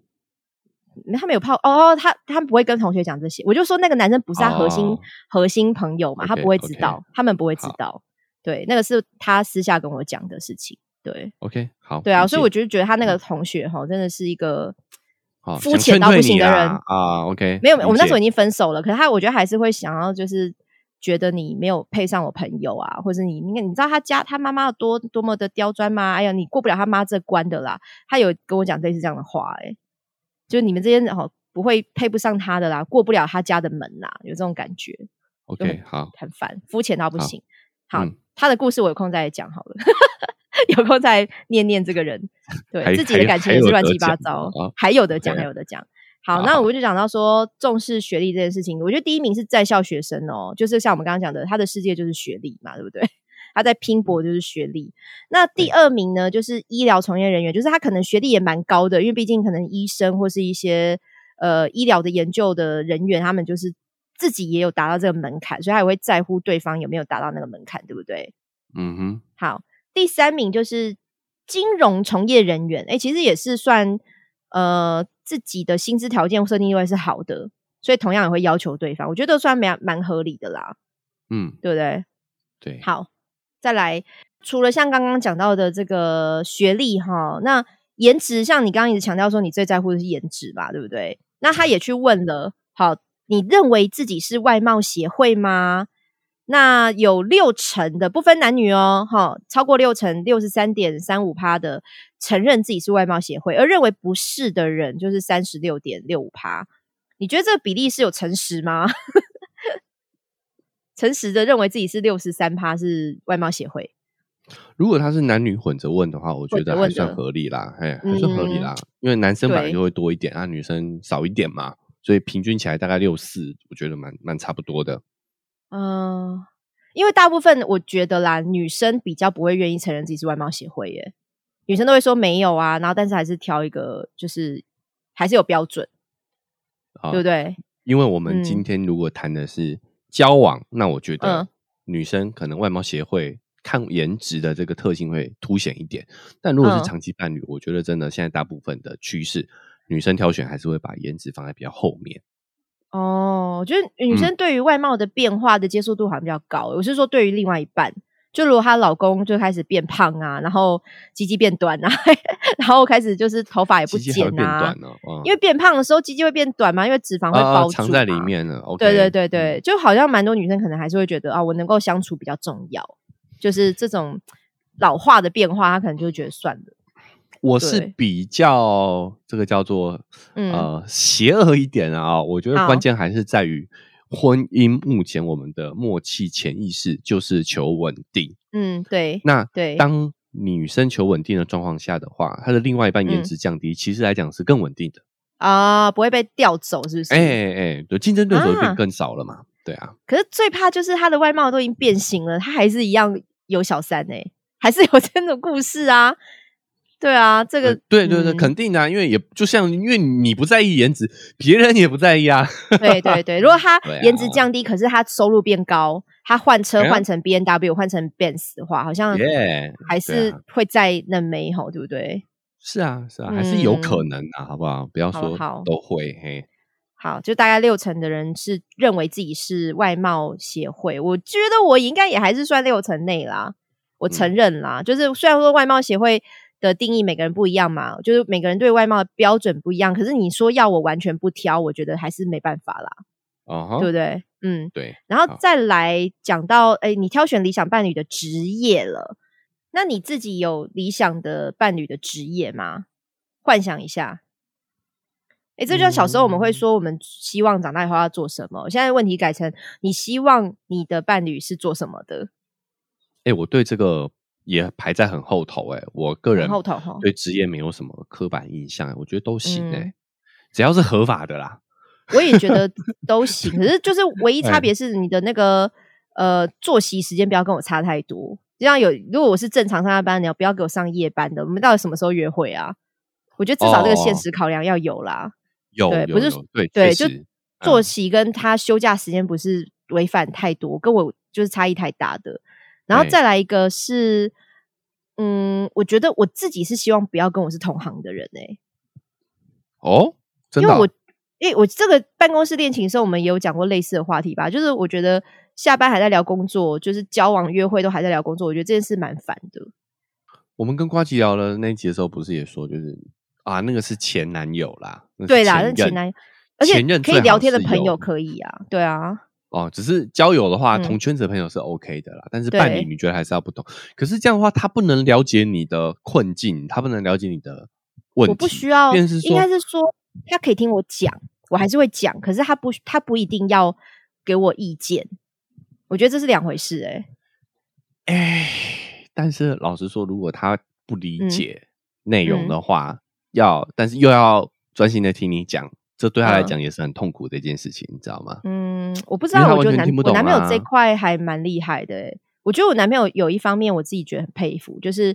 Speaker 1: 他没有泡哦，他他不会跟同学讲这些。我就说那个男生不是他核心核心朋友嘛，他不会知道，他们不会知道。对，那个是他私下跟我讲的事情。对
Speaker 2: ，OK，好，
Speaker 1: 对啊，所以我就觉得他那个同学哈，真的是一个肤浅到不行的人
Speaker 2: 啊。OK，
Speaker 1: 没有，我们那时候已经分手了，可是他我觉得还是会想要，就是觉得你没有配上我朋友啊，或者你你你知道他家他妈妈有多多么的刁钻吗？哎呀，你过不了他妈这关的啦。他有跟我讲类似这样的话，哎。就你们这些人哦，不会配不上他的啦，过不了他家的门啦，有这种感觉。
Speaker 2: OK，好，
Speaker 1: 很烦，肤浅到不行。好，他的故事我有空再讲好了，*laughs* 有空再念念这个人，*laughs* 对自己的感情也是乱七八糟，还有的讲，还有的讲。好，那我就讲到说重视学历这件事情，我觉得第一名是在校学生哦，就是像我们刚刚讲的，他的世界就是学历嘛，对不对？他在拼搏，就是学历。那第二名呢，就是医疗从业人员，就是他可能学历也蛮高的，因为毕竟可能医生或是一些呃医疗的研究的人员，他们就是自己也有达到这个门槛，所以他也会在乎对方有没有达到那个门槛，对不对？嗯哼。好，第三名就是金融从业人员，哎，其实也是算呃自己的薪资条件设定位是好的，所以同样也会要求对方，我觉得算蛮蛮合理的啦。嗯，对不对？
Speaker 2: 对，
Speaker 1: 好。再来，除了像刚刚讲到的这个学历哈，那颜值，像你刚刚一直强调说你最在乎的是颜值吧，对不对？那他也去问了，好，你认为自己是外貌协会吗？那有六成的不分男女哦，哈，超过六成六十三点三五趴的承认自己是外貌协会，而认为不是的人就是三十六点六五趴。你觉得这个比例是有诚实吗？诚实的认为自己是六十三趴是外貌协会。
Speaker 2: 如果他是男女混着问的话，我觉得还算合理啦，哎，还算合理啦。因为男生本来就会多一点啊，女生少一点嘛，所以平均起来大概六四，我觉得蛮蛮差不多的。
Speaker 1: 嗯，因为大部分我觉得啦，女生比较不会愿意承认自己是外貌协会耶，女生都会说没有啊，然后但是还是挑一个，就是还是有标准，对不对？
Speaker 2: 因为我们今天如果谈的是。交往，那我觉得女生可能外貌协会看颜值的这个特性会凸显一点，但如果是长期伴侣，我觉得真的现在大部分的趋势，女生挑选还是会把颜值放在比较后面。
Speaker 1: 哦，我觉得女生对于外貌的变化的接受度好像比较高。我是说，对于另外一半。就如果她老公就开始变胖啊，然后鸡鸡变短啊，*laughs* 然后开始就是头发也不剪啊，因为变胖的时候鸡鸡会变短嘛，因为脂肪会包
Speaker 2: 藏在里面了。
Speaker 1: 对对对对，就好像蛮多女生可能还是会觉得啊，我能够相处比较重要，就是这种老化的变化，她可能就会觉得算了。
Speaker 2: 我是比较这个叫做呃邪恶一点啊，我觉得关键还是在于。婚姻目前我们的默契潜意识就是求稳定。
Speaker 1: 嗯，对。
Speaker 2: 那对，当女生求稳定的状况下的话，她的另外一半颜值降低，其实来讲是更稳定的
Speaker 1: 啊，不会被调走，是不是？
Speaker 2: 哎哎，对，竞争对手变更少了嘛？对啊。
Speaker 1: 可是最怕就是他的外貌都已经变形了，他还是一样有小三哎，还是有这种故事啊。对啊，这个
Speaker 2: 对对对，肯定的，因为也就像因为你不在意颜值，别人也不在意啊。
Speaker 1: 对对对，如果他颜值降低，可是他收入变高，他换车换成 B N W 换成 Benz 的话，好像还是会在那美好，对不对？
Speaker 2: 是啊是啊，还是有可能的，好不好？不要说都会嘿。
Speaker 1: 好，就大概六成的人是认为自己是外貌协会，我觉得我应该也还是算六成内啦。我承认啦，就是虽然说外貌协会。的定义每个人不一样嘛，就是每个人对外貌的标准不一样。可是你说要我完全不挑，我觉得还是没办法啦，哦，对不对？嗯，
Speaker 2: 对。
Speaker 1: 然后再来讲到，哎，你挑选理想伴侣的职业了，那你自己有理想的伴侣的职业吗？幻想一下。哎，这就像小时候我们会说，我们希望长大以后要做什么。现在问题改成，你希望你的伴侣是做什么的？
Speaker 2: 哎，我对这个。也排在很后头哎，我个人
Speaker 1: 后头
Speaker 2: 对职业没有什么刻板印象，我觉得都行哎，只要是合法的啦。
Speaker 1: 我也觉得都行，可是就是唯一 *laughs* 差别是你的那个呃作息时间不要跟我差太多。就像有，如果我是正常上下班，你要不要给我上夜班的？我们到底什么时候约会啊？我觉得至少这个现实考量要有啦。
Speaker 2: 有，
Speaker 1: 不是
Speaker 2: 对
Speaker 1: 对，就作息跟他休假时间不是违反太多，跟我就是差异太大的。然后再来一个是，嗯，我觉得我自己是希望不要跟我是同行的人哎。
Speaker 2: 哦，
Speaker 1: 因为我，诶，我这个办公室恋情的时候，我们也有讲过类似的话题吧？就是我觉得下班还在聊工作，就是交往约会都还在聊工作，我觉得这件事蛮烦的。
Speaker 2: 我们跟瓜吉聊了那一集的时候，不是也说，就是啊，那个是前男友啦，
Speaker 1: 对啦，
Speaker 2: 是
Speaker 1: 前男友，而且可以聊天的朋友可以啊，对啊。
Speaker 2: 哦，只是交友的话，同圈子的朋友是 OK 的啦，但是伴侣你觉得还是要不同。可是这样的话，他不能了解你的困境，他不能了解你的问题。
Speaker 1: 我不需要，应该是说他可以听我讲，我还是会讲。可是他不，他不一定要给我意见。我觉得这是两回事，哎，
Speaker 2: 哎。但是老实说，如果他不理解内容的话，要但是又要专心的听你讲。这对他来讲也是很痛苦的一件事情，你知道吗？
Speaker 1: 嗯，我不知道，我觉得男我男朋友这块还蛮厉害的。我觉得我男朋友有一方面我自己觉得很佩服，就是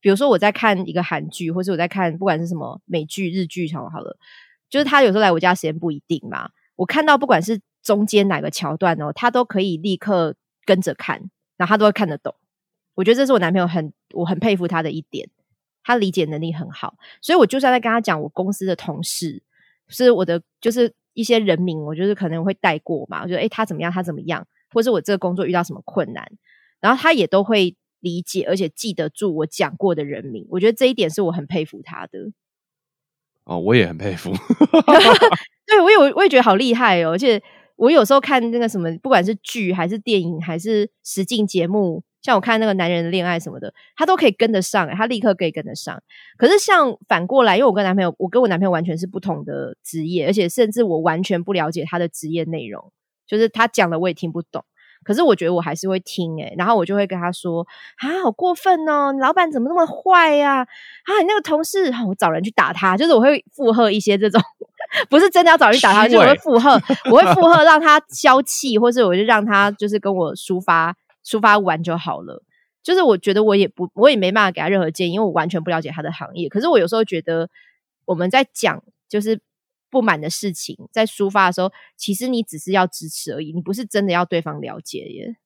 Speaker 1: 比如说我在看一个韩剧，或是我在看不管是什么美剧、日剧，好好了，就是他有时候来我家时间不一定嘛。我看到不管是中间哪个桥段哦，他都可以立刻跟着看，然后他都会看得懂。我觉得这是我男朋友很我很佩服他的一点，他理解能力很好。所以我就算在跟他讲我公司的同事。是我的，就是一些人名，我就是可能会带过嘛。我觉得，哎，他怎么样？他怎么样？或是我这个工作遇到什么困难，然后他也都会理解，而且记得住我讲过的人名。我觉得这一点是我很佩服他的。
Speaker 2: 哦，我也很佩服。*laughs*
Speaker 1: 对，我有我也觉得好厉害哦。而且我有时候看那个什么，不管是剧还是电影还是实境节目。像我看那个男人的恋爱什么的，他都可以跟得上，他立刻可以跟得上。可是像反过来，因为我跟男朋友，我跟我男朋友完全是不同的职业，而且甚至我完全不了解他的职业内容，就是他讲的我也听不懂。可是我觉得我还是会听诶，然后我就会跟他说：“啊，好过分哦，老板怎么那么坏呀？啊，你那个同事，我找人去打他。”就是我会附和一些这种，不是真的要找人打他，就我会附和，我会附和 *laughs* 让他消气，或是我就让他就是跟我抒发。抒发完就好了，就是我觉得我也不，我也没办法给他任何建议，因为我完全不了解他的行业。可是我有时候觉得，我们在讲就是不满的事情，在抒发的时候，其实你只是要支持而已，你不是真的要对方了解耶。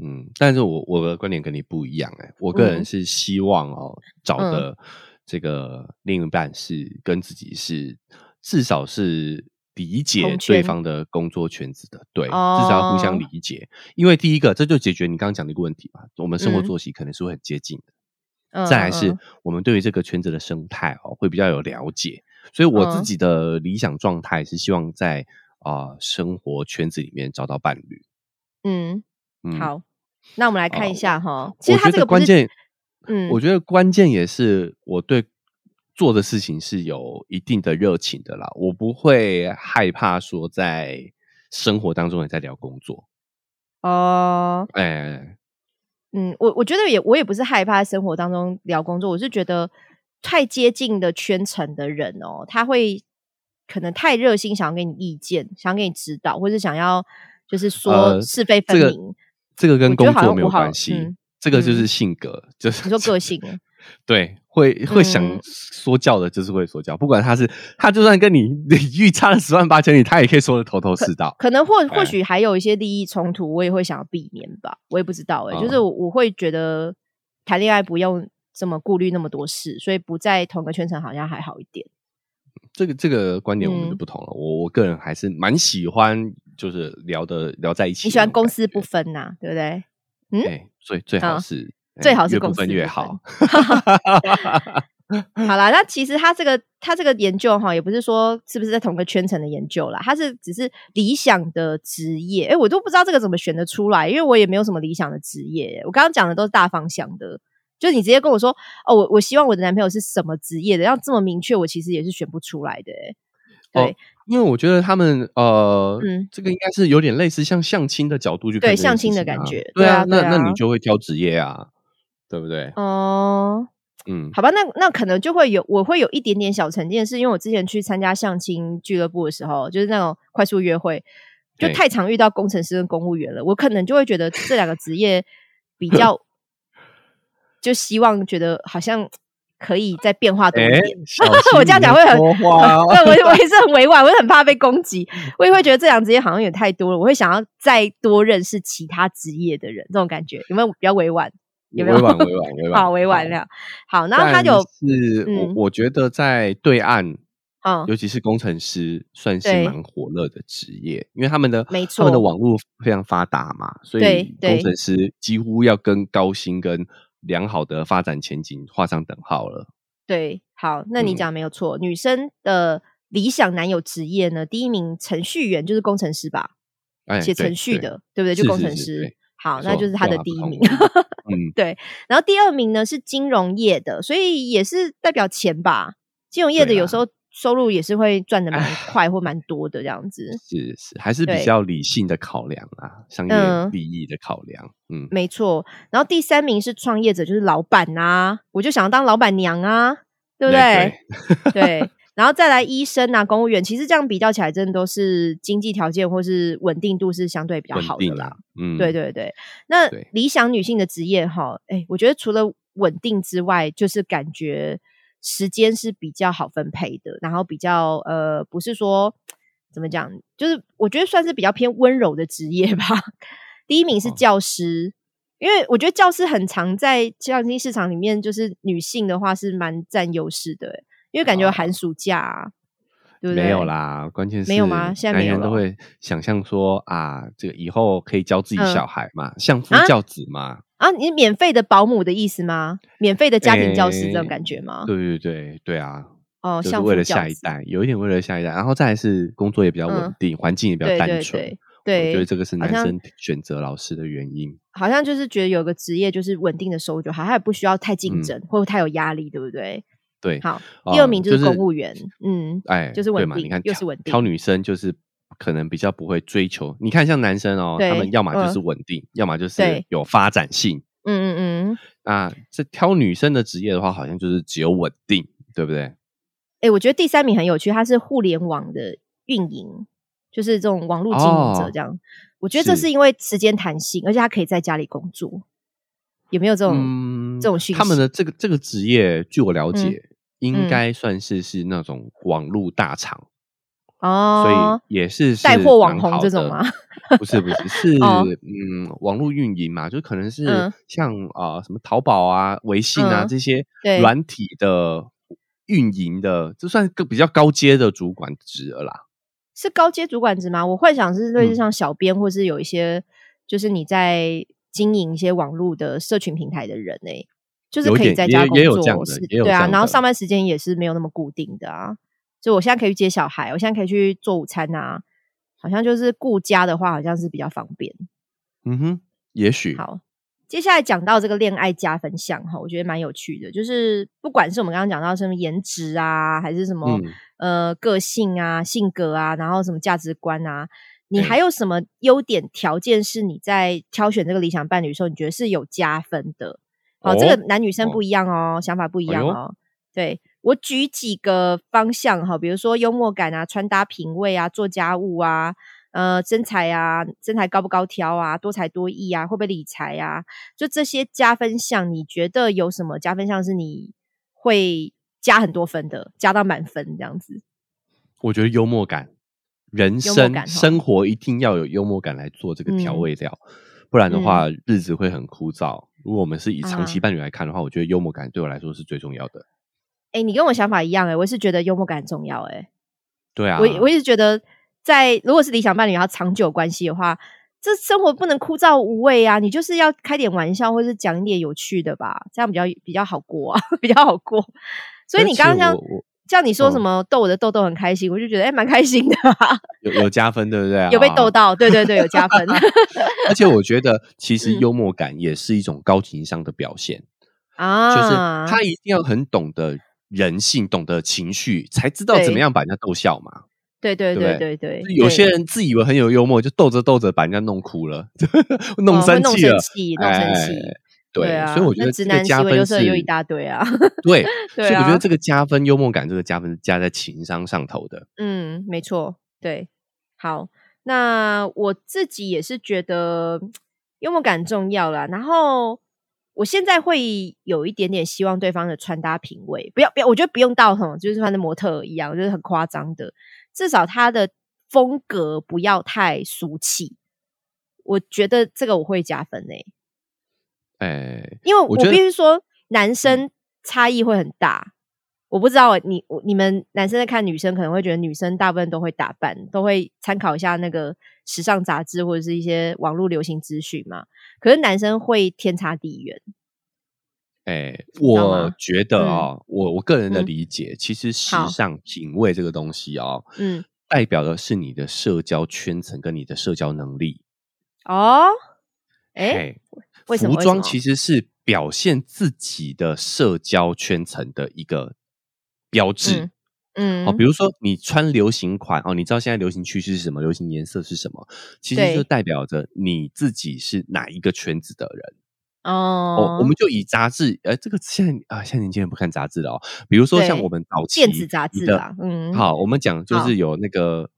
Speaker 2: 嗯，但是我我的观点跟你不一样哎，我个人是希望哦，找的这个另一半是跟自己是至少是。理解对方的工作圈子的，对，至少要互相理解。因为第一个，这就解决你刚刚讲的一个问题嘛。我们生活作息可能是会很接近的。再来是，我们对于这个圈子的生态哦，会比较有了解。所以我自己的理想状态是希望在啊生活圈子里面找到伴侣。
Speaker 1: 嗯，好，那我们来看一下哈。其实他这个
Speaker 2: 关键，嗯，我觉得关键也是我对。做的事情是有一定的热情的啦，我不会害怕说在生活当中也在聊工作。哦，哎，
Speaker 1: 嗯，我我觉得也我也不是害怕生活当中聊工作，我是觉得太接近的圈层的人哦，他会可能太热心，想要给你意见，想给你指导，或是想要就是说是非分明。
Speaker 2: 这个跟工作没有关系，这个就是性格，就是
Speaker 1: 你说个性。
Speaker 2: 对，会会想说教的，就是会说教。不管他是他，就算跟你 *laughs* 领域差了十万八千里，他也可以说的头头是道。
Speaker 1: 可能或或许还有一些利益冲突，我也会想要避免吧。我也不知道哎，就是我会觉得谈恋爱不用这么顾虑那么多事，所以不在同个圈层好像还好一点。
Speaker 2: 这个这个观点我们就不同了。我我个人还是蛮喜欢，就是聊的聊在一起。
Speaker 1: 你喜欢公私不分呐，对不对？
Speaker 2: 嗯，最最好是。
Speaker 1: 最好是
Speaker 2: 越
Speaker 1: 部分
Speaker 2: 越好。
Speaker 1: 好啦，那其实他这个他这个研究哈，也不是说是不是在同个圈层的研究啦，他是只是理想的职业。哎，我都不知道这个怎么选得出来，因为我也没有什么理想的职业。我刚刚讲的都是大方向的，就是你直接跟我说哦，我我希望我的男朋友是什么职业的，要这么明确，我其实也是选不出来的。对，
Speaker 2: 因为我觉得他们呃，这个应该是有点类似像相亲的角度去
Speaker 1: 对相亲的感觉。
Speaker 2: 对
Speaker 1: 啊，
Speaker 2: 那那你就会挑职业啊。对不对？哦，
Speaker 1: 嗯，好吧，那那可能就会有，我会有一点点小成见，是因为我之前去参加相亲俱乐部的时候，就是那种快速约会，就太常遇到工程师跟公务员了，我可能就会觉得这两个职业比较，*laughs* 就希望觉得好像可以再变化多一点。我这样讲会很，*laughs* 我我也是很委婉，我也很怕被攻击，*laughs* 我也会觉得这两职业好像有点太多了，我会想要再多认识其他职业的人，这种感觉有没有比较委婉？有没有？
Speaker 2: 委婉委婉委婉，
Speaker 1: 好委婉 *laughs* 了。好，然后他就
Speaker 2: 是我我觉得在对岸，嗯，尤其是工程师，算是蛮火热的职业，因为他们的
Speaker 1: 没错，
Speaker 2: 他们的网络非常发达嘛，所以工程师几乎要跟高薪跟良好的发展前景画上等号了。
Speaker 1: 对，好，那你讲没有错，女生的理想男友职业呢？第一名程序员就是工程师吧？写程序的，对不对？就工程师。好，那就是他的第一名。嗯，对。然后第二名呢是金融业的，所以也是代表钱吧。金融业的有时候收入也是会赚的蛮快或蛮多的这样子。
Speaker 2: 是是，还是比较理性的考量啊，商业利益的考量。嗯，
Speaker 1: 没错。然后第三名是创业者，就是老板啊，我就想要当老板娘啊，对不对？*laughs* 对。然后再来医生啊，公务员，其实这样比较起来，真的都是经济条件或是稳定度是相对比较好的啦。嗯，对对对。那理想女性的职业哈，哎，我觉得除了稳定之外，就是感觉时间是比较好分配的，然后比较呃，不是说怎么讲，就是我觉得算是比较偏温柔的职业吧。*laughs* 第一名是教师，因为我觉得教师很常在教育市场里面，就是女性的话是蛮占优势的。因为感觉寒暑假，对不对？
Speaker 2: 没有啦，关键是
Speaker 1: 没有吗？现在男
Speaker 2: 人都会想象说啊，这个以后可以教自己小孩嘛，相夫教子嘛。
Speaker 1: 啊，你免费的保姆的意思吗？免费的家庭教师这种感觉吗？
Speaker 2: 对对对对啊！哦，就是为了下一代，有一点为了下一代，然后再是工作也比较稳定，环境也比较单纯。对，我觉得这个是男生选择老师的原因。
Speaker 1: 好像就是觉得有个职业就是稳定的收入就好，他也不需要太竞争或者太有压力，对不对？
Speaker 2: 对，
Speaker 1: 好，第二名就是公务员，嗯，哎，就是稳定，
Speaker 2: 你看，
Speaker 1: 又是稳定。
Speaker 2: 挑女生就是可能比较不会追求，你看像男生哦，他们要么就是稳定，要么就是有发展性，嗯嗯嗯。啊这挑女生的职业的话，好像就是只有稳定，对不对？
Speaker 1: 哎，我觉得第三名很有趣，他是互联网的运营，就是这种网络经营者这样。我觉得这是因为时间弹性，而且他可以在家里工作。有没有这种这种讯息？
Speaker 2: 他们的这个这个职业，据我了解。应该算是是那种网络大厂哦，所以也是
Speaker 1: 带货网红这种吗？
Speaker 2: 不是不是是 *laughs* 嗯，网络运营嘛，就可能是像啊什么淘宝啊、微信啊这些软体的运营的，这算个比较高阶的主管职了啦。
Speaker 1: 是高阶主管职吗？我幻想是类似像小编，或是有一些就是你在经营一些网络的社群平台的人诶。就是可以在家工作，是，对啊，然后上班时间也是没有那么固定的啊。就我现在可以去接小孩，我现在可以去做午餐啊，好像就是顾家的话，好像是比较方便。
Speaker 2: 嗯哼，也许
Speaker 1: 好。接下来讲到这个恋爱加分项哈，我觉得蛮有趣的，就是不管是我们刚刚讲到什么颜值啊，还是什么呃个性啊、性格啊，然后什么价值观啊，你还有什么优点条件是你在挑选这个理想伴侣的时候，你觉得是有加分的？哦，这个男女生不一样哦，想法不一样哦。对我举几个方向哈，比如说幽默感啊、穿搭品味啊、做家务啊、呃身材啊、身材高不高挑啊、多才多艺啊、会不会理财啊，就这些加分项，你觉得有什么加分项是你会加很多分的，加到满分这样子？
Speaker 2: 我觉得幽默感，人生生活一定要有幽默感来做这个调味料，不然的话日子会很枯燥。如果我们是以长期伴侣来看的话，我觉得幽默感对我来说是最重要的。
Speaker 1: 哎，你跟我想法一样哎，我是觉得幽默感很重要哎。
Speaker 2: 对啊，
Speaker 1: 我我一直觉得，在如果是理想伴侣要长久关系的话，这生活不能枯燥无味啊，你就是要开点玩笑，或是讲一点有趣的吧，这样比较比较好过啊，*laughs* 比较好过。所以你刚刚像。叫你说什么逗我的豆豆很开心，我就觉得哎蛮开心的，*laughs*
Speaker 2: 有有加分对不对？
Speaker 1: 有被逗到，对对对，有加分。*laughs*
Speaker 2: 而且我觉得其实幽默感也是一种高情商的表现啊，就是他一定要很懂得人性，懂得情绪，才知道怎么样把人家逗笑嘛。
Speaker 1: 对对对对对，
Speaker 2: 有些人自以为很有幽默，就逗着逗着把人家弄哭了，*laughs*
Speaker 1: 弄
Speaker 2: 生气了，
Speaker 1: 弄生气。
Speaker 2: 对啊，*laughs* 所以我觉得
Speaker 1: 直男
Speaker 2: 加分是
Speaker 1: 又一大堆啊。
Speaker 2: 对，所以我觉得这个加分幽默感，这个加分是加在情商上头的。
Speaker 1: 嗯，没错。对，好，那我自己也是觉得幽默感重要啦。然后我现在会有一点点希望对方的穿搭品味，不要不要，我觉得不用到什么，就是穿的模特一样，就是很夸张的。至少他的风格不要太俗气，我觉得这个我会加分诶。
Speaker 2: 哎，
Speaker 1: 因为我必须说，男生差异会很大。我不知道你你们男生在看女生，可能会觉得女生大部分都会打扮，都会参考一下那个时尚杂志或者是一些网络流行资讯嘛。可是男生会天差地远。
Speaker 2: 哎，我觉得啊，我我个人的理解，其实时尚品味这个东西啊，嗯，代表的是你的社交圈层跟你的社交能力。
Speaker 1: 哦，哎，
Speaker 2: 服装其实是表现自己的社交圈层的一个。标志，嗯，哦，比如说你穿流行款哦，你知道现在流行趋势是什么？流行颜色是什么？其实就代表着你自己是哪一个圈子的人哦。我们就以杂志，呃，这个现在啊，现在年轻人不看杂志了哦。比如说像我们早期
Speaker 1: 电子杂志的，嗯，
Speaker 2: 好，我们讲就是有那个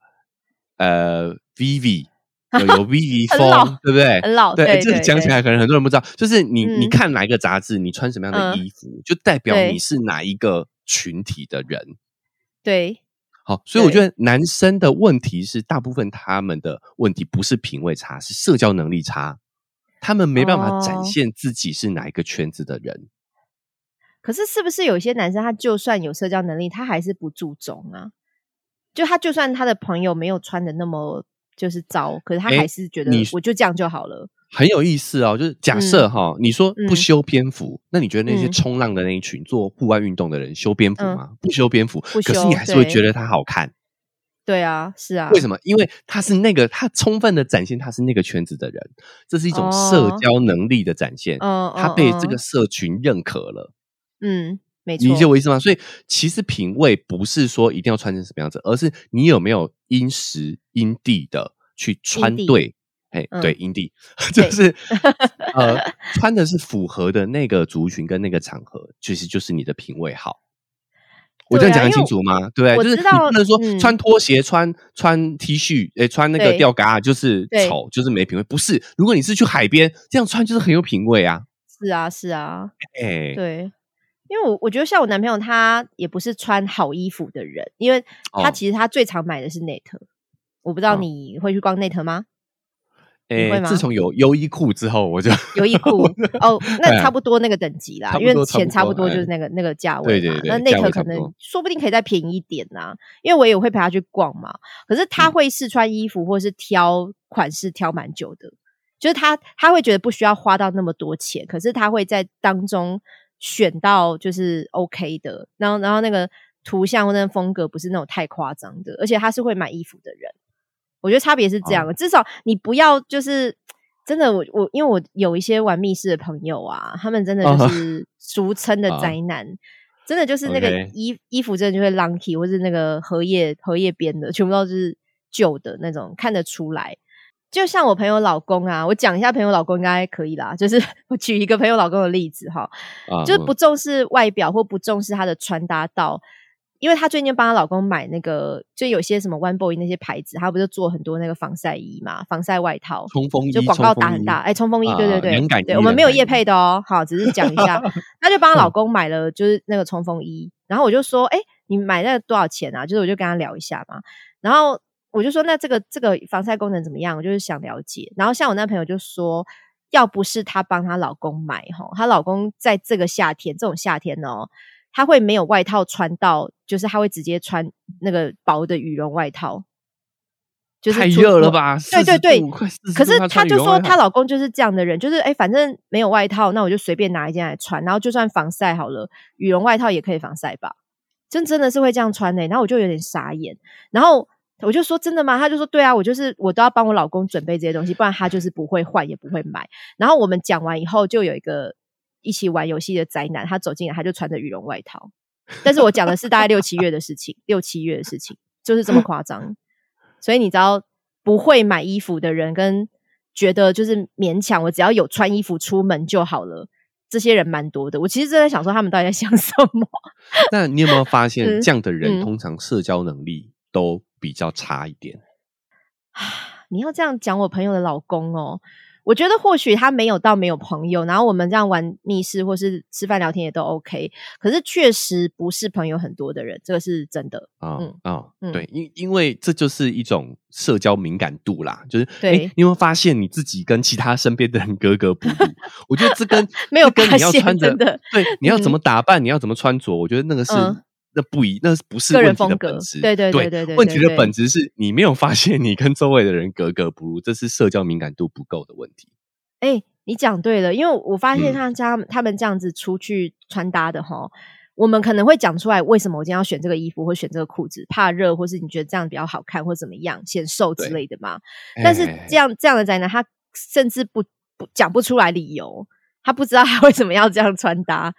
Speaker 2: 呃，Vivi。*laughs* 有有 V *laughs* 风，对不对？
Speaker 1: 很老，
Speaker 2: 对，这个讲起来可能很多人不知道。就是你你看哪一个杂志，你穿什么样的衣服，就代表你是哪一个群体的人。
Speaker 1: 对，
Speaker 2: 好，所以我觉得男生的问题是，大部分他们的问题不是品味差，是社交能力差，他们没办法展现自己是哪一个圈子的人。
Speaker 1: 可是，是不是有些男生他就算有社交能力，他还是不注重啊？就他就算他的朋友没有穿的那么。就是糟，可是他还是觉得，我就这样就好了。
Speaker 2: 很有意思哦，就是假设哈，你说不修边幅，那你觉得那些冲浪的那一群做户外运动的人修边幅吗？不修边幅，可是你还是会觉得他好看。
Speaker 1: 对啊，是啊。
Speaker 2: 为什么？因为他是那个，他充分的展现他是那个圈子的人，这是一种社交能力的展现。嗯，他被这个社群认可了。
Speaker 1: 嗯。
Speaker 2: 理解我意思吗？所以其实品味不是说一定要穿成什么样子，而是你有没有因时因地的去穿对。哎，对，因地 *laughs* 就是呃，穿的是符合的那个族群跟那个场合，其实就是你的品味好。我这样讲很清楚吗？对？就是你不能说穿拖鞋、穿穿 T 恤，哎，穿那个吊嘎就是丑，就是没品味。不是，如果你是去海边这样穿，就是很有品味啊。
Speaker 1: 是啊，是啊，哎，对。因为我我觉得像我男朋友，他也不是穿好衣服的人，因为他其实他最常买的是内特、哦。我不知道你会去逛 Net 吗？
Speaker 2: 哎，自从有优衣库之后，我就 *laughs*
Speaker 1: 优衣库 *laughs* 哦，那差不多那个等级啦，因为钱差不多就是那个那个价位。
Speaker 2: 对对对，
Speaker 1: 那 Net 可能说不定可以再便宜一点呐，因为我也会陪他去逛嘛。可是他会试穿衣服，或是挑款式挑蛮久的，就是他他会觉得不需要花到那么多钱，可是他会在当中。选到就是 OK 的，然后然后那个图像或者风格不是那种太夸张的，而且他是会买衣服的人，我觉得差别是这样的。至少你不要就是真的，我我因为我有一些玩密室的朋友啊，他们真的就是俗称的灾难，真的就是那个衣衣服真的就会 lucky 或是那个荷叶荷叶边的，全部都是旧的那种，看得出来。就像我朋友老公啊，我讲一下朋友老公应该可以啦。就是 *laughs* 我举一个朋友老公的例子哈，就是不重视外表或不重视他的穿搭到，因为他最近帮他老公买那个，就有些什么 One Boy 那些牌子，他不是做很多那个防晒衣嘛，防晒外套、
Speaker 2: 冲锋衣，
Speaker 1: 就广告打很大，哎，冲锋衣，对对对，对，我们没有叶配的哦，好，只是讲一下，*laughs* 他就帮他老公买了就是那个冲锋衣，然后我就说，哎，你买那个多少钱啊？就是我就跟他聊一下嘛，然后。我就说，那这个这个防晒功能怎么样？我就是想了解。然后像我那朋友就说，要不是她帮她老公买哈，她老公在这个夏天，这种夏天哦，他会没有外套穿到，就是他会直接穿那个薄的羽绒外套，
Speaker 2: 就是太热了吧？
Speaker 1: 对对对，可是
Speaker 2: 她
Speaker 1: 就说她老公就是这样的人，就是哎，反正没有外套，那我就随便拿一件来穿，然后就算防晒好了，羽绒外套也可以防晒吧？真真的是会这样穿呢？然后我就有点傻眼，然后。我就说真的吗？他就说对啊，我就是我都要帮我老公准备这些东西，不然他就是不会换也不会买。然后我们讲完以后，就有一个一起玩游戏的宅男，他走进来，他就穿着羽绒外套。但是我讲的是大概六七月的事情，六七月的事情就是这么夸张。所以你知道，不会买衣服的人跟觉得就是勉强我只要有穿衣服出门就好了，这些人蛮多的。我其实正在想说，他们到底在想什么？
Speaker 2: 那你有没有发现，这样的人通常社交能力都？比较差一点
Speaker 1: 啊！*sighs* 你要这样讲我朋友的老公哦，我觉得或许他没有到没有朋友，然后我们这样玩密室或是吃饭聊天也都 OK。可是确实不是朋友很多的人，这个是真的
Speaker 2: 啊啊，对，因因为这就是一种社交敏感度啦，就是对，你会发现你自己跟其他身边的人格格不入。我觉得这跟 *laughs*
Speaker 1: 没有
Speaker 2: 跟你要穿着
Speaker 1: 对，
Speaker 2: 你要怎么打扮，你要怎么穿着，我觉得那个是。那不一，那不是问题的本质。
Speaker 1: 对对对对对，
Speaker 2: 问题的本质是你没有发现你跟周围的人格格不入，这是社交敏感度不够的问题。
Speaker 1: 哎，你讲对了，因为我发现他家他们这样子出去穿搭的哈，我们可能会讲出来为什么我今天要选这个衣服或选这个裤子，怕热，或是你觉得这样比较好看，或怎么样显瘦之类的嘛。但是这样这样的宅男，他甚至不不讲不出来理由，他不知道他为什么要这样穿搭。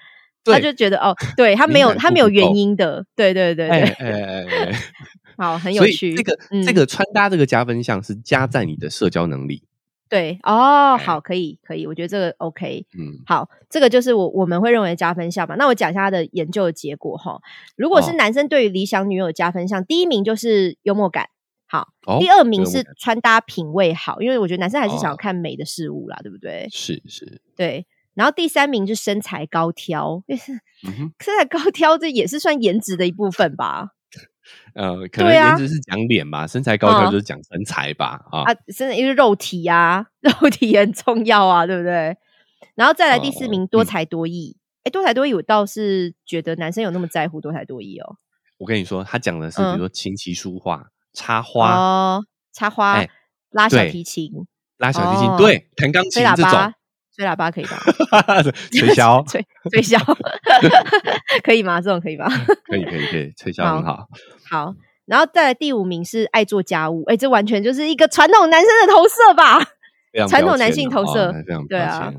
Speaker 1: 他就觉得哦，对他没有他没有原因的，对对对对，*laughs* 好很有趣。
Speaker 2: 这个这个穿搭这个加分项是加在你的社交能力。
Speaker 1: 对哦，好可以可以，我觉得这个 OK。嗯，好，这个就是我我们会认为加分项嘛。那我讲一下他的研究的结果哈。如果是男生对于理想女友加分项，第一名就是幽默感，好，第二名是穿搭品味好，因为我觉得男生还是想要看美的事物啦，对不对？
Speaker 2: 是是，
Speaker 1: 对。然后第三名是身材高挑，身材高挑这也是算颜值的一部分吧？*laughs*
Speaker 2: 呃，*laughs* 可能颜值是讲脸吧，身材高挑就是讲身材吧？啊，
Speaker 1: 身材因为肉体啊，*laughs* 肉体也很重要啊，对不对？然后再来第四名多才多艺，哎，多才多艺我倒是觉得男生有那么在乎多才多艺哦。
Speaker 2: 我跟你说，他讲的是比如说琴棋书画、插花
Speaker 1: 哦，插花、拉小提琴、
Speaker 2: 拉小提琴，对，弹钢琴这种。
Speaker 1: 吹喇叭可以吧？*laughs*
Speaker 2: 吹箫，*laughs*
Speaker 1: 吹吹箫 *laughs* 可以吗？这种可以吧？
Speaker 2: 可以可以可以，吹箫很好。
Speaker 1: 好，然后再来第五名是爱做家务，哎，这完全就是一个传统男生的投射吧？传统男性投射，对啊。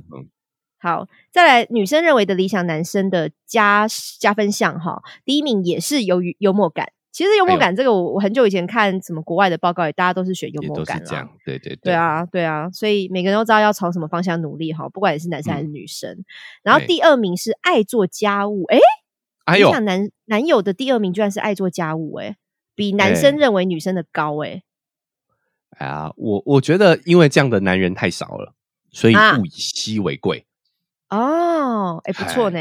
Speaker 1: 好，再来女生认为的理想男生的加加分项哈，第一名也是由于幽默感。其实幽默感这个，我我很久以前看什么国外的报告，也大家都是选幽默感
Speaker 2: 了。对对
Speaker 1: 对啊，对啊，所以每个人都知道要朝什么方向努力哈，不管你是男生还是女生。然后第二名是爱做家务，哎，你想男男友的第二名居然是爱做家务，哎，比男生认为女生的高，哎。
Speaker 2: 哎呀，我我觉得因为这样的男人太少了，所以物以稀为贵。
Speaker 1: 哦，哎，不错呢。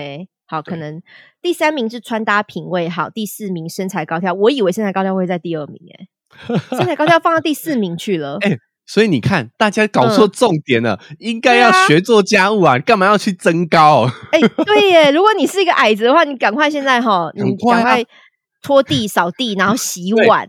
Speaker 1: 好，可能第三名是穿搭品味好，第四名身材高挑。我以为身材高挑会在第二名，哎，身材高挑放到第四名去了。*laughs*
Speaker 2: 哎，所以你看，大家搞错重点了，应该要学做家务啊，干嘛要去增高？
Speaker 1: 哎，对耶，如果你是一个矮子的话，你赶快现在哈，你赶快拖地、扫地，然后洗碗，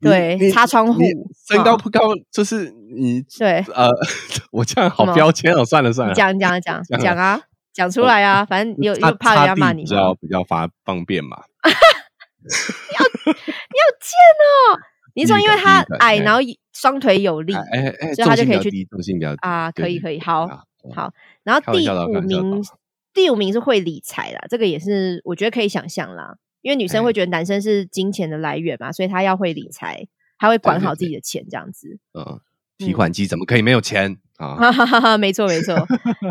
Speaker 1: 对，擦窗户。
Speaker 2: 身高不高，就是你
Speaker 1: 对
Speaker 2: 呃，*laughs* 我这样好标签哦，算了算了，
Speaker 1: 讲讲 *laughs* 讲讲啊。讲出来啊，反正又又怕人家骂你，
Speaker 2: 知道比较发方便嘛。*laughs*
Speaker 1: 你要你要贱哦！你说因为他矮，然后双腿有力，哎哎，所以他就可以去
Speaker 2: 重心比较
Speaker 1: 啊，可以可以，好好。然后第五名，第五名是会理财啦，这个也是我觉得可以想象啦，因为女生会觉得男生是金钱的来源嘛，所以他要会理财，他会管好自己的钱，这样子。
Speaker 2: 嗯，提款机怎么可以没有钱啊？*laughs*
Speaker 1: 哈哈哈没错没错。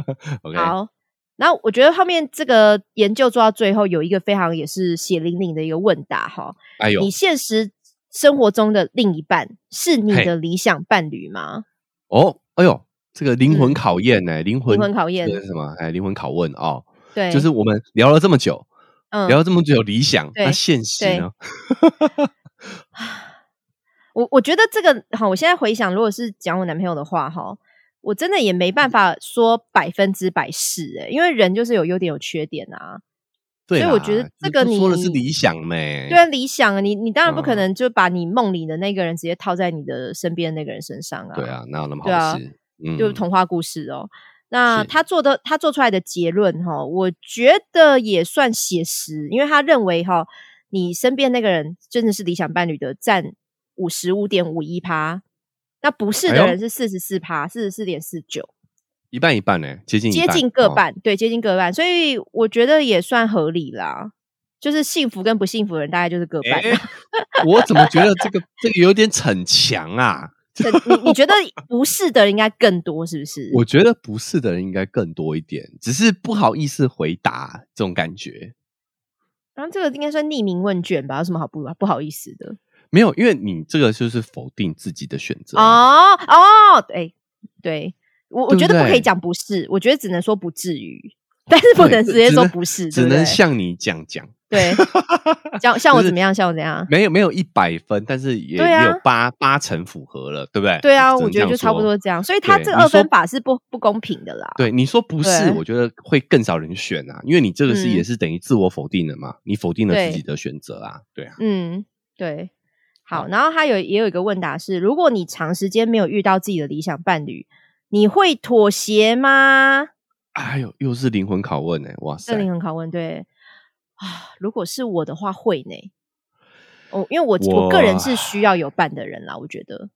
Speaker 1: *laughs* 好。那我觉得后面这个研究做到最后，有一个非常也是血淋淋的一个问答哈。哎呦，你现实生活中的另一半是你的理想伴侣吗？
Speaker 2: 哦，哎呦，这个灵魂考验呢，灵魂
Speaker 1: 灵魂考验
Speaker 2: 是什么？哎，灵魂拷问哦。
Speaker 1: 对，
Speaker 2: 就是我们聊了这么久，聊了这么久理想，那现实呢？*laughs*
Speaker 1: 我我觉得这个好，我现在回想，如果是讲我男朋友的话，哈。我真的也没办法说百分之百是哎，因为人就是有优点有缺点啊。
Speaker 2: 所
Speaker 1: 以我觉得这个你
Speaker 2: 说的是理想没？
Speaker 1: 对啊，理想啊，你你当然不可能就把你梦里的那个人直接套在你的身边的那个人身上啊。
Speaker 2: 对啊，哪有那么好事？
Speaker 1: 就是童话故事哦。那他做的他做出来的结论哈，我觉得也算写实，因为他认为哈，你身边那个人真的是理想伴侣的占五十五点五一趴。那不是的人是四十四趴，四十四点四九，
Speaker 2: 一半一半呢，接近
Speaker 1: 接近各半，对，接近各半，所以我觉得也算合理啦。就是幸福跟不幸福的人，大概就是各半。
Speaker 2: 我怎么觉得这个这个有点逞强啊？*laughs*
Speaker 1: 你你觉得不是的人应该更多，是不是？*laughs*
Speaker 2: 我觉得不是的人应该更多一点，只是不好意思回答这种感觉。
Speaker 1: 然后这个应该算匿名问卷吧？有什么好不不好意思的？
Speaker 2: 没有，因为你这个就是否定自己的选择
Speaker 1: 哦哦，对对，我我觉得不可以讲不是，我觉得只能说不至于，但是不能直接说不是，
Speaker 2: 只能像你讲讲。
Speaker 1: 对，像像我怎么样，像我怎样？
Speaker 2: 没有没有一百分，但是也也有八八成符合了，对不对？
Speaker 1: 对啊，我觉得就差不多这样。所以他这个二分法是不不公平的啦。
Speaker 2: 对，你说不是，我觉得会更少人选啊，因为你这个是也是等于自我否定了嘛，你否定了自己的选择啊，对啊。
Speaker 1: 嗯，对。好，然后他有也有一个问答是：如果你长时间没有遇到自己的理想伴侣，你会妥协吗？
Speaker 2: 哎呦，又是灵魂拷问呢！哇塞，
Speaker 1: 灵魂拷问，对。啊，如果是我的话，会呢。哦，因为我我个人是需要有伴的人啦，我觉得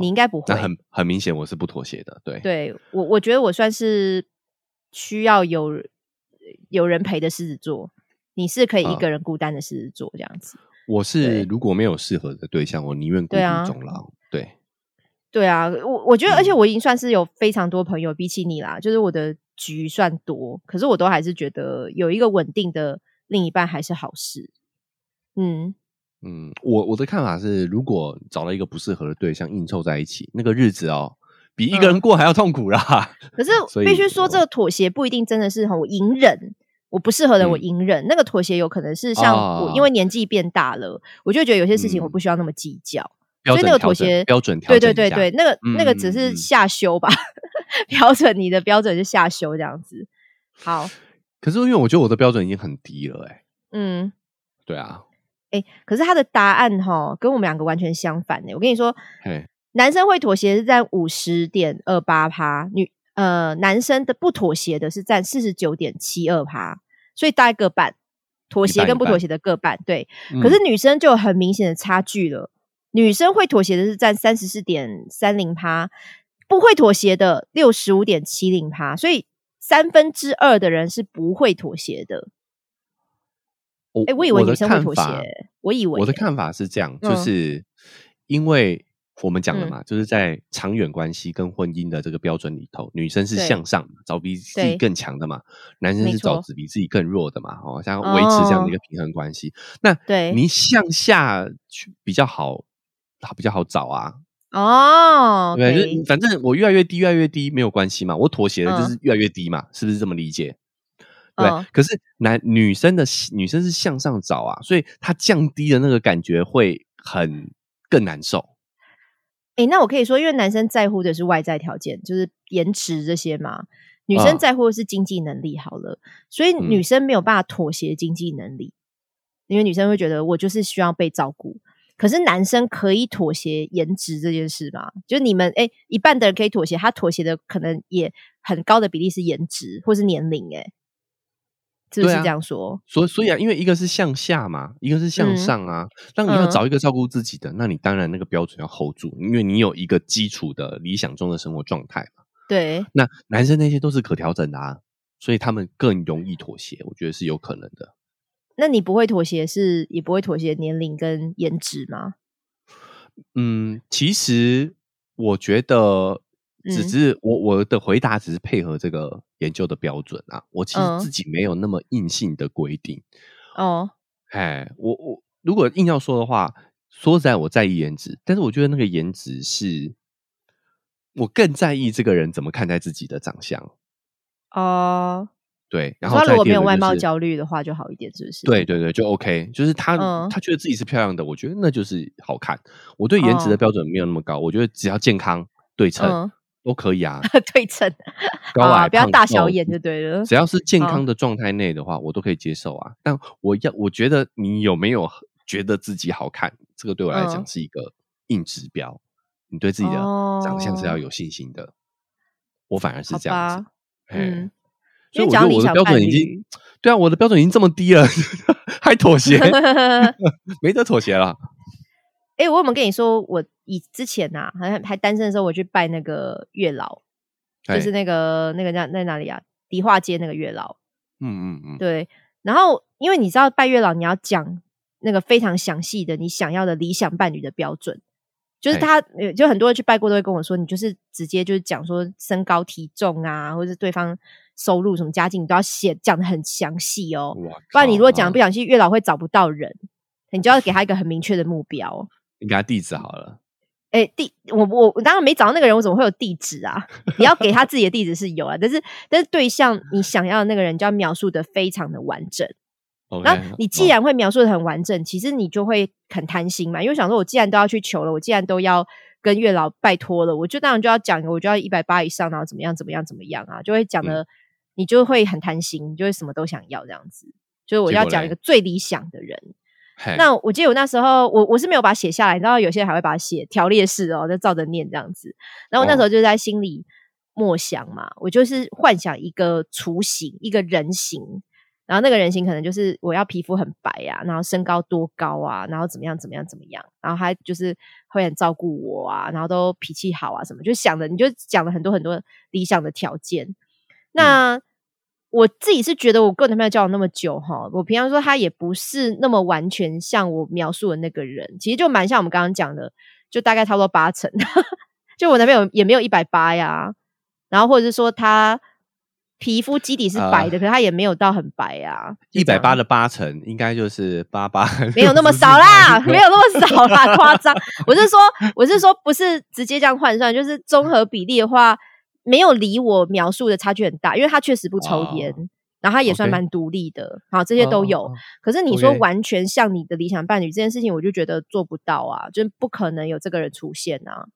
Speaker 1: 你应该不会。
Speaker 2: 那很很明显，我是不妥协的。对，
Speaker 1: 对我我觉得我算是需要有有人陪的狮子座，你是可以一个人孤单的狮子座这样子。
Speaker 2: 我是如果没有适合的对象，我宁愿孤独终老。对，
Speaker 1: 对啊，我我觉得，而且我已经算是有非常多朋友，比起你啦，就是我的局算多，可是我都还是觉得有一个稳定的。另一半还是好事，嗯
Speaker 2: 嗯，我我的看法是，如果找到一个不适合的对象，硬凑在一起，那个日子哦，比一个人过还要痛苦啦。
Speaker 1: 可是必须说，这个妥协不一定真的是很隐忍，我不适合的，我隐忍。那个妥协有可能是像我，因为年纪变大了，我就觉得有些事情我不需要那么计较，所以那个妥协
Speaker 2: 标准，
Speaker 1: 对对对对，那个。那个只是下修吧，标准你的标准是下修这样子，好。
Speaker 2: 可是因为我觉得我的标准已经很低了，哎，嗯，对啊，
Speaker 1: 哎，可是他的答案哈跟我们两个完全相反呢。我跟你说，男生会妥协是占五十点二八趴，女呃男生的不妥协的是占四十九点七二趴，所以大概各半，妥协跟不妥协的各半，对。可是女生就有很明显的差距了，女生会妥协的是占三十四点三零趴，不会妥协的六十五点七零趴，所以。三分之二的人是不会妥协的。哎，我以为女生会妥协，我以为
Speaker 2: 我的看法是这样，就是因为我们讲了嘛，就是在长远关系跟婚姻的这个标准里头，女生是向上找比自己更强的嘛，男生是找比自己更弱的嘛，哦，想要维持这样的一个平衡关系。那
Speaker 1: 对。
Speaker 2: 你向下去比较好，比较好找啊。
Speaker 1: 哦，
Speaker 2: 对，反正我越来越低，越来越低没有关系嘛，我妥协的就是越来越低嘛，是不是这么理解？对，可是男女生的女生是向上找啊，所以她降低的那个感觉会很更难受。
Speaker 1: 哎，那我可以说，因为男生在乎的是外在条件，就是颜值这些嘛，女生在乎的是经济能力。好了，所以女生没有办法妥协经济能力，因为女生会觉得我就是需要被照顾。可是男生可以妥协颜值这件事吗？就你们哎，一半的人可以妥协，他妥协的可能也很高的比例是颜值或是年龄，哎，是不是这样说？
Speaker 2: 所所以啊，因为一个是向下嘛，一个是向上啊。当你要找一个照顾自己的，那你当然那个标准要 hold 住，因为你有一个基础的理想中的生活状态嘛。
Speaker 1: 对，
Speaker 2: 那男生那些都是可调整的啊，所以他们更容易妥协，我觉得是有可能的。
Speaker 1: 那你不会妥协，是也不会妥协年龄跟颜值吗？
Speaker 2: 嗯，其实我觉得只是我我的回答只是配合这个研究的标准啊。我其实自己没有那么硬性的规定哦。哎，我我如果硬要说的话，说实在我在意颜值，但是我觉得那个颜值是我更在意这个人怎么看待自己的长相哦。对，然后
Speaker 1: 如果没有外貌焦虑的话，就好一点，是不是？
Speaker 2: 对对对，就 OK。就是他他觉得自己是漂亮的，我觉得那就是好看。我对颜值的标准没有那么高，我觉得只要健康对称都可以啊。*laughs*
Speaker 1: 对称，
Speaker 2: 高矮
Speaker 1: 不要大小眼就对了。
Speaker 2: 只要是健康的状态内的话，我都可以接受啊。但我要我觉得你有没有觉得自己好看，这个对我来讲是一个硬指标。你对自己的长相是要有信心的。我反而是这样子，嗯。所以我觉得我的标准已经，对啊，我的标准已经这么低了，*laughs* 还妥协？*laughs* 没得妥协了。
Speaker 1: 哎，我有没有跟你说，我以之前呐，还还单身的时候，我去拜那个月老，就是那个那个叫在哪里啊？迪化街那个月老。嗯嗯嗯。对。然后，因为你知道拜月老，你要讲那个非常详细的你想要的理想伴侣的标准，就是他就很多人去拜过都会跟我说，你就是直接就是讲说身高体重啊，或者是对方。收入什么家境你都要写讲的很详细哦，不然你如果讲的不详细，月老会找不到人，你就要给他一个很明确的目标。
Speaker 2: 你给他地址好了。
Speaker 1: 哎，地我我我当然没找到那个人，我怎么会有地址啊？*laughs* 你要给他自己的地址是有啊，但是但是对象你想要的那个人就要描述的非常的完整。
Speaker 2: 那
Speaker 1: 你既然会描述的很完整，其实你就会很贪心嘛，因为想说我既然都要去求了，我既然都要跟月老拜托了，我就当然就要讲，我就要一百八以上，然后怎么样怎么样怎么样啊，就会讲的你就会很贪心，你就会什么都想要这样子。就是我要讲一个最理想的人。那我记得我那时候，我我是没有把它写下来，你知道有些人还会把它写条列式哦，就照着念这样子。然后那时候就在心里默想嘛，我就是幻想一个雏形，一个人形，然后那个人形可能就是我要皮肤很白呀，然后身高多高啊，然后怎么样怎么样怎么样，然后还就是会很照顾我啊，然后都脾气好啊什么，就想着你就讲了很多很多理想的条件，那。我自己是觉得，我跟男朋友交往那么久哈，我平常说他也不是那么完全像我描述的那个人，其实就蛮像我们刚刚讲的，就大概差不多八成。*laughs* 就我男朋友也没有一百八呀，然后或者是说他皮肤基底是白的，可是他也没有到很白呀。
Speaker 2: 一百八的八成应该就是八八，
Speaker 1: 没有那么少啦，没有那么少啦，夸张。*laughs* 我是说，我是说，不是直接这样换算，就是综合比例的话。没有离我描述的差距很大，因为他确实不抽烟，然后他也算蛮独立的，好，这些都有。可是你说完全像你的理想伴侣这件事情，我就觉得做不到啊，就不可能有这个人出现啊。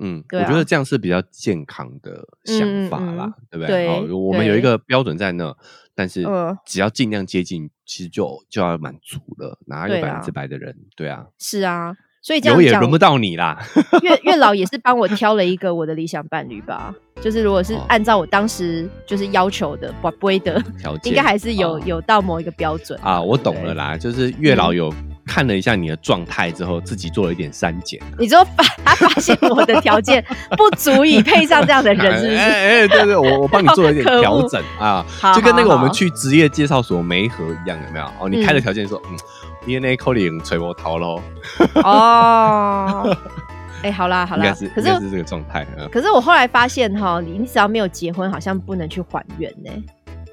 Speaker 2: 嗯，我觉得这样是比较健康的想法啦，对不对？好，我们有一个标准在那，但是只要尽量接近，其实就就要满足了。哪有百分之百的人？对啊，
Speaker 1: 是啊。所以这样讲，
Speaker 2: 也轮不到你啦。*laughs*
Speaker 1: 月月老也是帮我挑了一个我的理想伴侣吧，就是如果是按照我当时就是要求的不不会的条件，*laughs* 应该还是有有到某一个标准
Speaker 2: 啊。我懂了啦，就是月老有看了一下你的状态之后，自己做了一点删减。
Speaker 1: 你说发他发现我的条件不足以配上这样的人，是不是？
Speaker 2: 哎，对对，我我帮你做了一点 *laughs* 调整啊，就跟那个我们去职业介绍所媒合一样，有没有？哦，你开的条件说嗯。DNA 扣零吹波头喽！
Speaker 1: 哦，*laughs* 哎，好啦好啦，
Speaker 2: 可是可是这个状态。
Speaker 1: 可是我后来发现哈，你你只要没有结婚，好像不能去还愿呢。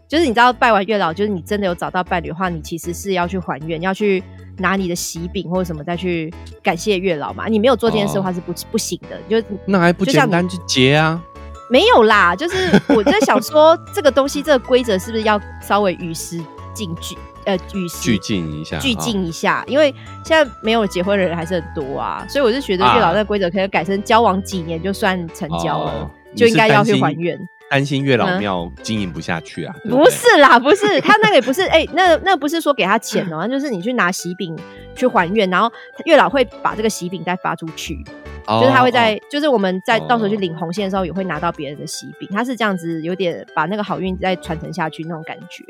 Speaker 1: 就是你知道拜完月老，就是你真的有找到伴侣的话，你其实是要去还愿，要去拿你的喜饼或者什么再去感谢月老嘛。你没有做这件事的话是不不行的。就
Speaker 2: 那还不简单去结啊？
Speaker 1: 没有啦，就是我在想说，这个东西这个规则是不是要稍微与时俱进？呃，与时
Speaker 2: 俱进一下，
Speaker 1: 俱进一下，因为现在没有结婚的人还是很多啊，所以我是觉得月老那规则可以改成交往几年就算成交了，就应该要去还愿。
Speaker 2: 担心月老庙经营不下去啊？
Speaker 1: 不是啦，不是他那个也不是，*laughs* 哎，那那不是说给他钱哦，就是你去拿喜饼去还愿，然后月老会把这个喜饼再发出去，就是他会在，就是我们在到时候去领红线的时候也会拿到别人的喜饼，他是这样子，有点把那个好运再传承下去那种感觉。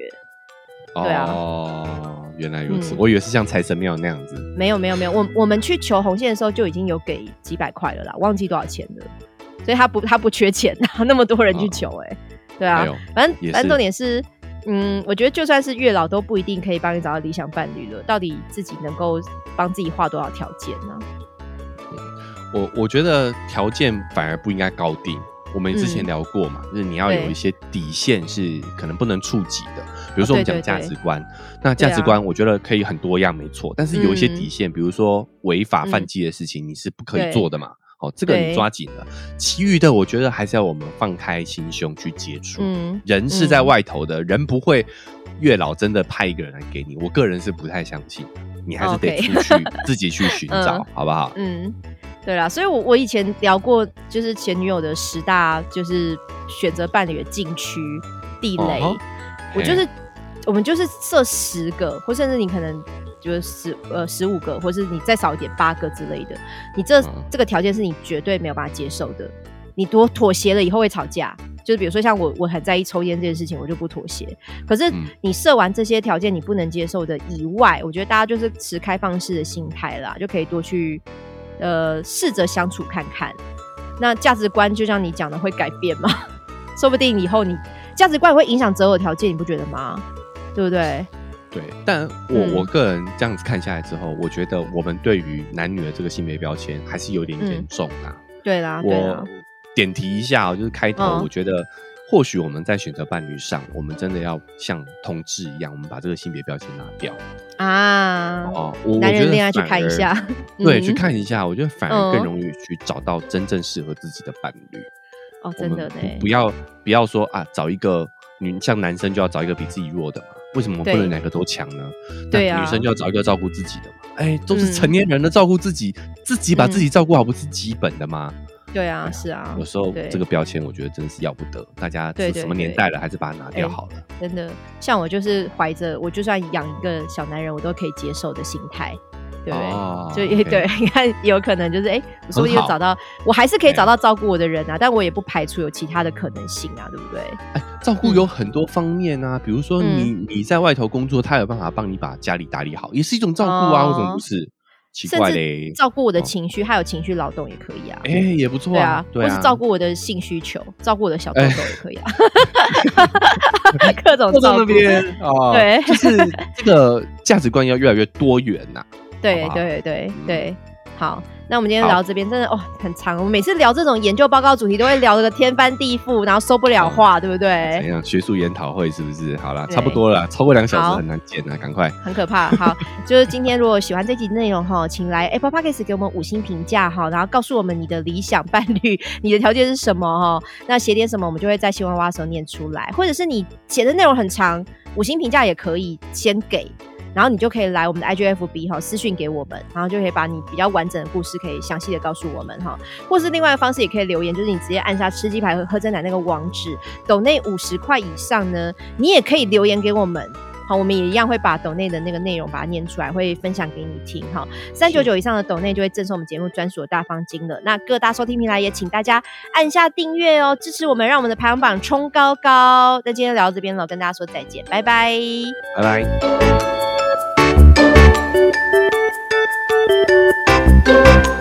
Speaker 1: 对啊，
Speaker 2: 哦，原来如此，我以为是像财神庙那样子。
Speaker 1: 没有没有没有，我我们去求红线的时候就已经有给几百块了啦，忘记多少钱了，所以他不他不缺钱啊，那么多人去求，哎，对啊，反正反正重点是，嗯，我觉得就算是月老都不一定可以帮你找到理想伴侣了，到底自己能够帮自己画多少条件呢？
Speaker 2: 我我觉得条件反而不应该高定。我们之前聊过嘛，就是你要有一些底线是可能不能触及的，比如说我们讲价值观，那价值观我觉得可以很多样，没错，但是有一些底线，比如说违法犯纪的事情你是不可以做的嘛，哦，这个你抓紧了，其余的我觉得还是要我们放开心胸去接触，人是在外头的，人不会月老真的派一个人来给你，我个人是不太相信，你还是得出去自己去寻 *laughs* 找，好不好？嗯。
Speaker 1: 对啦，所以，我我以前聊过，就是前女友的十大，就是选择伴侣的禁区地雷。我就是，我们就是设十个，或甚至你可能就是十呃十五个，或是你再少一点八个之类的。你这这个条件是你绝对没有办法接受的。你多妥协了以后会吵架。就是比如说像我，我很在意抽烟这件事情，我就不妥协。可是你设完这些条件你不能接受的以外，我觉得大家就是持开放式的心态啦，就可以多去。呃，试着相处看看，那价值观就像你讲的会改变吗？*laughs* 说不定以后你价值观会影响择偶条件，你不觉得吗？对不对？
Speaker 2: 对，但我我个人这样子看下来之后，我觉得我们对于男女的这个性别标签还是有点严重啊。
Speaker 1: 对啦，
Speaker 2: 我点题一下，就是开头我觉得或许我们在选择伴侣上，我们真的要像同志一样，我们把这个性别标签拿掉
Speaker 1: 啊。
Speaker 2: 哦，
Speaker 1: 男人恋爱去看一下，
Speaker 2: 对，去看一下，我觉得反而更容易去找到真正适合自己的伴侣。
Speaker 1: 哦，真的
Speaker 2: 对，不要不要说啊，找一个女像男生就要找一个比自己弱的嘛？为什么不能两个都强呢？
Speaker 1: 对啊，
Speaker 2: 女生就要找一个照顾自己的嘛？哎，都是成年人的照顾自己，自己把自己照顾好不是基本的吗？
Speaker 1: 对啊，是啊，
Speaker 2: 有时候这个标签我觉得真的是要不得，大家什么年代了，还是把它拿掉好了。
Speaker 1: 真的，像我就是怀着我就算养一个小男人，我都可以接受的心态。对不对？就也 *laughs* 对，你看有可能就是哎，说不定找到，我还是可以找到照顾我的人啊，但我也不排除有其他的可能性啊，对不对？
Speaker 2: 哎，照顾有很多方面啊，比如说你你在外头工作，他有办法帮你把家里打理好，也是一种照顾啊，为什么不是？奇怪嘞，
Speaker 1: 照顾我的情绪，还有情绪劳动也可以啊，
Speaker 2: 哎，也不错啊，
Speaker 1: 对啊，或是照顾我的性需求，照顾我的小豆豆也可以啊，*laughs* *laughs* 各种照顾，对，
Speaker 2: 就是这个价值观要越来越多元呐。
Speaker 1: 对对对对，好，那我们今天聊这边真的哦很长，我们每次聊这种研究报告主题都会聊个天翻地覆，然后收不了话，对不对？
Speaker 2: 怎样？学术研讨会是不是？好了，差不多了，超过两小时很难剪啊，赶快。
Speaker 1: 很可怕。好，*laughs* 就是今天如果喜欢这集内容哈，请来 Apple Podcast 给我们五星评价哈，然后告诉我们你的理想伴侣，你的条件是什么哈？那写点什么，我们就会在新闻挖的时候念出来，或者是你写的内容很长，五星评价也可以先给。然后你就可以来我们的 IGFB 哈私讯给我们，然后就可以把你比较完整的故事可以详细的告诉我们哈，或是另外的方式也可以留言，就是你直接按下吃鸡排和喝真奶那个网址，抖内五十块以上呢，你也可以留言给我们，好，我们也一样会把抖内的那个内容把它念出来，会分享给你听哈。三九九以上的抖内就会赠送我们节目专属的大方巾了。那各大收听平台也请大家按下订阅哦，支持我们，让我们的排行榜冲高高。那今天聊到这边了，跟大家说再见，拜拜，
Speaker 2: 拜拜。thank you.